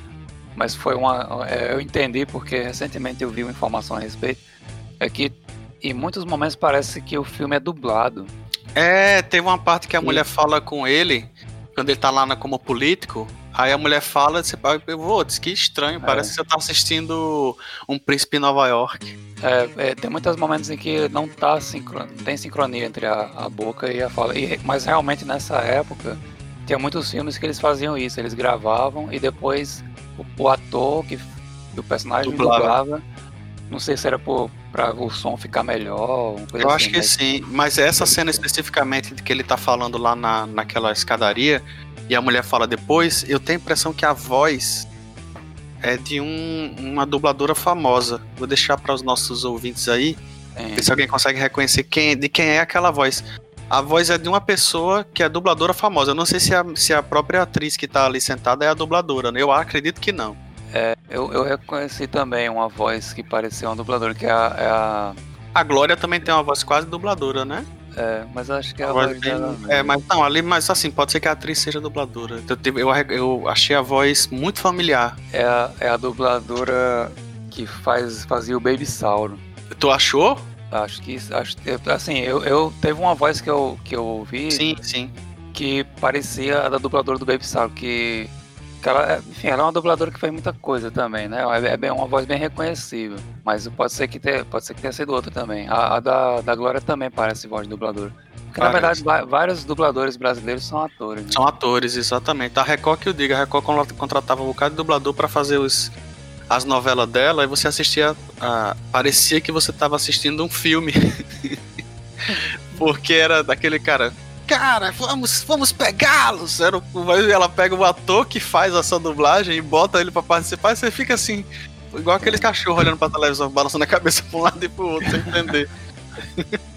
mas foi uma. É, eu entendi porque recentemente eu vi uma informação a respeito, é que em muitos momentos parece que o filme é dublado. É, teve uma parte que a mulher fala com ele, quando ele tá lá na- como político. Aí a mulher fala, você eu vou, diz que estranho, parece que você tá assistindo um príncipe em Nova York. É, é, tem muitos momentos em que não tá sincron... tem sincronia entre a, a boca e a fala. E- mas realmente nessa época tinha muitos filmes que eles faziam isso. Eles gravavam e depois o, o ator que, que o personagem Dublava. dublava. Não sei se era por, pra o som ficar melhor. Eu assim, acho que sim, mas essa cena especificamente de que ele tá falando lá na, naquela escadaria e a mulher fala depois, eu tenho a impressão que a voz é de um- uma dubladora famosa. Vou deixar para os nossos ouvintes aí, ver se alguém consegue reconhecer quem, de quem é aquela voz. A voz é de uma pessoa que é dubladora famosa. Eu não sei se a, se a própria atriz que tá ali sentada é a dubladora. né? Eu acredito que não. Eu, eu reconheci também uma voz que parecia um dublador, que é a. é a- A Glória também tem uma voz quase dubladora, né? é, mas eu acho que é a A voz voz bem- dela. É, mas não, ali, mas assim, pode ser que a atriz seja dubladora. Eu, tive- eu, eu achei a voz muito familiar. É a, é a dubladora que faz, fazia o Baby Sauro. Tu achou? Acho que. Acho, eu- assim, eu, eu teve uma voz que eu, que eu ouvi Sim, sim. que parecia a da dubladora do Baby Sauro, que. Que ela, enfim, ela é uma dubladora que faz muita coisa também, né? É, bem, uma voz bem reconhecível. Mas pode ser que tenha, pode ser que tenha sido outra também. A, a da, da Glória também parece voz de dublador. Porque na verdade vários dubladores brasileiros são atores. Né? São atores, exatamente. A Record que eu digo, a Record con- contratava um bocado de dublador pra fazer os, as novelas dela, e você assistia. a- parecia que você tava assistindo um filme. Porque era daquele cara. Cara, vamos, vamos pegá-los! Ela pega o ator que faz essa dublagem e bota ele pra participar, e você fica assim, igual aqueles cachorros olhando pra televisão, balançando a cabeça pra um lado e pro outro, sem entender.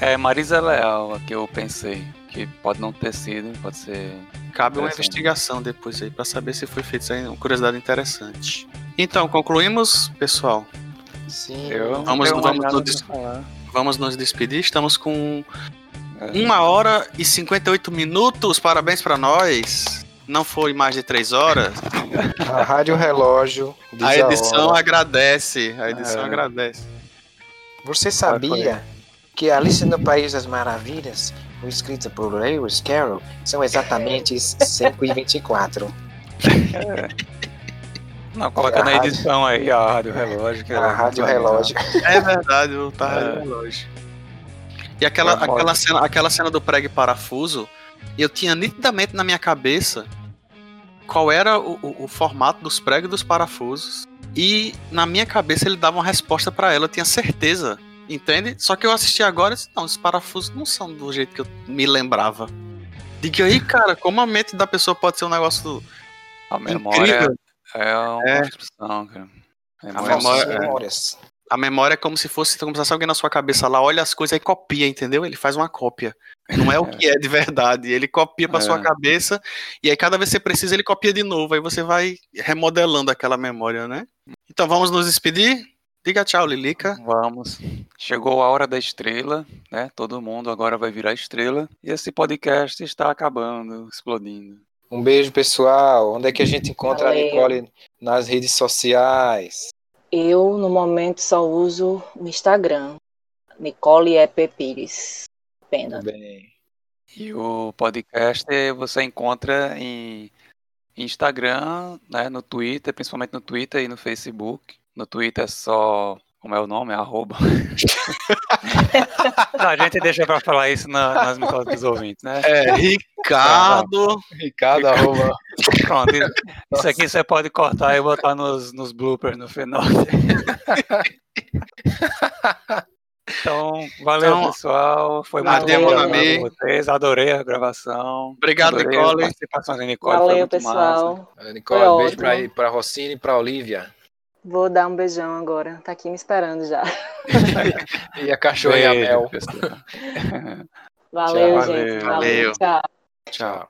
É Marisa Leal, a que eu pensei. Que pode não ter sido, pode ser. Cabe uma investigação depois aí pra saber se foi feito isso aí, uma curiosidade interessante. Então, concluímos, pessoal. Sim. Eu Vamos- vamos nada no pra dis- falar. Vamos nos despedir. Estamos com É. uma hora e 58 minutos. Parabéns pra nós. Não foi mais de três horas. A Rádio Relógio A edição hora. agradece. A edição É. agradece. Você sabia que Alice no País das Maravilhas foi escrita por Lewis Carroll? São exatamente 5 e 24. Não, coloca A na rádio- edição aí a Rádio Relógio. A é Rádio. Relógio. É verdade, tava É. relógio. E aquela, aquela, cena, aquela cena do prego e parafuso, eu tinha nitidamente na minha cabeça qual era o, o- o formato dos pregos e dos parafusos. E na minha cabeça ele dava uma resposta pra ela, eu tinha certeza. Entende? Só que eu assisti agora e disse, não, os parafusos não são do jeito que eu me lembrava. Diga aí, cara, como a mente da pessoa pode ser um negócio A memória incrível? é uma É. construção, cara. A A memória, memória- Nossas é. memórias. A memória é como se fosse, como se alguém na sua cabeça lá olha as coisas e copia, entendeu? Ele faz uma cópia. Não é o que é de verdade. Ele copia pra É. sua cabeça e aí cada vez que você precisa ele copia de novo. Aí você vai remodelando aquela memória, né? Então vamos nos despedir. Diga tchau, Lilica. Vamos. Chegou a hora da estrela, né? Todo mundo agora vai virar estrela. E esse podcast está acabando, explodindo. Um beijo, pessoal. Onde é que a gente encontra Valeu. a Nicole nas redes sociais? Eu, no momento, só uso o Instagram. Nicole EP Pires. Pena. Bem. E o podcast você encontra em Instagram, né? No Twitter, principalmente no Twitter e no Facebook. No Twitter é só. Como é o nome? Arroba. Não, a gente deixa pra falar isso na- nas mitoses dos ouvintes, né? É, Ricardo. Ricardo, arroba. Pronto, isso- isso aqui você pode cortar e botar nos, nos bloopers no final. Então, valeu, Então, pessoal. Foi muito bom ami. com vocês. Adorei a gravação. Obrigado, Adorei Nicole. A participação Nicole. foi Valeu, muito pessoal. massa. Valeu, Nicole, Foi beijo pra Rossini e pra Olivia. Vou dar um beijão agora. Tá aqui me esperando já. E a cachorra e a Beijo, Mel. Valeu, Tchau. gente. Valeu. Valeu. Tchau. Tchau.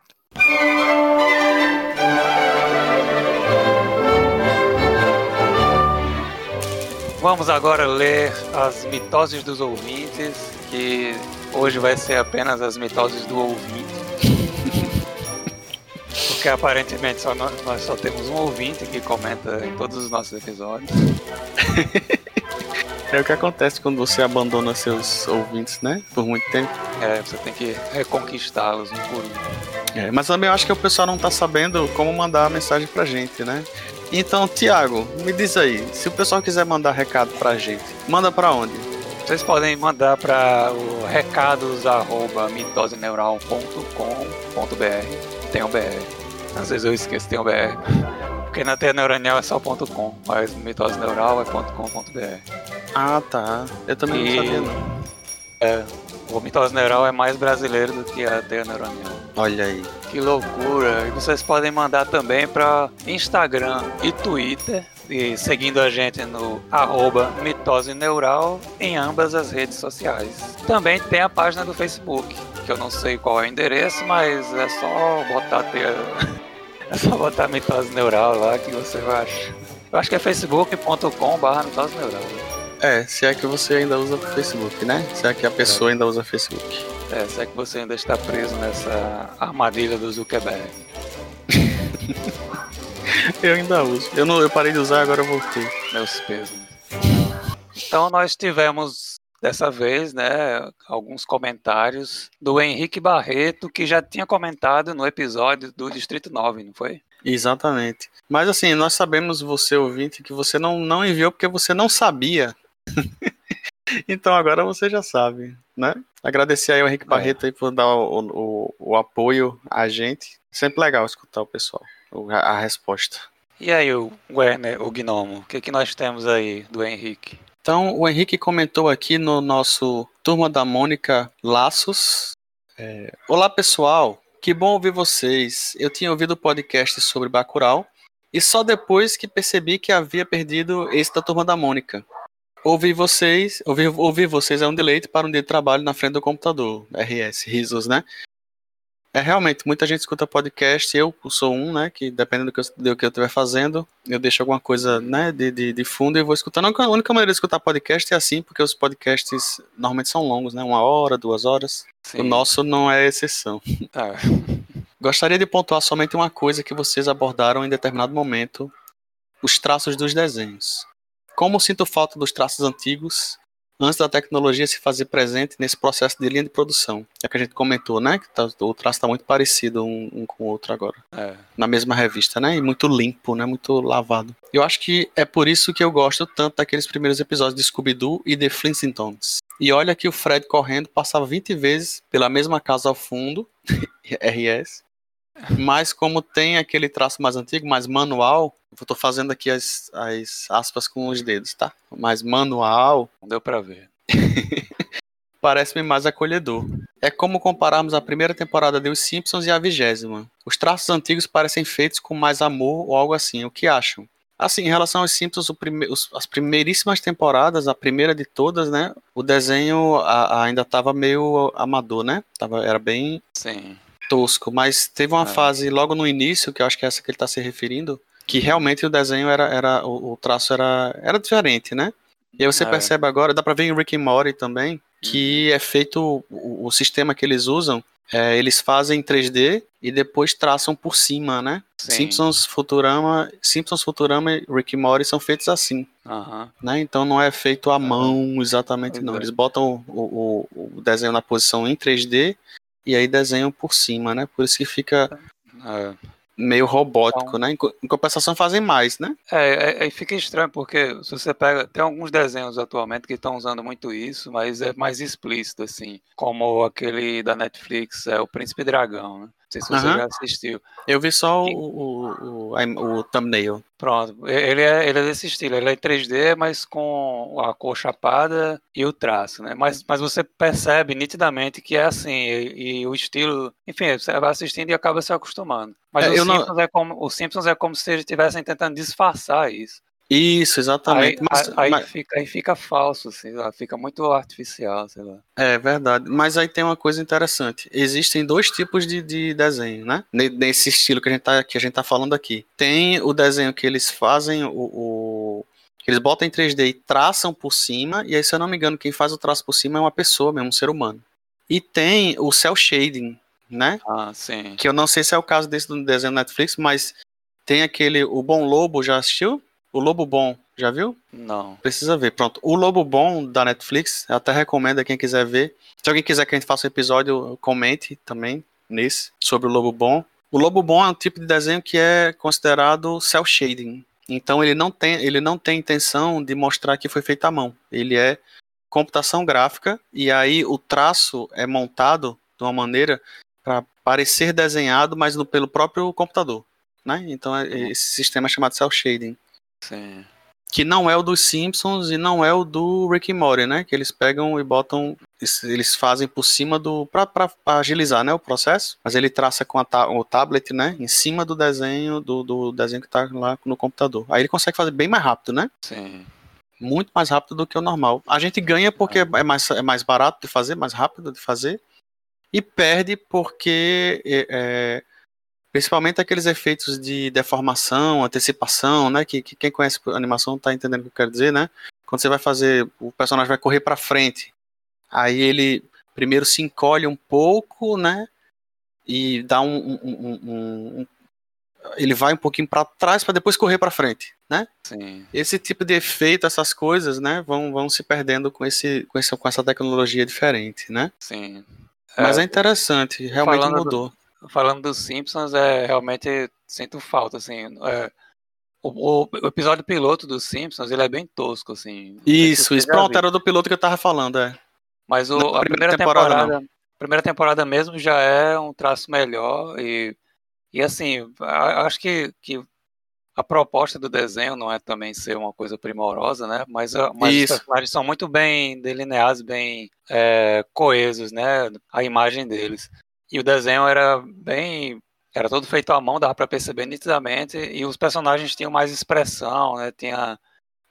Vamos agora ler as mitoses dos ouvintes, que hoje vai ser apenas as mitoses do ouvinte. Porque aparentemente só nós, nós só temos um ouvinte que comenta em todos os nossos episódios. É o que acontece quando você abandona seus ouvintes, né? Por muito tempo. É, você tem que reconquistá-los um por um. É, mas também eu acho que o pessoal não tá sabendo como mandar a mensagem pra gente, né? Então, Tiago, me diz aí, se o pessoal quiser mandar recado pra gente, manda pra onde? Vocês podem mandar para o recados@mitoseneural.com.br. Tem um BR. Às vezes eu esqueço tem um BR. Porque na teia neuronal é só .com, mas mitose neural é .com.br. Ah, tá. Eu também E- não sabia, não. É, o mitose neural é mais brasileiro do que a teia neuronal. Olha aí. Que loucura! E vocês podem mandar também para Instagram e Twitter, e seguindo a gente no arroba mitose neural em ambas as redes sociais. Também tem a página do Facebook, que eu não sei qual é o endereço, mas é só botar ter... é só botar mitose neural lá que você vai achar. Eu acho que é facebook.com.br mitose neural. É, se é que você ainda usa o Facebook, né? Se é que a pessoa ainda usa Facebook. É, se é que você ainda está preso nessa armadilha do Zuckerberg. Eu ainda uso. Eu, não, eu parei de usar, agora eu voltei. meus pesos. Então nós tivemos dessa vez, né, alguns comentários do Henrique Barreto, que já tinha comentado no episódio do Distrito 9, não foi? Exatamente. Mas assim, nós sabemos, você ouvinte, que você não, não enviou porque você não sabia. então agora você já sabe, né? Agradecer aí ao Henrique É. Barreto aí por dar o, o, o apoio a gente. Sempre legal escutar o pessoal, a, resposta. E aí, o Werner, o Gnomo, o que, que nós temos aí do Henrique? Então, o Henrique comentou aqui no nosso Turma da Mônica Laços. é, Olá, pessoal. Que bom ouvir vocês. Eu tinha ouvido o podcast sobre Bacurau e só depois que percebi que havia perdido esse da Turma da Mônica. Ouvir vocês, ouvir, ouvir vocês é um deleite para um dia de trabalho na frente do computador. RS, risos, né? É realmente, muita gente escuta podcast, eu sou um, né? Que dependendo do que eu, do que eu estiver fazendo, eu deixo alguma coisa né, de, de, de fundo e vou escutando. A única- A única maneira de escutar podcast é assim, porque os podcasts normalmente são longos, né? Uma hora, duas horas. Sim. O nosso não é exceção. Ah, Gostaria de pontuar somente uma coisa que vocês abordaram em determinado momento: os traços dos desenhos. Como sinto falta dos traços antigos antes da tecnologia se fazer presente nesse processo de linha de produção. É que a gente comentou, né? Que tá- o traço está muito parecido um, um com o outro agora. é. Na mesma revista, né? E muito limpo, né? Muito lavado. Eu acho que é por isso que eu gosto tanto daqueles primeiros episódios de Scooby-Doo e The Flintstones. E olha que o Fred correndo passava 20 vezes pela mesma casa ao fundo, RS. Mas como tem aquele traço mais antigo, mais manual, eu tô fazendo aqui as, as aspas com os dedos, tá? Mais manual, Não deu pra ver. parece-me mais acolhedor. É como compararmos a primeira temporada de Os Simpsons e a vigésima. Os traços antigos parecem feitos com mais amor ou algo assim. O que acham? Assim, em relação aos Simpsons, o prime- os- as primeiríssimas temporadas, a primeira de todas, né? O desenho a- ainda estava meio amador, né? Tava, era bem Sim. Tosco, mas teve uma É. fase logo no início, que eu acho que é essa que ele está se referindo, que realmente o desenho era, era o, o traço era, era diferente, né? E aí você É. percebe agora, dá pra ver em Rick and Morty também, que é feito o, o sistema que eles usam, é, eles fazem em 3D e depois traçam por cima, né? Sim. Simpsons, Futurama, Simpsons, Futurama e Rick and Morty são feitos assim, Aham. né? Então não é feito à mão exatamente não. Eles botam o, o, o desenho na posição em 3D e aí desenham por cima, né? Por isso que fica É. meio robótico, Então- né? Em co- Em compensação fazem mais, né? É, é, é, fica estranho porque se você pega, tem alguns desenhos atualmente que estão usando muito isso, mas é mais explícito assim, como aquele da Netflix, é o Príncipe Dragão, né? Não sei se você Aham. já assistiu. Eu vi só o, o, o, o thumbnail. Pronto, ele é, ele é desse estilo, ele é em 3D, mas com a cor chapada e o traço, né? Mas, mas você percebe nitidamente que é assim, e, e o estilo, enfim, você vai assistindo e acaba se acostumando. Mas É, o, eu não- Simpsons é como, o Simpsons é como se eles estivessem tentando disfarçar isso. Isso, Aí, exatamente. mas, aí, mas- fica, aí fica falso, sei lá, fica muito artificial, sei lá. é verdade. Mas aí tem uma coisa interessante. Existem dois tipos de, de desenho, né? Ne- Nesse estilo que a, gente tá, que a gente tá falando aqui. Tem o desenho que eles fazem, o, o- eles botam em 3D e traçam por cima. E aí, se eu não me engano, quem faz o traço por cima é uma pessoa mesmo, um ser humano. E tem o cel shading, né? Ah, sim. Que eu não sei se é o caso desse do desenho Netflix, mas tem aquele. O Bom Lobo, já assistiu? O Lobo Bom. Já viu? Não. Precisa ver. Pronto. O Lobo Bom da Netflix, eu até recomendo a quem quiser ver. Se alguém quiser que a gente faça um episódio, comente também nesse sobre o Lobo Bom. O Lobo Bom é um tipo de desenho que é considerado cel shading. Então ele não tem, ele não tem intenção de mostrar que foi feito à mão. Ele é computação gráfica e aí o traço é montado de uma maneira para parecer desenhado, mas no, pelo próprio computador, né? Então é, esse sistema é chamado cel shading. Sim. Que não é o dos Simpsons e não é o do Rick and Morty, né? Que eles pegam e botam, eles fazem por cima do para agilizar, né, o processo. Mas ele traça com ta, o tablet, né, em cima do desenho do, do desenho que está lá no computador. Aí ele consegue fazer bem mais rápido, né? Sim. Muito mais rápido do que o normal. A gente ganha porque é mais, é mais barato de fazer, mais rápido de fazer, e perde porque é, é Principalmente aqueles efeitos de deformação, antecipação, né? Que, que quem conhece animação está entendendo o que eu quero dizer, né? Quando você vai fazer, o personagem vai correr para frente, aí ele primeiro se encolhe um pouco, né? E dá um, um, um, um ele vai um pouquinho para trás para depois correr para frente, né? Sim. Esse tipo de efeito, essas coisas, né, vão, vão se perdendo com esse, com esse com essa tecnologia diferente, né? Sim. Mas é, é interessante, realmente mudou. Do, falando dos Simpsons, é realmente sinto falta, assim. É, o, o, episódio piloto dos Simpsons, ele é bem tosco, assim. Isso, isso pronto, era do piloto que eu tava falando, é. Mas o, a primeira temporada, temporada primeira temporada mesmo já é um traço melhor e, e assim, acho que, que a proposta do desenho não é também ser uma coisa primorosa, né? Mas, mas os personagens são muito bem delineados, bem é, coesos, né? A imagem deles. E o desenho era bem. Era todo feito à mão, dava para perceber nitidamente. E os personagens tinham mais expressão, né? Tinha.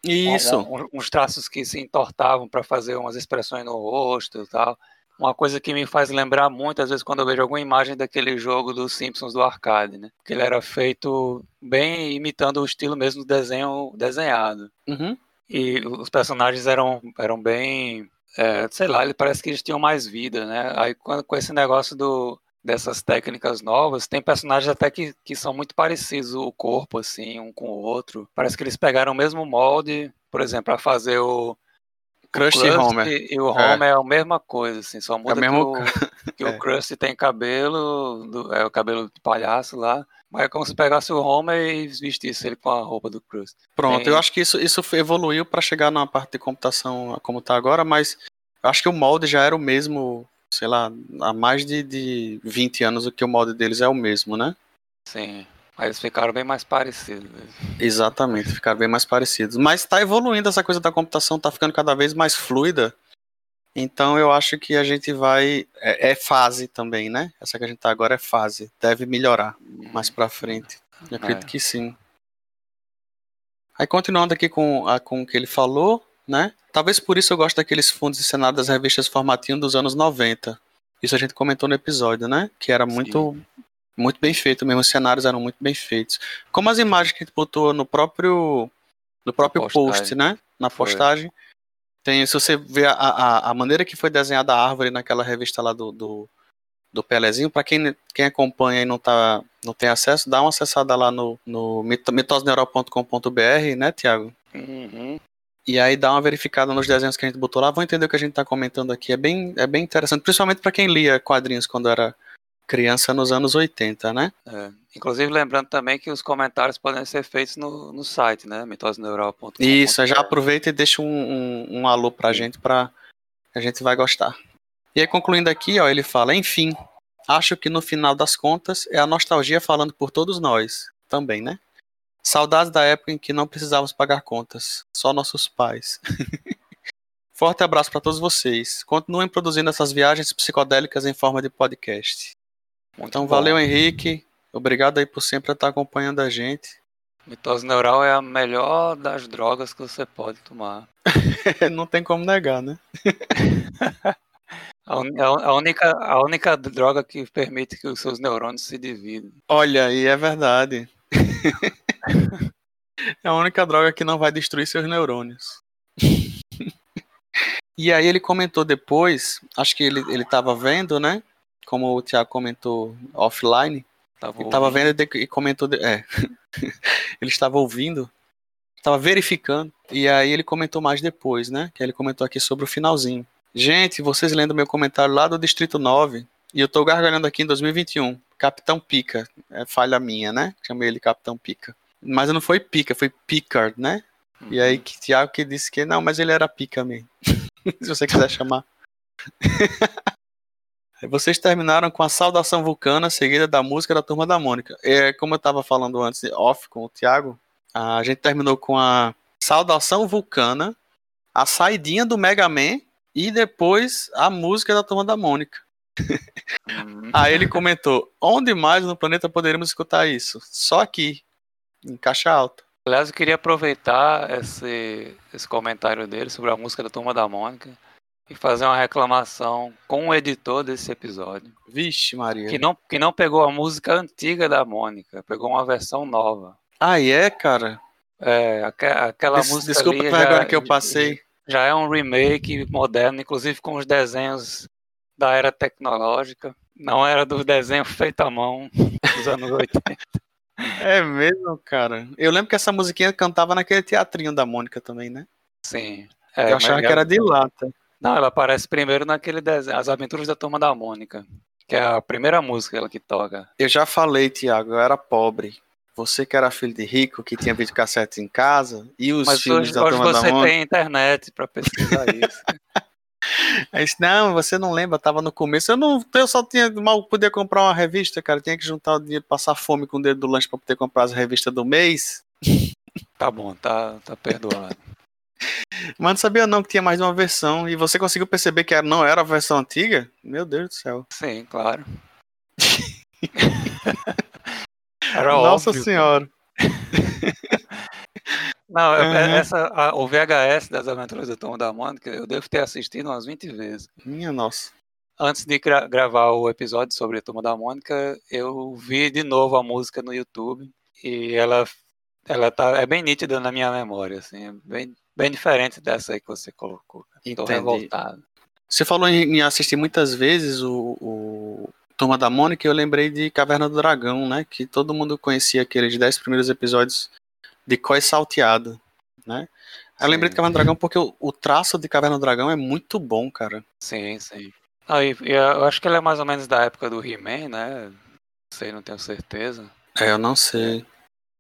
Isso. Um, uns traços que se entortavam para fazer umas expressões no rosto e tal. Uma coisa que me faz lembrar muito, às vezes, quando eu vejo alguma imagem daquele jogo dos Simpsons do arcade, né? Que ele era feito bem imitando o estilo mesmo do desenho desenhado. Uhum. E os personagens eram, eram bem é, sei lá, ele parece que eles tinham mais vida, né? Aí quando, com esse negócio do, dessas técnicas novas, tem personagens até que, que são muito parecidos, o corpo, assim, um com o outro. Parece que eles pegaram o mesmo molde, por exemplo, para fazer o. Krusty e Homer. E o Homer é. é. a mesma coisa, assim, só muda é mesmo... que, o, que é. o Krusty tem cabelo, do, é o cabelo de palhaço lá. Mas é como se pegasse o Homer e vestisse ele com a roupa do Cruz. Pronto, Tem... eu acho que isso, isso evoluiu para chegar na parte de computação como está agora, mas eu acho que o molde já era o mesmo, sei lá, há mais de, de 20 anos o que o molde deles é o mesmo, né? Sim. Mas eles ficaram bem mais parecidos. Exatamente, ficaram bem mais parecidos. Mas está evoluindo essa coisa da computação, está ficando cada vez mais fluida. Então eu acho que a gente vai. É, é, fase também, né? Essa que a gente tá agora é fase. Deve melhorar mais pra frente. Eu acredito é. que sim. Aí continuando aqui com, a, com o que ele falou, né? Talvez por isso eu gosto daqueles fundos de cenário das revistas formatinho dos anos 90. Isso a gente comentou no episódio, né? Que era muito, muito bem feito mesmo. Os cenários eram muito bem feitos. Como as imagens que a gente botou no próprio, no próprio post, né? Na postagem. Foi tem, se você ver a, a, a, maneira que foi desenhada a árvore naquela revista lá do, do, do Pelezinho, para quem, quem acompanha e não, tá, não tem acesso, dá uma acessada lá no, no mitosneural.com.br, né, Tiago? Uhum. E aí dá uma verificada nos desenhos que a gente botou lá, vão entender o que a gente está comentando aqui. É bem, é bem interessante, principalmente para quem lia quadrinhos quando era criança nos anos 80, né? É. Inclusive, lembrando também que os comentários podem ser feitos no, no site, né? mitosneural.com. Isso, já aproveita e deixa um, um, um alô pra gente, pra a gente vai gostar. E aí, concluindo aqui, ó, ele fala, enfim, acho que no final das contas é a nostalgia falando por todos nós, também, né? Saudades da época em que não precisávamos pagar contas, só nossos pais. Forte abraço para todos vocês. Continuem produzindo essas viagens psicodélicas em forma de podcast. Muito então, bom. valeu, Henrique. Obrigado aí por sempre estar acompanhando a gente. Mitose neural é a melhor das drogas que você pode tomar. Não tem como negar, né? a, a, única, a única droga que permite que os seus neurônios se dividam. Olha, aí é verdade. é a única droga que não vai destruir seus neurônios. e aí ele comentou depois, acho que ele, ele tava vendo, né? Como o Thiago comentou offline, Tava ele estava vendo e comentou. De, é. ele estava ouvindo. tava verificando. E aí ele comentou mais depois, né? Que ele comentou aqui sobre o finalzinho. Gente, vocês lendo meu comentário lá do Distrito 9, e eu tô gargalhando aqui em 2021. Capitão Pica. É falha minha, né? Chamei ele Capitão Pica. Mas não foi Pica, foi Picard, né? E aí que Thiago que disse que não, mas ele era Pica mesmo. Se você quiser chamar. Vocês terminaram com a saudação vulcana, seguida da música da Turma da Mônica. É, como eu estava falando antes, off com o Thiago, a gente terminou com a saudação vulcana, a saidinha do Mega Man e depois a música da Turma da Mônica. Uhum. Aí ele comentou: onde mais no planeta poderíamos escutar isso? Só aqui, em caixa alta. Aliás, eu queria aproveitar esse, esse comentário dele sobre a música da Turma da Mônica e fazer uma reclamação com o editor desse episódio. Vixe, Maria. Que não, que não pegou a música antiga da Mônica, pegou uma versão nova. Ah, é, cara? É, aque- aquela Des- música desculpa ali a vergonha já- que eu passei. Já é um remake moderno, inclusive com os desenhos da era tecnológica. Não era do desenho feito à mão dos anos 80. É mesmo, cara. Eu lembro que essa musiquinha cantava naquele teatrinho da Mônica também, né? Sim. É, eu achava que era de lata. Não, ela aparece primeiro naquele desenho, As Aventuras da Turma da Mônica, que é a primeira música ela que toca. Eu já falei, Tiago, eu era pobre. Você que era filho de rico, que tinha videocassete em casa, e os Mas filmes hoje, da hoje Turma da você Mônica. tem internet pra pesquisar isso. Aí disse, não, você não lembra, tava no começo. Eu não, eu só tinha mal podia comprar uma revista, cara. Tinha que juntar o dinheiro, passar fome com o dedo do lanche pra poder comprar as revistas do mês. Tá bom, tá, tá perdoado. Mas não sabia não que tinha mais de uma versão. E você conseguiu perceber que não era a versão antiga? Meu Deus do céu. Sim, claro. Era Nossa óbvio. senhora. Não, Aham. essa, a- o VHS das Aventuras da Turma da Mônica, eu devo ter assistido umas 20 vezes. Minha nossa. Antes de gra- gravar o episódio sobre a Turma da Mônica, eu vi de novo a música no YouTube e ela, ela tá, é bem nítida na minha memória, assim, é bem, bem diferente dessa aí que você colocou. Entendi. revoltado. Você falou em, assistir muitas vezes o, o Turma da Mônica e eu lembrei de Caverna do Dragão, né? Que todo mundo conhecia aqueles 10 primeiros episódios de Coi Salteado, né? Eu lembrei de Caverna do Dragão porque o, o traço de Caverna do Dragão é muito bom, cara. Sim, sim. Ah, e- e eu acho que ele é mais ou menos da época do He-Man, né? Não sei, não tenho certeza. É, eu não sei.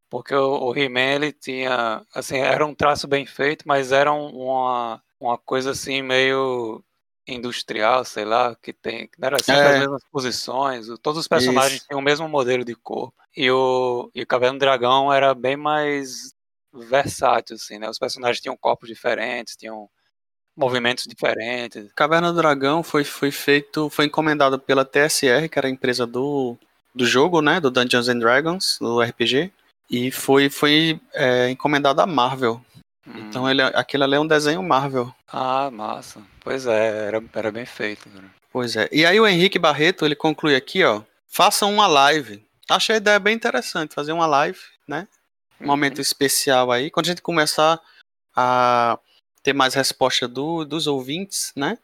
Porque o, o He-Man, ele tinha, assim, era um traço bem feito, mas era um- uma, uma coisa assim meio industrial, sei lá, que tem, que era sempre É. as mesmas posições, todos os personagens Isso. tinham o mesmo modelo de corpo. E o, e o Caverna do Dragão era bem mais versátil, assim, né? Os personagens tinham corpos diferentes, tinham movimentos diferentes. Caverna do Dragão foi, foi feito, foi encomendado pela TSR, que era a empresa do, do jogo, né? Do Dungeons and Dragons, do RPG. E foi, foi é, encomendado à Marvel. Então ele, aquele ali é um desenho Marvel. Ah, massa. Pois é, era, era bem feito. Cara. Pois é. E aí o Henrique Barreto, ele conclui aqui, ó. Façam uma live. Achei a ideia bem interessante, fazer uma live, né? Um momento especial aí. Quando a gente começar a ter mais resposta do, dos ouvintes, né?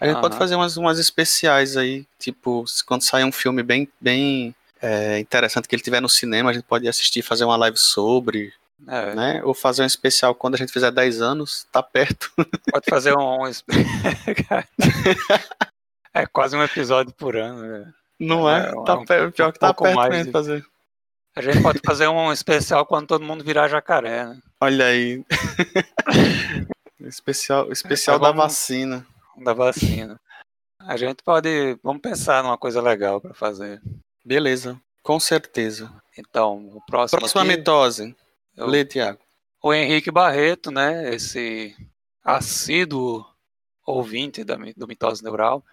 A gente pode Aham. fazer umas, umas especiais aí, tipo, quando sair um filme bem, bem é, interessante que ele tiver no cinema, a gente pode assistir, fazer uma live sobre, É, né? Ou fazer um especial quando a gente fizer 10 anos, tá perto. Pode fazer um. um- é quase um episódio por ano. né? Não é? É, tá um- pior um que tá pouco perto mais mesmo de- fazer. A gente pode fazer um especial quando todo mundo virar jacaré, né? Olha aí. especial especial da vamos- vacina. Da vacina. A gente pode. Vamos pensar numa coisa legal pra fazer. Beleza, com certeza. Então, o próximo. Próxima aqui, mitose. eu- Lê, Tiago. o Henrique Barreto, né? Esse assíduo ouvinte da, do Mitose Neural,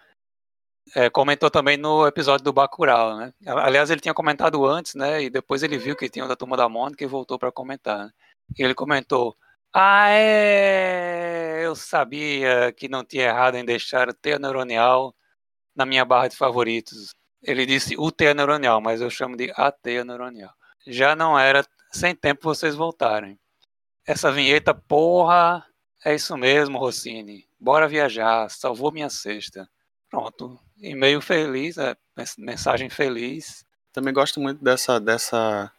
é, comentou também no episódio do Bacurau, né? Aliás, ele tinha comentado antes, né? E depois ele viu que tinha o da Turma da Mônica e voltou para comentar. né? E ele comentou: Ah, é! Eu sabia que não tinha errado em deixar o teia neuronial na minha barra de favoritos. Ele disse teia neuronial, mas eu chamo de a teia neuronial. Já não era sem tempo vocês voltarem. Essa vinheta, porra, é isso mesmo, Rossini. Bora viajar, salvou minha sexta. Pronto, e-mail feliz, é, mens- mensagem feliz. Também gosto muito dessa, dessa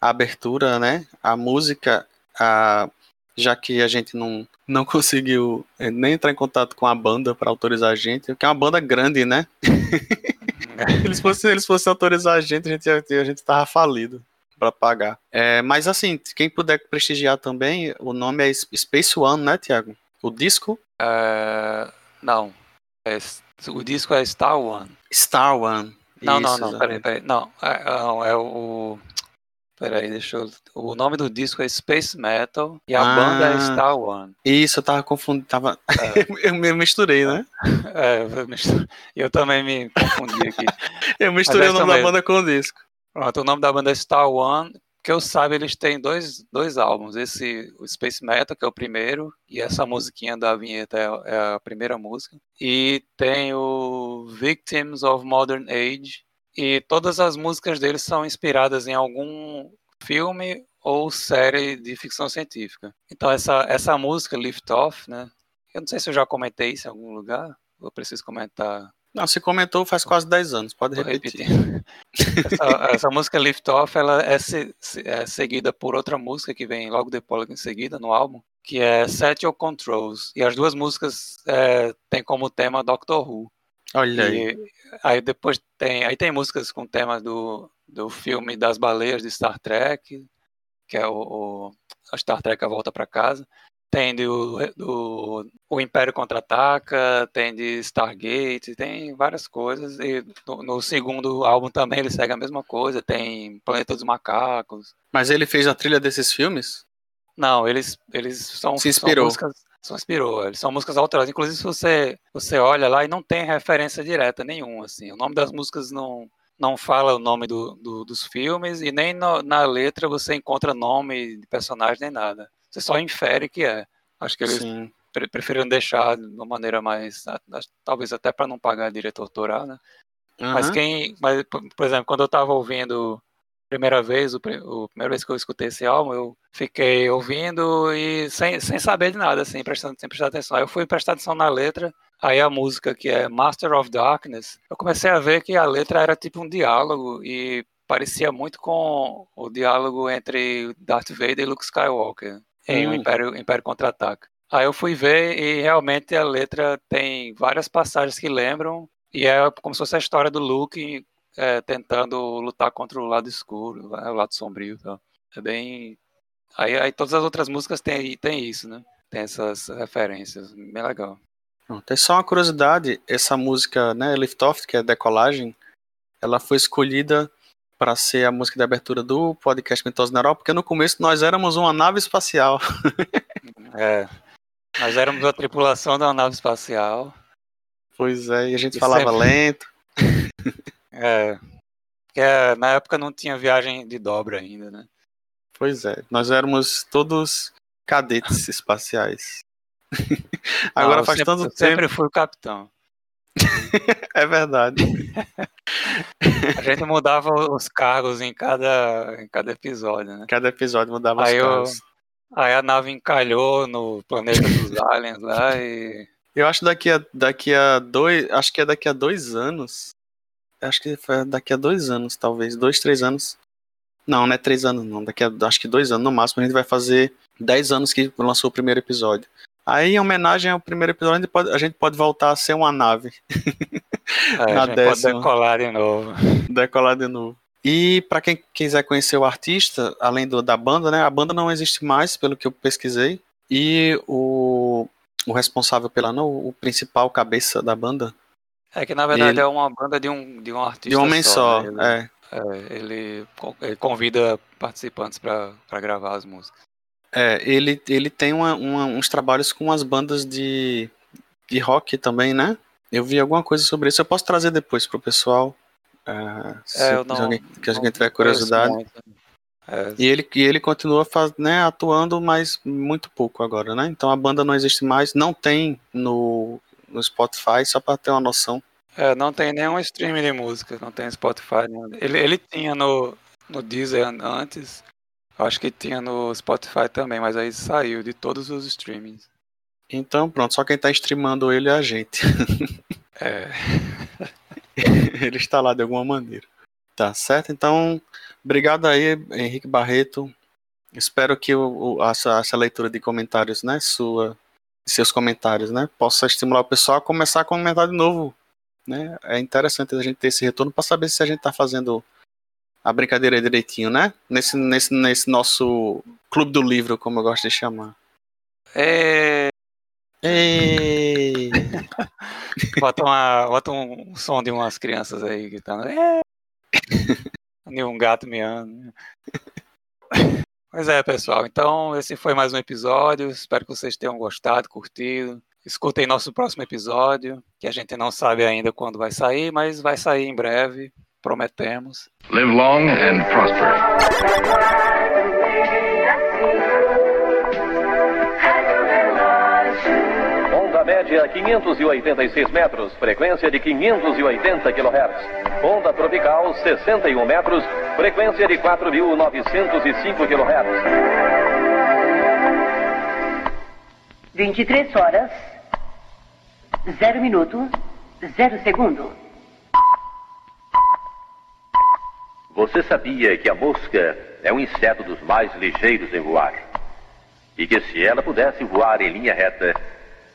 abertura, né? A música, a, já que a gente não, não conseguiu é, nem entrar em contato com a banda para autorizar a gente, que é uma banda grande, né? eles fossem, eles fossem autorizar a gente, a gente, a gente tava falido para pagar. É, mas assim, quem puder prestigiar também, o nome é Space One, né, Tiago? O disco? É, não. É, o disco é Star One. Star One. Não, Isso, não, não, peraí, peraí. Não, é, não, é o. Peraí, deixa eu. O nome do disco é Space Metal e a ah, banda é Star One. Isso, eu tava confundindo. Tava... É. eu me misturei, né? É, eu, misturei. eu também me confundi aqui. eu misturei o nome da banda com o disco. Pronto, o nome da banda é Star One. Que eu saiba, eles têm dois, dois álbuns. Esse, o Space Metal, que é o primeiro, e essa musiquinha da vinheta é, é a primeira música. E tem o Victims of Modern Age, e todas as músicas deles são inspiradas em algum filme ou série de ficção científica. Então essa, essa música, Lift Off, né? Eu não sei se eu já comentei isso em algum lugar, eu preciso comentar. Não, se comentou faz quase 10 anos, pode repetir. essa, essa, música Lift Off, ela é, se, é, seguida por outra música que vem logo depois em seguida no álbum, que é Set Your Controls. E as duas músicas é, têm como tema Doctor Who. Olha aí. E, aí depois tem, aí tem músicas com temas do, do filme das baleias de Star Trek, que é o, o a Star Trek A Volta para Casa. Tem do, do o Império Contra-Ataca, tem de Stargate, tem várias coisas. E no, no, segundo álbum também ele segue a mesma coisa, tem Planeta dos Macacos. Mas ele fez a trilha desses filmes? Não, eles, eles são, Se inspirou. São músicas, só inspirou. Eles são músicas alteradas. Inclusive, se você, você olha lá e não tem referência direta nenhuma, assim. O nome das músicas não, não fala o nome do, do dos filmes e nem no, na letra você encontra nome de personagem nem nada. Você só infere que é. Acho que eles pre preferiram deixar de uma maneira mais, talvez até para não pagar direito autoral, né? Uhum. Mas quem, mas, por exemplo, quando eu estava ouvindo primeira vez, o, o primeira vez que eu escutei esse álbum, eu fiquei ouvindo e sem, sem saber de nada, assim, prestando, sem prestar atenção. Aí eu fui prestar atenção na letra, aí a música que é Master of Darkness, eu comecei a ver que a letra era tipo um diálogo e parecia muito com o diálogo entre Darth Vader e Luke Skywalker em hum. o Império, Império Contra-Ataca. Aí eu fui ver e realmente a letra tem várias passagens que lembram e é como se fosse a história do Luke é, tentando lutar contra o lado escuro, né, o lado sombrio. Tá? É bem. Aí, aí todas as outras músicas têm, têm isso, né? Tem essas referências. Bem legal. Tem só uma curiosidade: essa música, né, Lift Off, que é Decolagem, ela foi escolhida para ser a música de abertura do podcast Mitose Neural, porque no começo nós éramos uma nave espacial. é. Nós éramos a tripulação da nave espacial. Pois é, e a gente e falava sempre... lento. É. Porque na época não tinha viagem de dobra ainda, né? Pois é. Nós éramos todos cadetes espaciais. Agora não, faz sempre, tanto tempo. Sempre fui o capitão. é verdade. A gente mudava os cargos em cada, em cada episódio, né? Cada episódio mudava aí os cargos. Eu, aí a nave encalhou no planeta dos aliens lá e. Eu acho daqui a, daqui a dois. Acho que é daqui a dois anos acho que foi daqui a dois anos, talvez, dois, três anos. Não, não é três anos, não. Daqui a acho que dois anos no máximo, a gente vai fazer dez anos que lançou o primeiro episódio. Aí, em homenagem ao primeiro episódio, a gente pode, a gente pode voltar a ser uma nave. É, Na a gente décima. pode decolar de novo. Decolar de novo. E para quem quiser conhecer o artista, além do, da banda, né? A banda não existe mais, pelo que eu pesquisei. E o, o responsável pela, não, o principal cabeça da banda, é que na verdade ele... é uma banda de um, de um artista. De um homem só, só né? é. é. ele, ele convida participantes para gravar as músicas. É, ele, ele tem uma, uma, uns trabalhos com as bandas de, de rock também, né? Eu vi alguma coisa sobre isso. Eu posso trazer depois pro pessoal. Uh, se, é, não, alguém, que alguém tiver curiosidade. É. E, ele, e ele continua faz, né, atuando, mas muito pouco agora, né? Então a banda não existe mais. Não tem no, no Spotify, só para ter uma noção. É, não tem nenhum streaming de música, não tem Spotify. Ele, ele tinha no, no Deezer antes, acho que tinha no Spotify também, mas aí saiu de todos os streamings. Então pronto, só quem tá streamando ele é a gente. É. ele está lá de alguma maneira. Tá certo? Então, obrigado aí, Henrique Barreto, Espero que o, o, essa, essa leitura de comentários, né, sua, seus comentários, né, possa estimular o pessoal a começar a comentar de novo, né? É interessante a gente ter esse retorno para saber se a gente está fazendo a brincadeira direitinho, né? Nesse, nesse, nesse nosso clube do livro, como eu gosto de chamar. É... Ei! bota, uma, bota um som de umas crianças aí gritando. É... E um gato miando. Pois é, pessoal. Então, esse foi mais um episódio. Espero que vocês tenham gostado, curtido. Escutem nosso próximo episódio, que a gente não sabe ainda quando vai sair, mas vai sair em breve, prometemos. Live long and prosper. Onda média 586 metros, frequência de 580 kHz. Onda tropical 61 metros, frequência de 4.905 kHz. 23 horas, 0 minuto, 0 segundo. Você sabia que a mosca é um inseto dos mais ligeiros em voar? E que se ela pudesse voar em linha reta,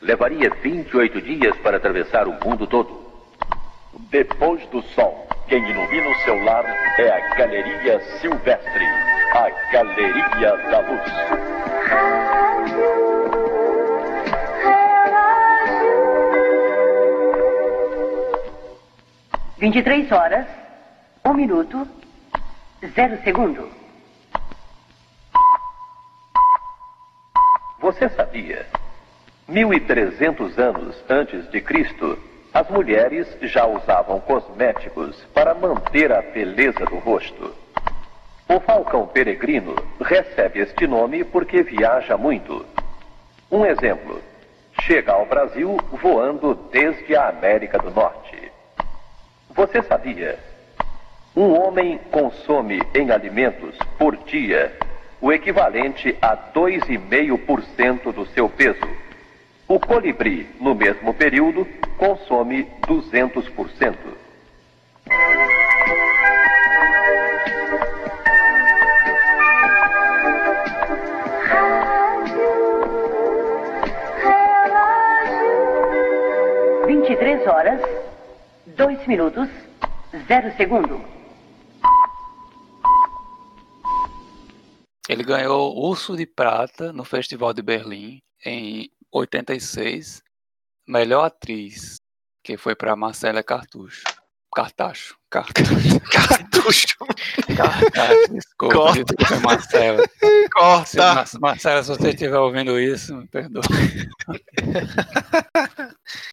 levaria 28 dias para atravessar o mundo todo? Depois do sol, quem ilumina o seu lar é a Galeria Silvestre, a Galeria da Luz. 23 horas, 1 minuto, 0 segundo. Você sabia? 1300 anos antes de Cristo, as mulheres já usavam cosméticos para manter a beleza do rosto. O falcão peregrino recebe este nome porque viaja muito. Um exemplo: chega ao Brasil voando desde a América do Norte. Você sabia? Um homem consome em alimentos por dia o equivalente a 2,5% do seu peso. O colibri, no mesmo período, consome 200%. Vinte e três horas, dois minutos, zero segundo. Ele ganhou Urso de Prata no Festival de Berlim em 86, melhor atriz, que foi para Marcela Cartucho. Cartacho. Car- Cartucho. Cartacho, desculpa, Corta. desculpa, Marcela. Se, Corta! Mar- Marcela, se você estiver ouvindo isso, me perdoa.